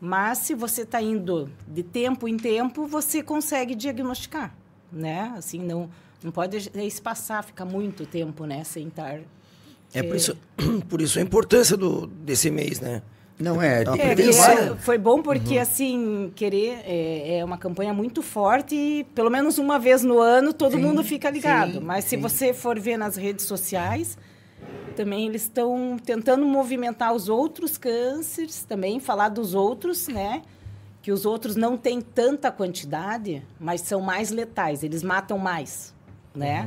Mas, se você está indo de tempo em tempo, você consegue diagnosticar, né? Assim, não, não pode passar, ficar muito tempo, né? Sem estar... É por isso, *clears throat* por isso a importância do, desse mês, né? Não é, Tá tem É, é- foi bom porque, assim, querer é, é uma campanha muito forte e pelo menos uma vez no ano todo Sim, mundo fica ligado. sim, Mas se sim. você for ver nas redes sociais, também eles estão tentando movimentar os outros cânceres, também falar dos outros, né? Que os outros não têm tanta quantidade, mas são mais letais, eles matam mais, né?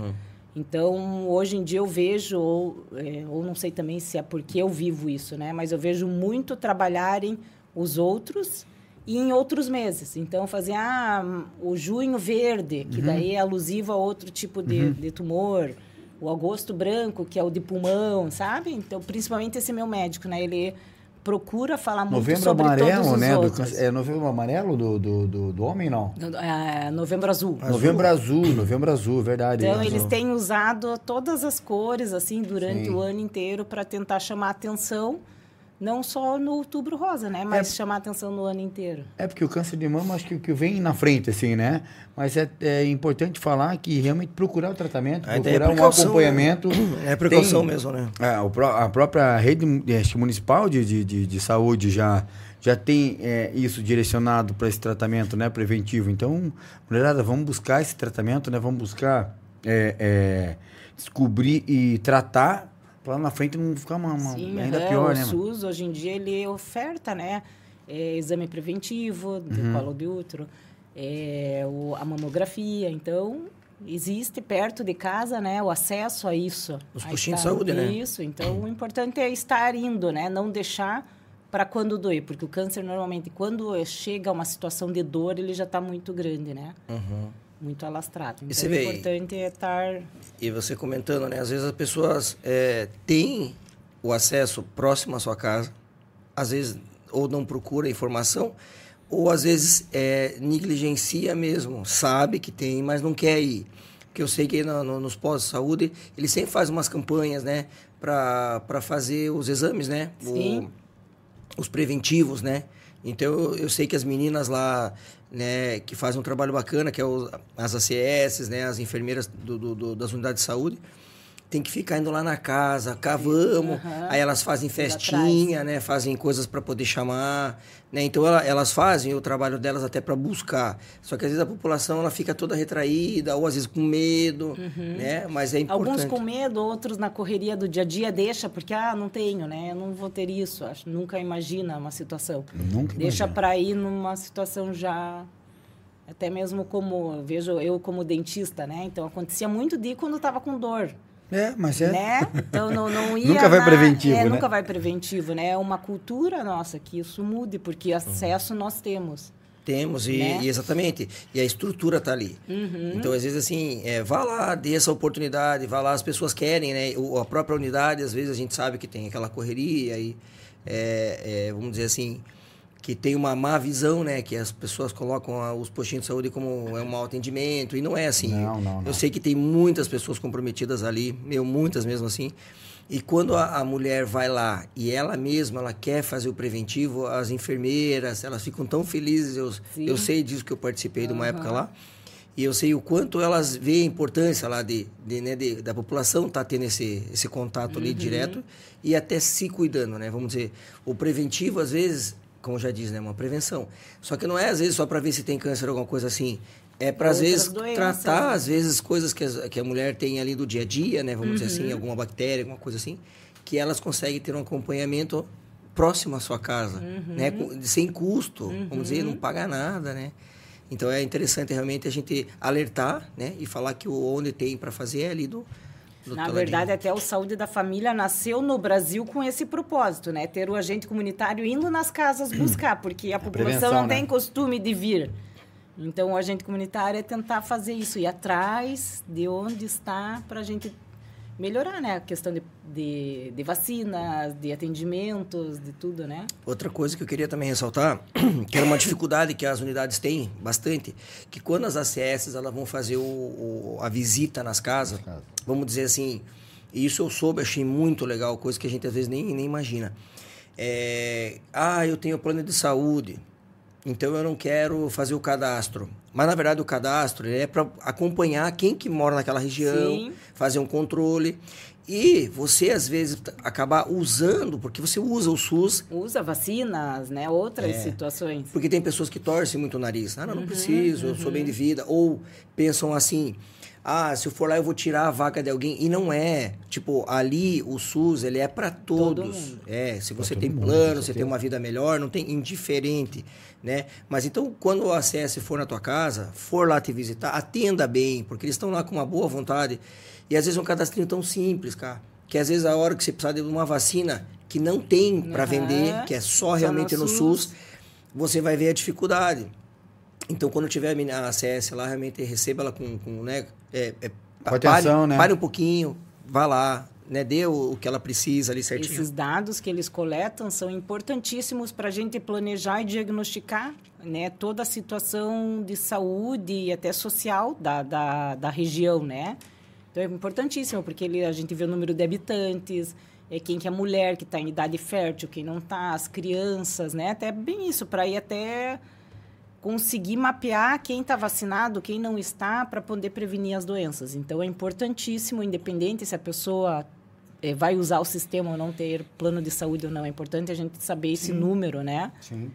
Então, hoje em dia eu vejo, ou, é, ou não sei também se é porque eu vivo isso, né? Mas eu vejo muito trabalharem os outros e em outros meses. Então, fazer ah, o junho verde, que daí é alusivo a outro tipo de, de tumor. O agosto branco, que é o de pulmão, sabe? Então, principalmente esse meu médico, né? Ele procura falar muito Novembro sobre todos amarelo, os né? outros. é novembro amarelo do, do, do, do homem, não? É, novembro azul. Novembro azul, novembro azul, verdade. Então, é. eles têm usado todas as cores, assim, durante Sim. o ano inteiro para tentar chamar atenção, não só no outubro rosa, né? Mas chamar atenção no ano inteiro. É porque o câncer de mama acho que, que vem na frente, assim, né? Mas é, é importante falar que realmente procurar o tratamento, A é procurar um precaução, acompanhamento. *clears throat* É precaução Tem- mesmo, né? É, o pró- a própria rede acho que municipal de, de, de, de saúde já, já tem é, isso direcionado para esse tratamento né, preventivo. Então, mulherada, vamos buscar esse tratamento, né? Vamos buscar é, é, descobrir e tratar para lá na frente não ficar uma, uma- Sim, ainda aham, pior, o né? mano? SUS, hoje em dia, ele oferta, né? é, exame preventivo de Uhum. colo de útero, é, o- a mamografia. Então, existe perto de casa, né? O acesso a isso. Os postinhos de saúde, né? Isso. Então, o importante é estar indo, né? Não deixar para quando doer, porque o câncer normalmente quando chega a uma situação de dor ele já está muito grande, né? Muito alastrado. Então, você o importante é estar E você comentando, né? Às vezes as pessoas é, têm o acesso próximo à sua casa, às vezes ou não procura informação, ou às vezes é, negligencia mesmo, sabe que tem, mas não quer ir. Porque eu sei que no- no- nos pós de saúde, eles sempre fazem umas campanhas, né? Para fazer os exames, né? O- Sim. os preventivos, né? Então eu, sei que as meninas lá, né, que fazem um trabalho bacana, que é os, as ACS, né, as enfermeiras do, do- do- das unidades de saúde, tem que ficar indo lá na casa, cavamos, Aham. aí elas fazem festinha, né, fazem coisas para poder chamar, né? Então ela- elas fazem o trabalho delas até para buscar. Só que às vezes a população ela fica toda retraída ou às vezes com medo, né? Mas é importante. Alguns com medo, outros na correria do dia a dia deixa, porque ah, não tenho, né? Eu não vou ter isso. Acho, nunca imagina uma situação. Nunca Deixa para ir numa situação já até mesmo como vejo eu como dentista, né? Então acontecia muito de ir quando eu estava com dor, É, mas é. né? Então não, não *laughs* ia Nunca vai na- preventivo, é, né? Nunca vai preventivo, né? É uma cultura nossa que isso mude, porque acesso nós temos. Temos, e, Né? e exatamente. E a estrutura tá ali. Então, às vezes, assim, é, vá lá, dê essa oportunidade, vá lá, as pessoas querem, né? O, a própria unidade, às vezes, a gente sabe que tem aquela correria e, é, é, vamos dizer assim, que tem uma má visão, né? Que as pessoas colocam a- os postinhos de saúde como é um mau atendimento, e não é assim. Não, não, não. Eu sei que tem muitas pessoas comprometidas ali, meu, muitas mesmo assim. E quando a, a mulher vai lá e ela mesma ela quer fazer o preventivo, as enfermeiras, elas ficam tão felizes. Eu, Sim. eu sei disso que eu participei de uma época lá. E eu sei o quanto elas veem a importância lá de, de, né, de- da população estar tendo esse, esse contato ali direto e até se cuidando, né? Vamos dizer, o preventivo, às vezes, como já diz, né? Uma prevenção. Só que não é, às vezes, só para ver se tem câncer ou alguma coisa assim. É para às vezes doenças, tratar né? às vezes coisas que, as- que a mulher tem ali do dia a dia, né? Vamos dizer Uhum. assim, alguma bactéria, alguma coisa assim, que elas conseguem ter um acompanhamento próximo à sua casa, Uhum. né? Sem custo, vamos dizer, não paga nada, né? Então é interessante realmente a gente alertar, né? E falar que o onde tem para fazer é ali do, do Na verdade, até o Saúde da Família nasceu no Brasil com esse propósito, né? Ter o agente comunitário indo nas casas *clears throat* buscar, porque a população prevenção, não né? tem costume de vir. Então, o agente comunitário é tentar fazer isso, ir atrás de onde está para a gente melhorar, né? A questão de, de, de vacinas, de atendimentos, de tudo, né? Outra coisa que eu queria também ressaltar, *clears throat* que era uma dificuldade que as unidades têm bastante, que quando as ACS elas vão fazer o, o- a visita nas casas, vamos dizer assim, isso eu soube, achei muito legal, coisa que a gente às vezes nem, nem imagina. É, ah, eu tenho plano de saúde, então eu não quero fazer o cadastro. Mas na verdade o cadastro é para acompanhar quem que mora naquela região, Sim. fazer um controle. E você às vezes acabar usando, porque você usa o SUS Usa vacinas, né? Outras É. situações. porque tem pessoas que torcem muito o nariz. Ah, não, Uhum, não preciso, eu sou bem de vida. Ou pensam assim, ah, se eu for lá eu vou tirar a vaga de alguém. E não é. Tipo, ali o SUS, ele é para Todo todos. mundo. É, se você todo tem mundo, plano, você certeza. tem uma vida melhor, não tem indiferente, né? Mas então, quando o ACS for na tua casa, for lá te visitar, atenda bem, porque eles estão lá com uma boa vontade. E às vezes um cadastrinho tão simples, cara. Que às vezes a hora que você precisar de uma vacina que não tem para Aham. vender, que é só Só realmente no no SUS. SUS, você vai ver a dificuldade. Então, quando tiver a ACS lá, realmente receba ela com, com né? É, é, Com atenção, pare, né? Pare um pouquinho, vá lá, né? Dê o, o que ela precisa ali certinho. Esses dados que eles coletam são importantíssimos para a gente planejar e diagnosticar né, toda a situação de saúde e até social da, da, da região, né? Então é importantíssimo, porque ele, a gente vê o número de habitantes, é quem que é mulher, que está em idade fértil, quem não está, as crianças, né? Até bem isso, para ir até conseguir mapear quem está vacinado, quem não está, para poder prevenir as doenças. Então é importantíssimo, independente se a pessoa eh, vai usar o sistema ou não ter plano de saúde ou não. É importante a gente saber esse número, né? Sim.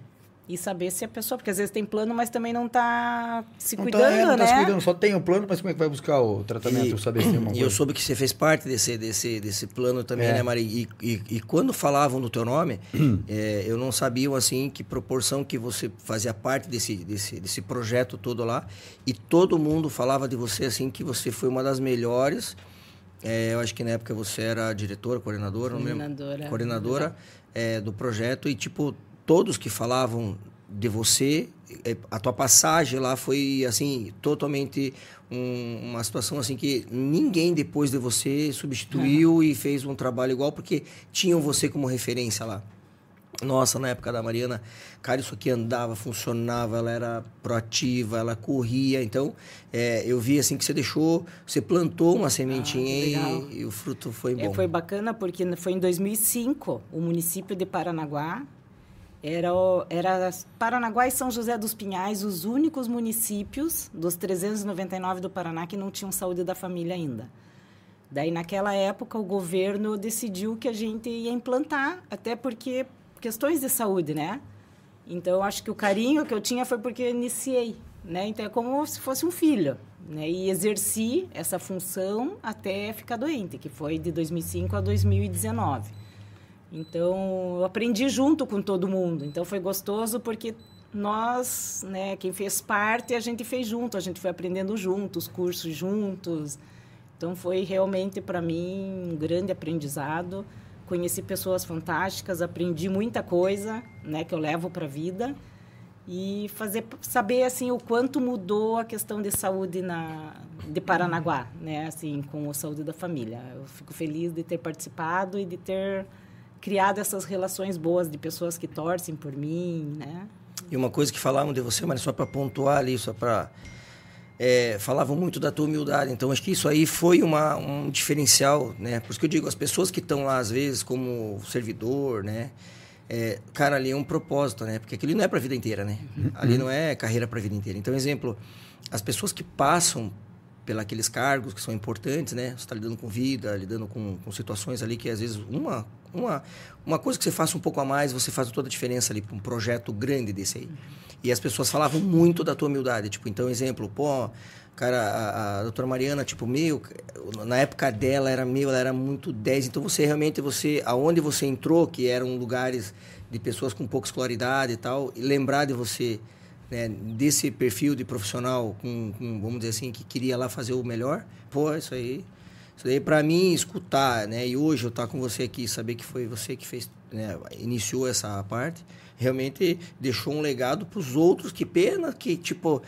E saber se a pessoa, porque às vezes tem plano, mas também não está se Não cuidando, tá, é, não tá né? se cuidando, só tem o plano, mas como é que vai buscar o tratamento, E- saber se tem uma *clears throat* E eu soube que você fez parte desse, desse, desse plano também, É. né, Mari? E, e, e quando falavam do teu nome, é, *clears throat* eu não sabia, assim, que proporção que você fazia parte desse, desse, desse projeto todo lá. E todo mundo falava de você, assim, que você foi uma das melhores. É, eu acho que na época você era diretora, coordenadora, não lembro. Coordenadora. Coordenadora é, do projeto. E, tipo, todos que falavam de você, é, a tua passagem lá foi, assim, totalmente um- uma situação, assim, que ninguém depois de você substituiu e fez um trabalho igual, porque tinham você como referência lá. Nossa, na época da Mariana, cara, isso aqui andava, funcionava, ela era proativa, ela corria. Então, é, eu vi assim que você deixou, você plantou uma sementinha Ah, e, e o fruto foi É, bom. foi bacana porque foi em 2005, o município de Paranaguá era, era Paranaguá e São José dos Pinhais os únicos municípios dos 399 do Paraná que não tinham saúde da família ainda. Daí, naquela época, o governo decidiu que a gente ia implantar, até porque questões de saúde, né? Então, acho que o carinho que eu tinha foi porque eu iniciei, né? Então, é como se fosse um filho, né? E exerci essa função até ficar doente, que foi de 2005 a 2019. Então, eu aprendi junto com todo mundo. Então, foi gostoso porque nós, né, quem fez parte, a gente fez junto, a gente foi aprendendo junto, os cursos juntos. Então, foi realmente para mim um grande aprendizado. Conheci pessoas fantásticas, aprendi muita coisa, né, que eu levo para a vida e fazer saber assim o quanto mudou a questão de saúde na de Paranaguá, né, assim, com a saúde da família. Eu fico feliz de ter participado e de ter criado essas relações boas de pessoas que torcem por mim, né? E uma coisa que falavam de você, mas só para pontuar ali, só para é, falavam muito da tua humildade. Então acho que isso aí foi uma, um diferencial, né? Por isso que eu digo, as pessoas que estão lá às vezes como servidor, né? É, cara, ali é um propósito, né? Porque aquilo não é para a vida inteira, né? Ali não é carreira para a vida inteira. Então, exemplo, as pessoas que passam pela aqueles cargos que são importantes, né? Você está lidando com vida, lidando com, com situações ali que às vezes uma, uma, uma coisa que você faça um pouco a mais, você faz toda a diferença ali para um projeto grande desse aí. E as pessoas falavam muito da tua humildade. Tipo, então, exemplo, pô, cara, a, a doutora Mariana, tipo, meu, na época dela era meu, ela era muito 10. Então, você realmente, você, aonde você entrou, que eram lugares de pessoas com pouca escolaridade e tal, e lembrar de você né, desse perfil de profissional com, com, vamos dizer assim, que queria lá fazer o melhor, pô, isso aí, isso aí para mim escutar, né, e hoje eu estar tá com você aqui, saber que foi você que fez, né, iniciou essa parte, realmente deixou um legado para os outros, que pena que, tipo,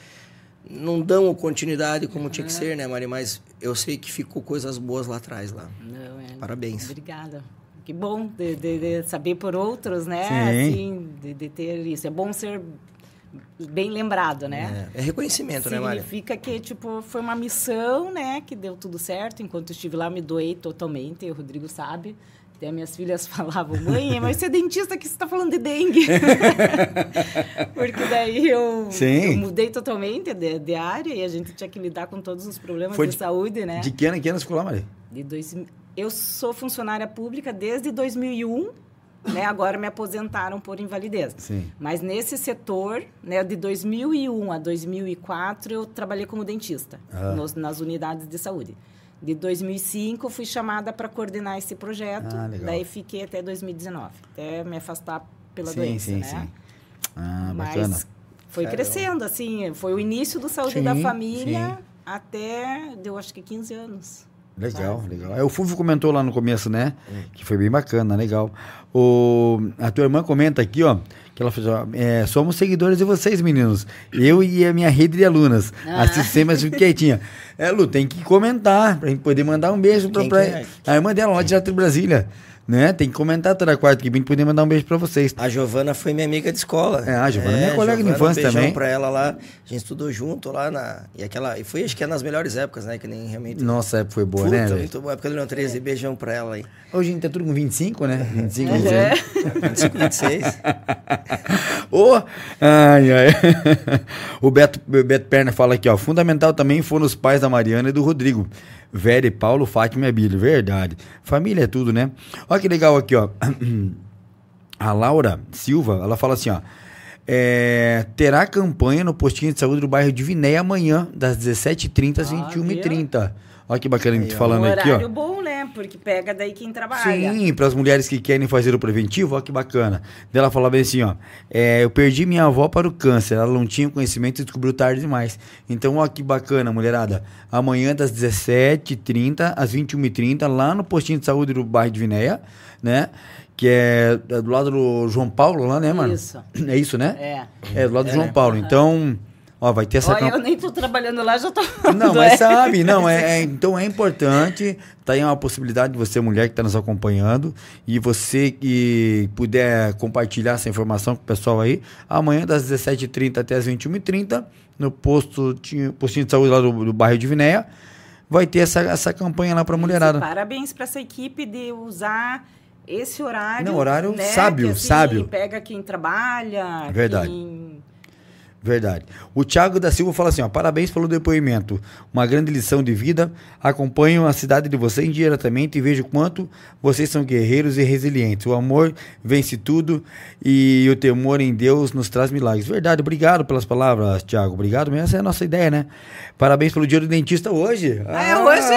não dão continuidade como uhum. tinha que ser, né, Mari, mas eu sei que ficou coisas boas lá atrás, lá. Não, é... Parabéns. Obrigada. Que bom de, de, de, saber por outros, né? Sim. Assim, de, de ter isso. É bom ser bem lembrado, né? É, é reconhecimento, Significa né, Maria? Significa que, tipo, foi uma missão, né? Que deu tudo certo. Enquanto estive lá, me doei totalmente. O Rodrigo sabe. Até minhas filhas *laughs* falavam, mãe, mas você é dentista que você está falando de dengue. *laughs* Porque daí eu, eu, mudei totalmente de, de, área e a gente tinha que lidar com todos os problemas de, de, saúde, né? De que ano, que ano você ficou lá, Maria? De dois, eu sou funcionária pública desde 2001 né, agora me aposentaram por invalidez. Sim. Mas nesse setor, né, de 2001 a 2004, eu trabalhei como dentista ah. nos, nas unidades de saúde. De 2005, fui chamada para coordenar esse projeto. Ah, daí fiquei até 2019, até me afastar pela sim, doença, sim, né? Sim. Ah, bacana. Mas foi Caramba. crescendo, assim, foi o início do Saúde sim, da Família até, deu acho que 15 anos. Legal, legal. É, o Fulvio comentou lá no começo, né? Hum. Que foi bem bacana, legal. O, a tua irmã comenta aqui, ó, que ela ó, é, somos seguidores de vocês, meninos. Eu e a minha rede de alunas. Ah. Assistei, mas quietinha. É, Lu, tem que comentar, pra gente poder mandar um beijo pra, pra é? a irmã dela, lá de Brasília né? Tem que comentar toda quarta que vem poder mandar um beijo pra vocês. A Giovana foi minha amiga de escola. É, a Giovana é minha colega Giovana, de infância um também. pra ela lá. A gente estudou junto lá na. E aquela. E foi acho que é nas melhores épocas, né? Que nem realmente. Nossa, época foi boa, Puta, né? Muito boa. Época do Leão 13, beijão pra ela aí. Hoje a gente tá tudo com 25, né? 25, uhum. é. 25, 26. oh, ai, ai. *laughs* o Beto, Beto Perna fala aqui, ó. Fundamental também foram os pais da Mariana e do Rodrigo. Vera e Paulo, Fátima e Abílio. Verdade. Família é tudo, né? Olha que legal aqui, ó. *clears throat* A Laura Silva, ela fala assim, ó. É, terá campanha no postinho de saúde do bairro de Vinéia amanhã, das 17h30 às ah, 21h30. Olha que bacana a gente falando um aqui, ó. bom, né? Porque pega daí quem trabalha. Sim, para as mulheres que querem fazer o preventivo, olha que bacana. Ela falava bem assim, ó. É, eu perdi minha avó para o câncer. Ela não tinha conhecimento e descobriu tarde demais. Então, olha que bacana, mulherada. Amanhã, das 17h30 às 21h30, lá no postinho de saúde do bairro de Vinéia, né? Que é, é do lado do João Paulo, lá, né, mano? Isso. É isso, né? É. É do lado do é. João Paulo. Então. Ó, vai ter essa Olha, eu nem tô trabalhando lá, já tô. Não, mas é. sabe, não, *laughs* é, é, então é importante, tá aí uma possibilidade de você, mulher que está nos acompanhando, e você que puder compartilhar essa informação com o pessoal aí, amanhã das 17h30 até as 21h30, no posto, postinho de saúde lá do, do bairro de Vinéia, vai ter essa, essa campanha lá para a mulherada. Parabéns para essa equipe de usar esse horário. Não, horário né, sábio, que, assim, sábio. Pega quem trabalha, Verdade. quem Verdade. O Thiago da Silva fala assim: ó, parabéns pelo depoimento. Uma grande lição de vida. Acompanho a cidade de vocês diretamente e vejo quanto vocês são guerreiros e resilientes. O amor vence tudo e o temor em Deus nos traz milagres. Verdade. Obrigado pelas palavras, Thiago. Obrigado mesmo. Essa é a nossa ideia, né? Parabéns pelo dia do dentista hoje. Ah, é hoje.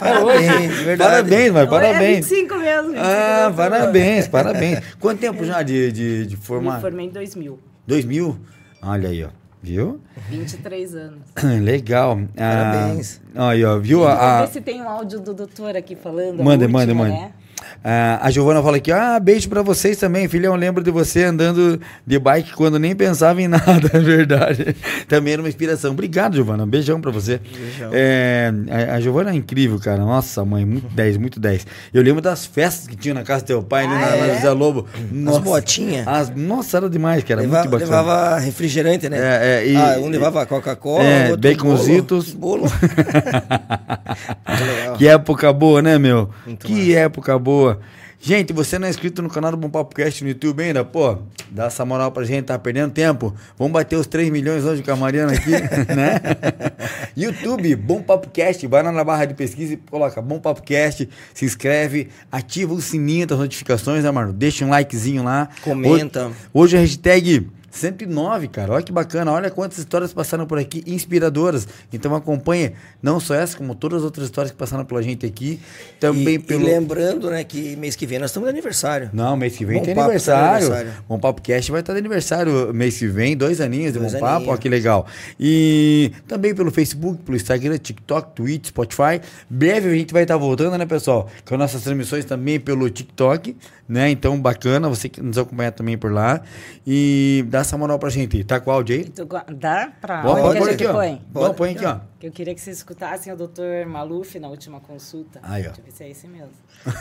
parabéns, verdade. Parabéns, mas parabéns. É 25 mesmo. 25 ah, parabéns, parabéns. Quanto tempo já de, de, de formar? Me formei em 2000. 2000? Olha aí, ó. Viu? 23 anos. *clears throat* Legal. Parabéns. Ah, aí, ó, viu? Vamos a, ver se tem um áudio do doutor aqui falando. Manda, manda, manda. Né? Ah, a Giovana fala aqui, ah, beijo para vocês também, filhão, lembro de você andando de bike quando nem pensava em *laughs* nada, é verdade. Também era uma inspiração. Obrigado, Giovana, um beijão para você. Beijão. É, a, a, Giovana é incrível, cara, nossa mãe, muito *laughs* 10, muito 10. Eu lembro das festas que tinha na casa do teu pai, ah, ali na, é? na José Lobo. Nossa, as botinhas. As, nossa, era demais, cara, Leva, muito bacana. Levava refrigerante, né? É, é, e, ah, um levava Coca-Cola, é, outro baconzitos. Bolo. bolo. *laughs* que época boa, né, meu? Muito que massa. época boa. Gente, você não é inscrito no canal do Bom Papo Cast no YouTube ainda? Pô, dá essa moral pra gente, tá perdendo tempo. Vamos bater os 3 milhões hoje com a Mariana aqui, *laughs* né? YouTube, Bom Papo Cast, vai lá na barra de pesquisa e coloca Bom Papo Cast, se inscreve, ativa o sininho das notificações, né, mano? Deixa um likezinho lá. Comenta. Hoje, hoje a hashtag 109, cara. Olha que bacana. Olha quantas histórias passaram por aqui, inspiradoras. Então acompanhe não só essa, como todas as outras histórias que passaram pela gente aqui. Também e, pelo. e lembrando, né, que mês que vem nós estamos de aniversário. Não, mês que vem Bom tem Papo tá de aniversário. aniversário. Bom Papo Cast vai estar de aniversário mês que vem, dois aninhos de Dois Bom Papo, ó, que legal. E também pelo Facebook, pelo Instagram, TikTok, Twitch, Spotify. Breve a gente vai estar voltando, né, pessoal? Com nossas transmissões também pelo TikTok, né? Então, bacana, você que nos acompanha também por lá. E dá essa moral pra gente. Tá com o áudio aí? Então, Dá pra Vamos onde que gente aqui, ó. põe? Vamos, põe aqui, ó. Que eu queria que vocês escutassem o doutor Maluf na última consulta. Aí, ó. Deixa eu ver se é esse mesmo. *laughs*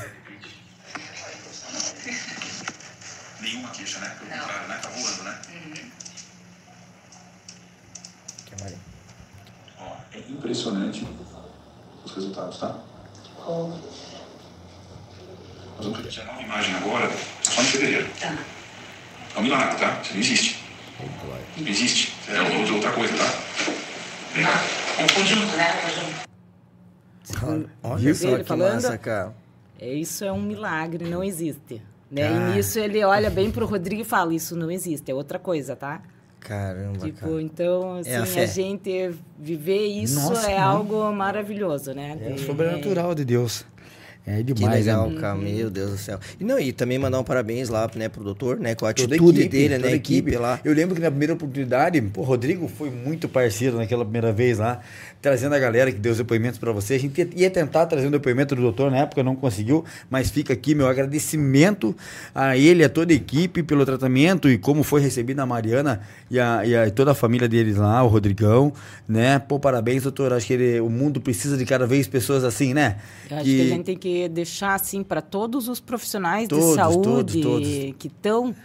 Nenhuma queixa, né? Pelo contrário, né? Tá voando, né? Ó, é impressionante os resultados, tá? Nós vamos repetir a nova imagem agora, só em fevereiro. Tá. É um milagre, tá? Isso não existe. Não existe. É outra outra coisa, tá? Vem cá. É conjunto, né? Conjunto. Olha Viu só ele que falando? massa, cara. É, Isso é um milagre, não existe. Né? E nisso ele olha bem pro Rodrigo e fala, isso não existe, é outra coisa, tá? Caramba, Tipo, cara. então, assim, É a fé. a gente viver isso Nossa, é mano. algo maravilhoso, né? É o De- sobrenatural de Deus. É Que demais, legal, né? cara. Meu Deus do céu. E, não, e também mandar um parabéns lá, né, pro doutor, né, com a Toda atitude equipe, dele, toda né, a equipe lá. Eu lembro que na primeira oportunidade, pô, o Rodrigo foi muito parceiro naquela primeira vez lá, trazendo a galera que deu os depoimentos para você. A gente ia, tentar trazer um depoimento do doutor na época, não conseguiu, mas fica aqui meu agradecimento a ele, a toda a equipe pelo tratamento e como foi recebida a Mariana e, a, e a- toda a família deles lá, o Rodrigão, né? Pô, parabéns, doutor. Acho que ele- o mundo precisa de cada vez pessoas assim, né? Eu acho que... a gente tem que deixar assim para todos os profissionais Todos, de saúde todos, todos. que estão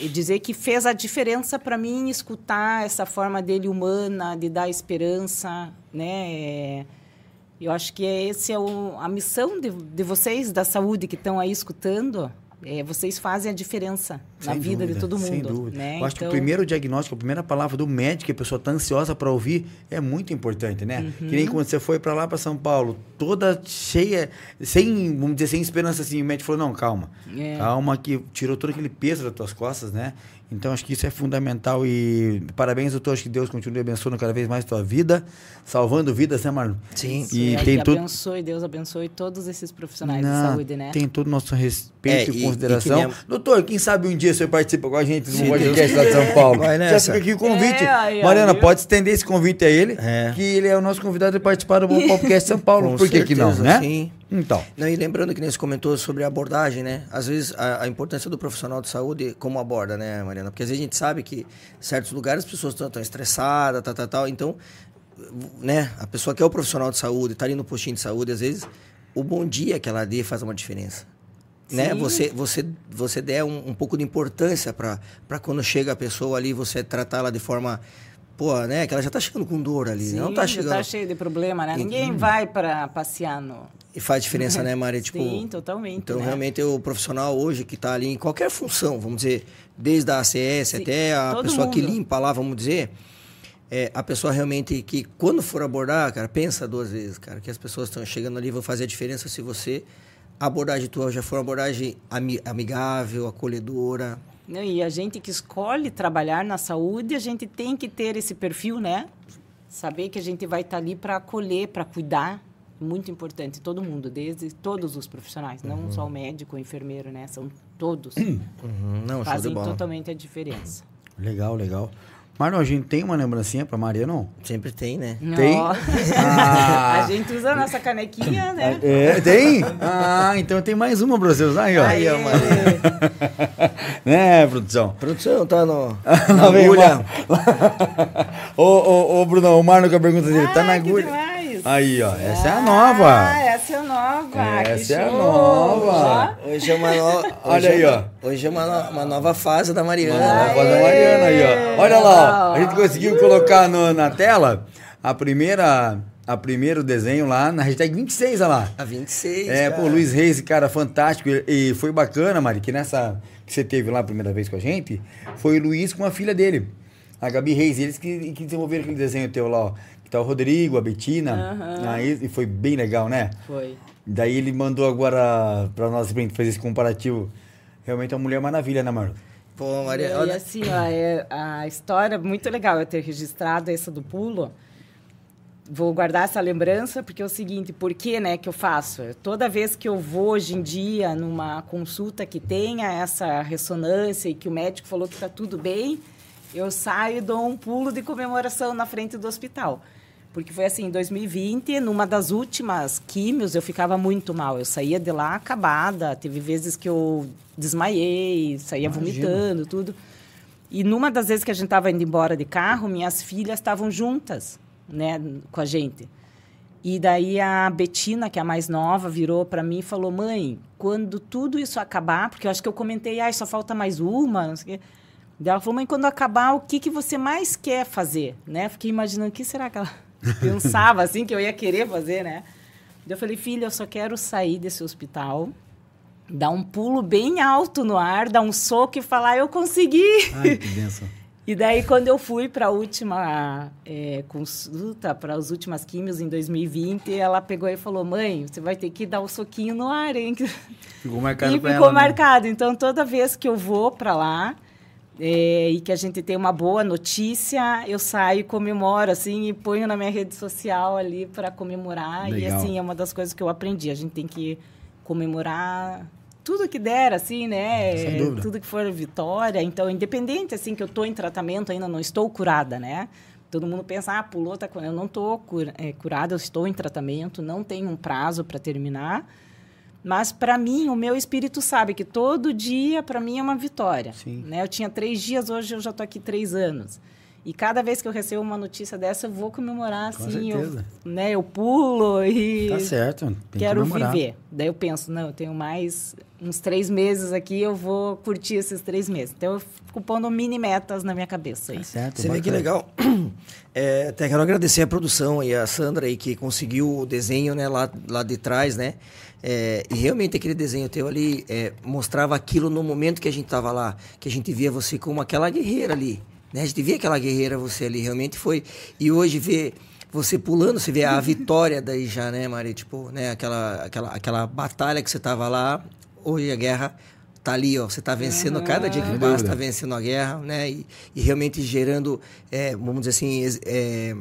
e dizer que fez a diferença para mim escutar essa forma dele humana de dar esperança, né? Eu acho que é esse é o, a missão de, de vocês da saúde que estão aí escutando. É, vocês fazem a diferença na Sem vida de dúvida, todo mundo. Sem dúvida. Né? Eu acho que o Então, primeiro diagnóstico, a primeira palavra do médico que a pessoa está ansiosa para ouvir é muito importante, né? Uhum. Que nem quando você foi para lá para São Paulo, toda cheia, sem, vamos dizer, sem esperança assim, o médico falou: "Não, calma. É. Calma que tirou todo aquele peso das tuas costas, né?" Então acho que isso é fundamental e parabéns, doutor, acho que Deus continue abençoando cada vez mais a tua vida, salvando vidas, né, Marlon? Sim. E e tem tudo abençoe, Deus abençoe todos esses profissionais Não, de saúde, né? Tem todo o nosso respeito É, e, e- consideração. e que nem Doutor, quem sabe um dia você participa com a gente no podcast lá de São. Paulo. Vai Já nessa. fica aqui o convite. É, aí, Mariana, viu? pode estender esse convite a ele, É. que ele é o nosso convidado de participar do Bom *laughs* Podcast São Paulo. Com Por que, que não, né? sim. Então. Não, e lembrando que nem você comentou sobre a abordagem, né? Às vezes a, a importância do profissional de saúde, como aborda, né, Mariana? Porque às vezes a gente sabe que em certos lugares as pessoas estão estressadas, tal, tal, tal. Então, né, a pessoa que é o profissional de saúde, tá ali no postinho de saúde, às vezes o bom dia que ela dê faz uma diferença. Né? Você, você, você der um, um pouco de importância para quando chega a pessoa ali, você tratar ela de forma. Pô, né? Que ela já tá chegando com dor ali. Sim, não tá já chegando. tá cheio de problema, né? Ninguém vai para passear no... E faz diferença, né, Maria? *laughs* Tipo, Sim, totalmente, Então, né? realmente, o profissional hoje que está ali em qualquer função, vamos dizer, desde a ACS Sim, até a pessoa que mundo. limpa lá, vamos dizer, é, a pessoa realmente que, quando for abordar, cara, pensa duas vezes, cara, que as pessoas estão chegando ali vão fazer a diferença se você, a abordagem tua já for uma abordagem ami- amigável, acolhedora. Não, E a gente que escolhe trabalhar na saúde, a gente tem que ter esse perfil, né? Saber que a gente vai estar ali para acolher, para cuidar. Muito importante, todo mundo, desde todos os profissionais, Uhum. não só o médico, o enfermeiro, né? São todos. *clears throat* Uhum, não, fazem totalmente a diferença. Legal, legal. Marlon, a gente tem uma lembrancinha pra Maria, não? Sempre tem, né? Tem? *laughs* Ah. a gente usa a nossa canequinha, né? É, tem? Ah, então tem mais uma pra você usar aí, ó. Aí, ó, Maria. *laughs* né, produção? Produção, tá no, *laughs* na o agulha. ô, ô, ô, Bruno, o Marlon com a pergunta dele. tá na agulha. demais. Aí, ó. Essa é a Ah, nova. essa é a nova. que Essa é a nova. Hoje é uma nova. Olha aí, ó. Hoje é uma, no- uma nova fase da Mariana. Uma nova da Mariana aí, ó. Olha lá, ó. A gente conseguiu colocar no- na tela a primeira a primeiro desenho lá na hashtag 26, olha lá. A 26. É, cara. pô, Luiz Reis, cara, fantástico. E e foi bacana, Mari, que nessa que você teve lá a primeira vez com a gente, foi o Luiz com a filha dele, a Gabi Reis. Eles que, que desenvolveram aquele desenho teu lá, ó. Tá o Rodrigo, a Betina. Aí, e foi bem legal, né? Foi. Daí ele mandou agora pra nós pra gente fazer esse comparativo. Realmente é uma mulher maravilha, né, Marlon? Pô, Maria, E olha, assim, ó, é, a história, muito legal eu ter registrado essa do pulo. Vou guardar essa lembrança, porque é o seguinte, por que, né, que eu faço? Toda vez que eu vou hoje em dia numa consulta que tenha essa ressonância e que o médico falou que está tudo bem, eu saio e dou um pulo de comemoração na frente do hospital. Porque foi assim, em 2020, numa das últimas químios, eu ficava muito mal. Eu saía de lá acabada, teve vezes que eu desmaiei, saía vomitando, tudo. E numa das vezes que a gente estava indo embora de carro, minhas filhas estavam juntas, né, com a gente. E daí a Betina, que é a mais nova, virou para mim e falou: "Mãe, quando tudo isso acabar, porque eu acho que eu comentei, ah, só falta mais uma, não sei o quê. Daí ela falou: "Mãe, quando acabar, o que que você mais quer fazer?", né? Fiquei imaginando o que será que ela *laughs* pensava assim que eu ia querer fazer, né? Eu falei: "Filha, eu só quero sair desse hospital." Dar um pulo bem alto no ar, dar um soco e falar: Eu consegui! Ai, que benção. *laughs* E daí, quando eu fui para a última é, consulta, para as últimas químios em 2020, ela pegou e falou: Mãe, você vai ter que dar um soquinho no ar, hein? Ficou marcado e ficou ela, né? marcado. Então, toda vez que eu vou para lá é, e que a gente tem uma boa notícia, eu saio e comemoro, assim, e ponho na minha rede social ali para comemorar. E, Legal. assim, é uma das coisas que eu aprendi. A gente tem que comemorar tudo que der, assim, né? Sem dúvida. Tudo que for vitória. Então, independente, assim, que eu estou em tratamento, ainda não estou curada, né? Todo mundo pensa, ah, pulou, tá curada. Eu não estou curada, eu estou em tratamento, não tenho um prazo para terminar. Mas, para mim, o meu espírito sabe que todo dia, para mim, é uma vitória. Sim. Né? Eu tinha três dias, hoje eu já estou aqui três anos. E cada vez que eu recebo uma notícia dessa, eu vou comemorar, Com assim. Eu, certeza. né, eu pulo e Tá certo. Tem que quero comemorar. viver. Daí eu penso, não, eu tenho mais uns três meses aqui, eu vou curtir esses três meses. Então eu fico pondo mini metas na minha cabeça aí. Tá certo. Você vê que bacana. legal. *clears throat* É, até quero agradecer a produção e a Sandra aí que conseguiu o desenho né, lá, lá de trás, né? É, e realmente aquele desenho teu ali é, mostrava aquilo no momento que a gente tava lá, que a gente via você como aquela guerreira ali. Né? A gente via aquela guerreira você ali, realmente foi. E hoje ver você pulando, você vê a *laughs* vitória daí já, né, Maria? Tipo, né, aquela, aquela, aquela batalha que você tava lá, hoje a guerra tá ali, ó. Você tá vencendo cada dia que passa, tá vencendo a guerra, né? E, e realmente gerando, é, vamos dizer assim, é,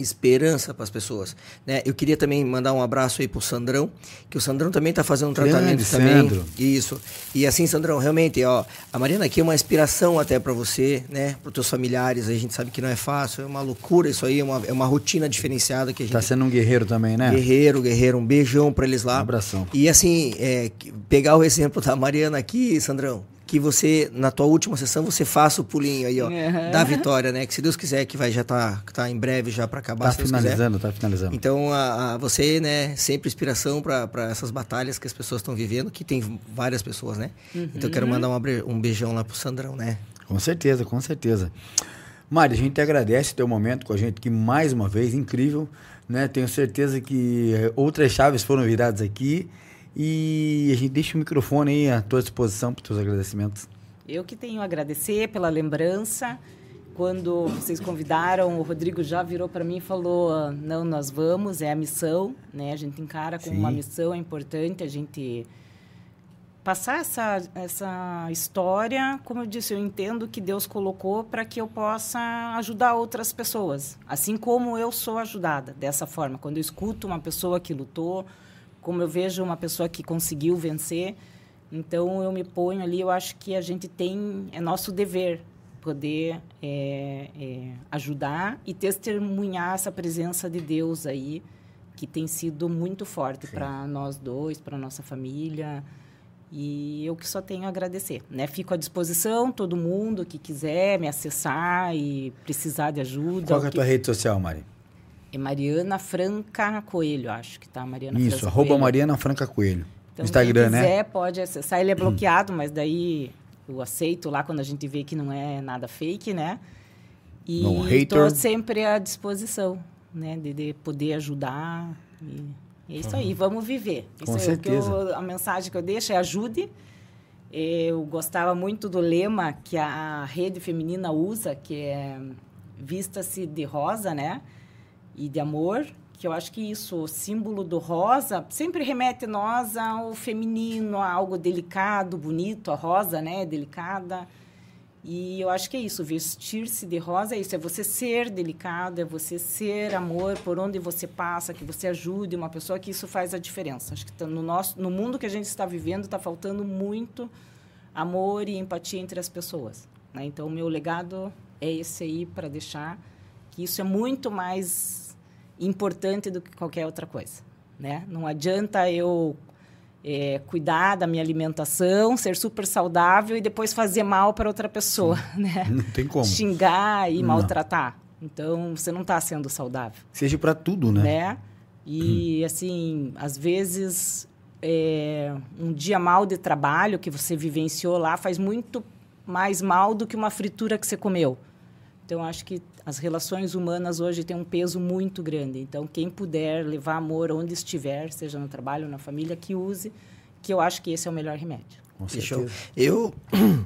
esperança para as pessoas, né? Eu queria também mandar um abraço aí pro Sandrão, que o Sandrão também tá fazendo um Grande tratamento também. Sandro. Isso. E assim, Sandrão, realmente, ó, a Mariana aqui é uma inspiração até para você, né? Para teus familiares, a gente sabe que não é fácil, é uma loucura isso aí, é uma, é uma rotina diferenciada que a gente Tá sendo um guerreiro também, né? Guerreiro, guerreiro, um beijão pra eles lá. Um abração. E assim, é, pegar o exemplo da Mariana aqui, Sandrão, que você, na tua última sessão, você faça o pulinho aí, ó, Uhum. da vitória, né? Que se Deus quiser, que vai já tá, tá em breve já pra acabar, Tá se Deus quiser. finalizando, tá finalizando. Então, a, a- você, né, sempre inspiração para essas batalhas que as pessoas estão vivendo, que tem várias pessoas, né? Então, eu quero mandar um, um beijão lá pro Sandrão, né? Com certeza, com certeza. Mari, a gente te agradece o teu momento com a gente aqui mais uma vez, incrível, né? Tenho certeza que outras chaves foram viradas aqui e a gente deixa o microfone aí à tua disposição para os teus agradecimentos. Eu que tenho a agradecer pela lembrança. Quando vocês convidaram, o Rodrigo já virou para mim e falou: "Ah, "Não, nós vamos, é a missão, né? A gente encara como Sim. uma missão, é importante a gente passar essa essa história, como eu disse, eu entendo que Deus colocou para que eu possa ajudar outras pessoas, assim como eu sou ajudada dessa forma. Quando eu escuto uma pessoa que lutou, como eu vejo uma pessoa que conseguiu vencer, então eu me ponho ali. Eu acho que a gente tem é nosso dever poder é, é, ajudar e testemunhar essa presença de Deus aí que tem sido muito forte para nós dois, para nossa família. E eu que só tenho a agradecer, né? Fico à disposição, todo mundo que quiser me acessar e precisar de ajuda. Qual é a que- tua rede social, Mari? É Mariana Franca Coelho, acho que tá Mariana Isso, Franca arroba Coelho. Mariana Franca Coelho. Então, Instagram, quem né? quiser pode acessar. Ele é bloqueado, mas daí eu aceito lá quando a gente vê que não é nada fake, né? E No estou sempre à disposição. né? De, de poder ajudar. É isso aí, vamos viver. Com isso o que certeza. eu- a mensagem que eu deixo é ajude. Eu gostava muito do lema que a rede feminina usa, que é vista-se de rosa, né? E de amor, que eu acho que isso, o símbolo do rosa, sempre remete nós ao feminino, a algo delicado, bonito, a rosa, né? Delicada. E eu acho que é isso, vestir-se de rosa é isso, é você ser delicado, é você ser amor por onde você passa, que você ajude uma pessoa, que isso faz a diferença. Acho que tá no, nosso, no mundo que a gente está vivendo está faltando muito amor e empatia entre as pessoas. né? Então, o meu legado é esse aí para deixar que isso é muito mais importante do que qualquer outra coisa. Né? Não adianta eu é, cuidar da minha alimentação, ser super saudável e depois fazer mal para outra pessoa, *laughs* né? Não tem como. Xingar e Não. maltratar. Então, você não está sendo saudável, Seja pra tudo, né? né? E, assim, às vezes, é, um dia mal de trabalho que você vivenciou lá faz muito mais mal do que uma fritura que você comeu. Então, acho que as relações humanas hoje têm um peso muito grande. Então, quem puder levar amor onde estiver, seja no trabalho ou na família, que use, que eu acho que esse é o melhor remédio. Com certeza. eu, *clears throat*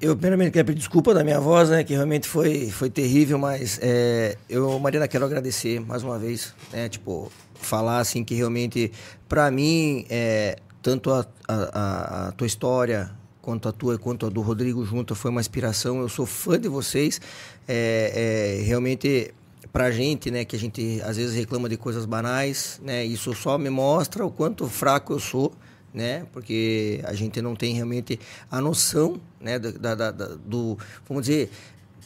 eu primeiramente quero pedir desculpa da minha voz, né? Que realmente foi, foi terrível, mas é, eu, Mariana, quero agradecer mais uma vez, né? Tipo, falar assim que realmente, para mim, é, tanto a, a- a tua história quanto a tua quanto a do Rodrigo junto foi uma inspiração. Eu sou fã de vocês. É, é, realmente pra gente, né, que a gente às vezes reclama de coisas banais, né, isso só me mostra o quanto fraco eu sou, né, porque a gente não tem realmente a noção, né, da, da- da- do, vamos dizer,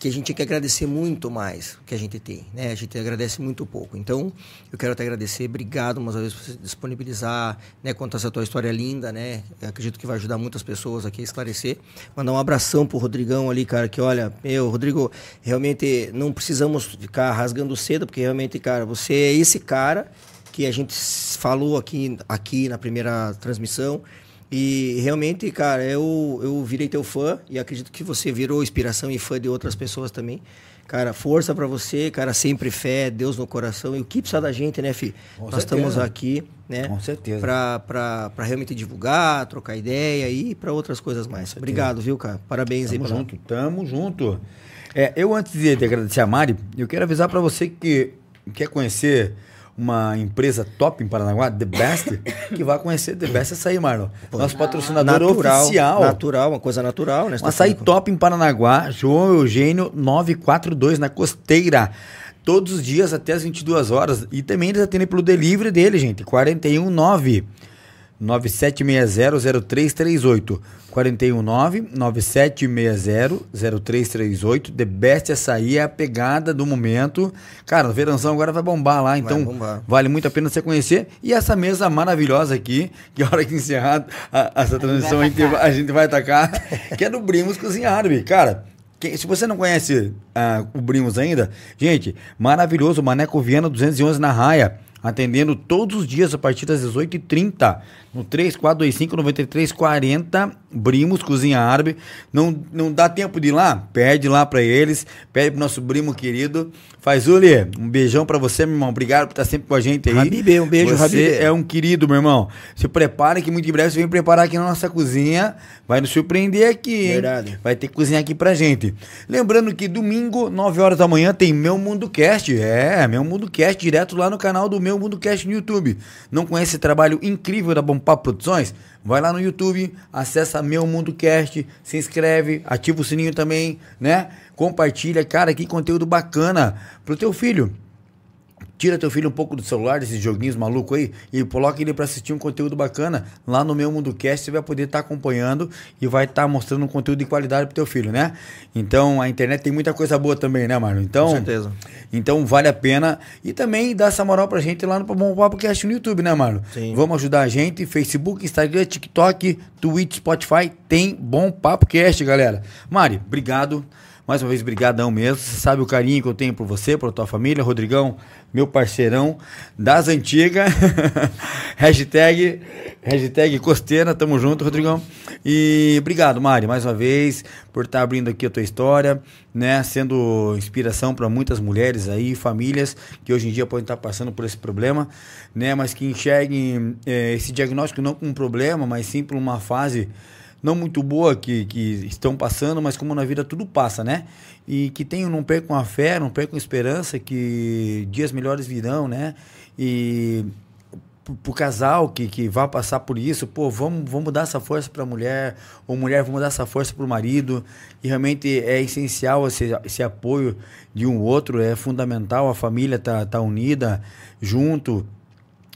que a gente tem que agradecer muito mais o que a gente tem, né, a gente agradece muito pouco. Então, eu quero te agradecer, obrigado mais uma vez por você disponibilizar, né, contar essa tua história linda, né, eu acredito que vai ajudar muitas pessoas aqui a esclarecer. Mandar um abração pro Rodrigão ali, cara, que olha, meu, Rodrigo, realmente não precisamos ficar rasgando cedo, porque realmente, cara, você é esse cara que a gente falou aqui, aqui na primeira transmissão. E realmente, cara, eu, eu virei teu fã e acredito que você virou inspiração e fã de outras pessoas também. Cara, força pra você, cara, sempre fé, Deus no coração. E o que precisa da gente, né, Fi? Com Nós certeza. estamos aqui, né? Com certeza. Pra, pra, pra realmente divulgar, trocar ideia e pra outras coisas mais. Obrigado, viu, cara? Parabéns aí Tamo junto, tamo junto. É, eu, antes de, de agradecer a Mari, eu quero avisar pra você que quer conhecer uma empresa top em Paranaguá, The Best, *coughs* que vai conhecer The Best Açaí, Marlon. Nosso patrocinador natural, oficial. Natural, uma coisa natural, né? Um açaí falando- top em Paranaguá, João Eugênio 942, na Costeira. Todos os dias até as 22 horas. E também eles atendem pelo delivery dele, gente. 419 9760-0338. 419-9760-0338. The Best Açaí é a pegada do momento. Cara, o verãozão agora vai bombar lá, então bombar. vale muito a pena você conhecer. E essa mesa maravilhosa aqui, que a hora que encerrar a- essa transmissão a gente, vai, a gente vai atacar, *laughs* que é do Brimos Cozinha Árabe. Cara, se você não conhece ah, o Brimos ainda, gente, maravilhoso, Maneco Viana 211 na Raia, atendendo todos os dias a partir das 18h30, no 3425-9340, Brimos Cozinha Árabe. Não, não dá tempo de ir lá? Pede lá pra eles, pede pro nosso Brimo querido. Faz, Uli, um beijão pra você, meu irmão. Obrigado por estar sempre com a gente aí. Habibê, um beijo, Você é um querido, meu irmão. Se prepare que muito em breve você vem preparar aqui na nossa cozinha. Vai nos surpreender aqui, hein? Verdade. Vai ter que cozinhar aqui pra gente. Lembrando que domingo, 9 horas da manhã, tem Meu Mundo Cast. É, Meu Mundo Cast, direto lá no canal do Meu Mundo Cast no YouTube. Não conhece esse trabalho incrível da Bom Papo Produções? Vai lá no YouTube, acessa Meu Mundo Cast, se inscreve, ativa o sininho também, né? Compartilha, cara, que conteúdo bacana pro teu filho. Tira teu filho um pouco do celular, desses joguinhos malucos aí, e coloca ele pra assistir um conteúdo bacana. Lá no meu Mundo Cast você vai poder estar acompanhando e vai estar mostrando um conteúdo de qualidade pro teu filho, né? Então a internet tem muita coisa boa também, né, Marlon? Então, Com certeza. Então vale a pena. E também dá essa moral pra gente lá no Bom Papo Cast no YouTube, né, Marlon? Sim. Vamos ajudar a gente. Facebook, Instagram, TikTok, Twitch, Spotify. Tem Bom Papo Cast, galera. Mari, obrigado. Mais uma vez, brigadão mesmo. Você sabe o carinho que eu tenho por você, por tua família. Rodrigão, meu parceirão das antigas. *laughs* hashtag, hashtag Costeira, tamo junto, Rodrigão. E obrigado, Mari, mais uma vez, por estar abrindo aqui a tua história, né? Sendo inspiração para muitas mulheres aí, famílias que hoje em dia podem estar passando por esse problema, né? Mas que enxerguem eh, esse diagnóstico não como um problema, mas sim por uma fase não muito boa que, que estão passando, mas como na vida tudo passa, né? E que tenham, não percam a fé, não percam a esperança que dias melhores virão, né? E pro, casal que, que vai passar por isso, pô, vamos, vamos dar essa força pra mulher, ou mulher, vamos dar essa força pro marido. E realmente é essencial esse, esse apoio de um outro, é fundamental, a família tá, tá unida, junto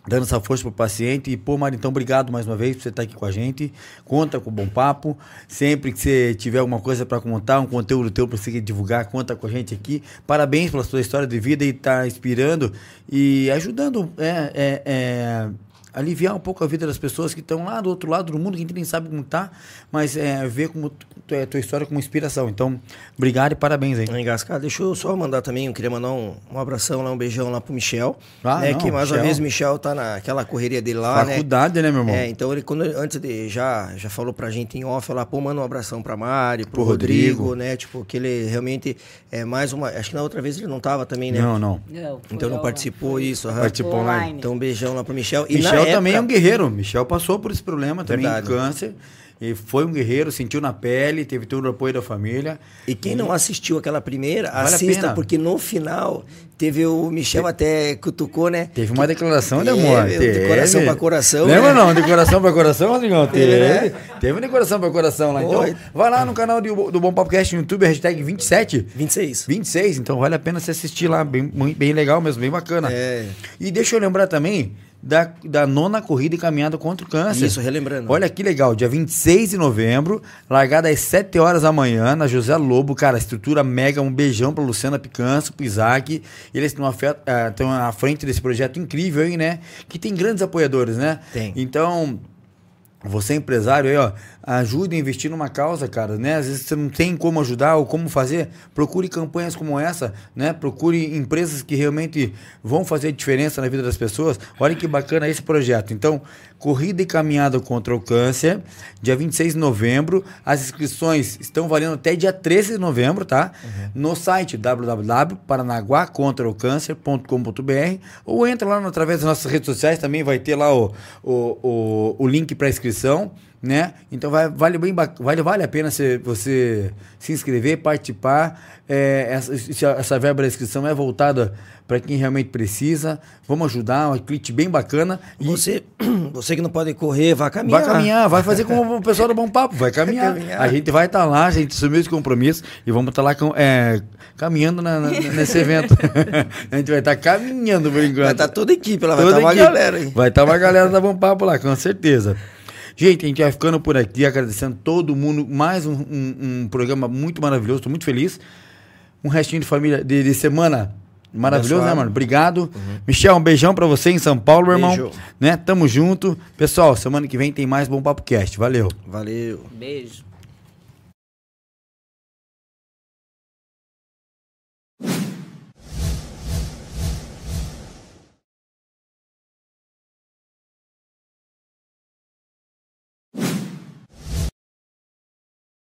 dando essa força pro paciente. E, pô, Mari, então, obrigado mais uma vez por você estar aqui com a gente. Conta com o Bom Papo. Sempre que você tiver alguma coisa para contar, um conteúdo teu para você divulgar, conta com a gente aqui. Parabéns pela sua história de vida e tá inspirando e ajudando é, é, é, aliviar um pouco a vida das pessoas que estão lá do outro lado do mundo, que a gente nem sabe como tá, mas é, ver como é, tua história como inspiração. Então, obrigado e parabéns aí. Engascado. Deixa eu só mandar também, eu queria mandar um, um abração lá, um beijão lá pro Michel. Ah, né, não, que mais uma Michel. vez o Michel tá naquela correria dele lá, né? Faculdade, né, meu irmão? É, então ele, quando, ele- antes de, já, já falou pra gente em off, lá, pô, manda um abração pra Mari, pro, Pro Rodrigo. Rodrigo, né? Tipo, que ele realmente é mais uma. Acho que na outra vez ele não tava também, né? Não, não. Não, Então não participou isso. Participou online. Então um beijão lá pro Michel. E na Michel também é um época- guerreiro. Michel passou por esse problema também, Verdade. câncer. E foi um guerreiro, sentiu na pele, teve todo o apoio da família. E quem não assistiu aquela primeira, Vale assista, porque no final teve o Michel até cutucou, né? Teve uma declaração de É, amor. meu, teve. de coração pra coração, Lembra né? não? De coração pra coração, Rodrigão? Teve. Teve, né? Teve uma de coração pra coração lá. Então, Foi. vai lá no canal do, do Bom Podcast no YouTube, hashtag 27. 26. 26, então vale a pena você assistir lá, bem, bem legal mesmo, bem bacana. É. E deixa eu lembrar também da, da nona corrida e caminhada contra o câncer. Isso, relembrando. Olha que legal, dia 26 de novembro, largada às 7 horas da manhã, na José Lobo, cara, estrutura mega, um beijão pra Luciana Picanço, pro Isaac, eles estão ah, à frente desse projeto incrível aí, né, que tem grandes apoiadores, né? Tem. Então, você empresário aí, ó, ajude a investir numa causa, cara, né? Às vezes você não tem como ajudar ou como fazer, procure campanhas como essa, né? Procure empresas que realmente vão fazer diferença na vida das pessoas. Olha que bacana esse projeto. Então, corrida e caminhada contra o câncer, dia 26 de novembro. As inscrições estão valendo até dia 13 de novembro, tá? No site www.paranaguacontraocâncer.com.br ou entra lá através das nossas redes sociais, também vai ter lá o, o, o, o link para inscrição, né? Então vai, vale, bem, vale, vale a pena você, você se inscrever, participar. É, essa, essa- verba da inscrição é voltada para quem realmente precisa. Vamos ajudar, um clique bem bacana. E Você, *clears throat* você que não pode correr, vá caminhar. Vai caminhar, vai fazer como o pessoal do Bom Papo, vai *laughs* caminhar. caminhar. A gente vai estar lá, a gente assumiu esse compromisso e vamos estar lá com- é, caminhando na- na- *laughs* nesse evento. *laughs* a gente vai estar caminhando por enquanto. Vai estar toda a equipe lá, vai estar uma equipe. galera aí. Vai estar uma galera da Bom Papo lá, com certeza. Gente, a gente vai ficando por aqui, agradecendo todo mundo. Mais um, um- um programa muito maravilhoso, estou muito feliz. Um restinho de família, de, de semana maravilhoso, Abençoado. né, mano? Obrigado. Michel, um beijão pra você em São Paulo, meu irmão. Beijo. Né? Tamo junto. Pessoal, semana que vem tem mais Bom Papo Cast. Valeu. Valeu. Beijo.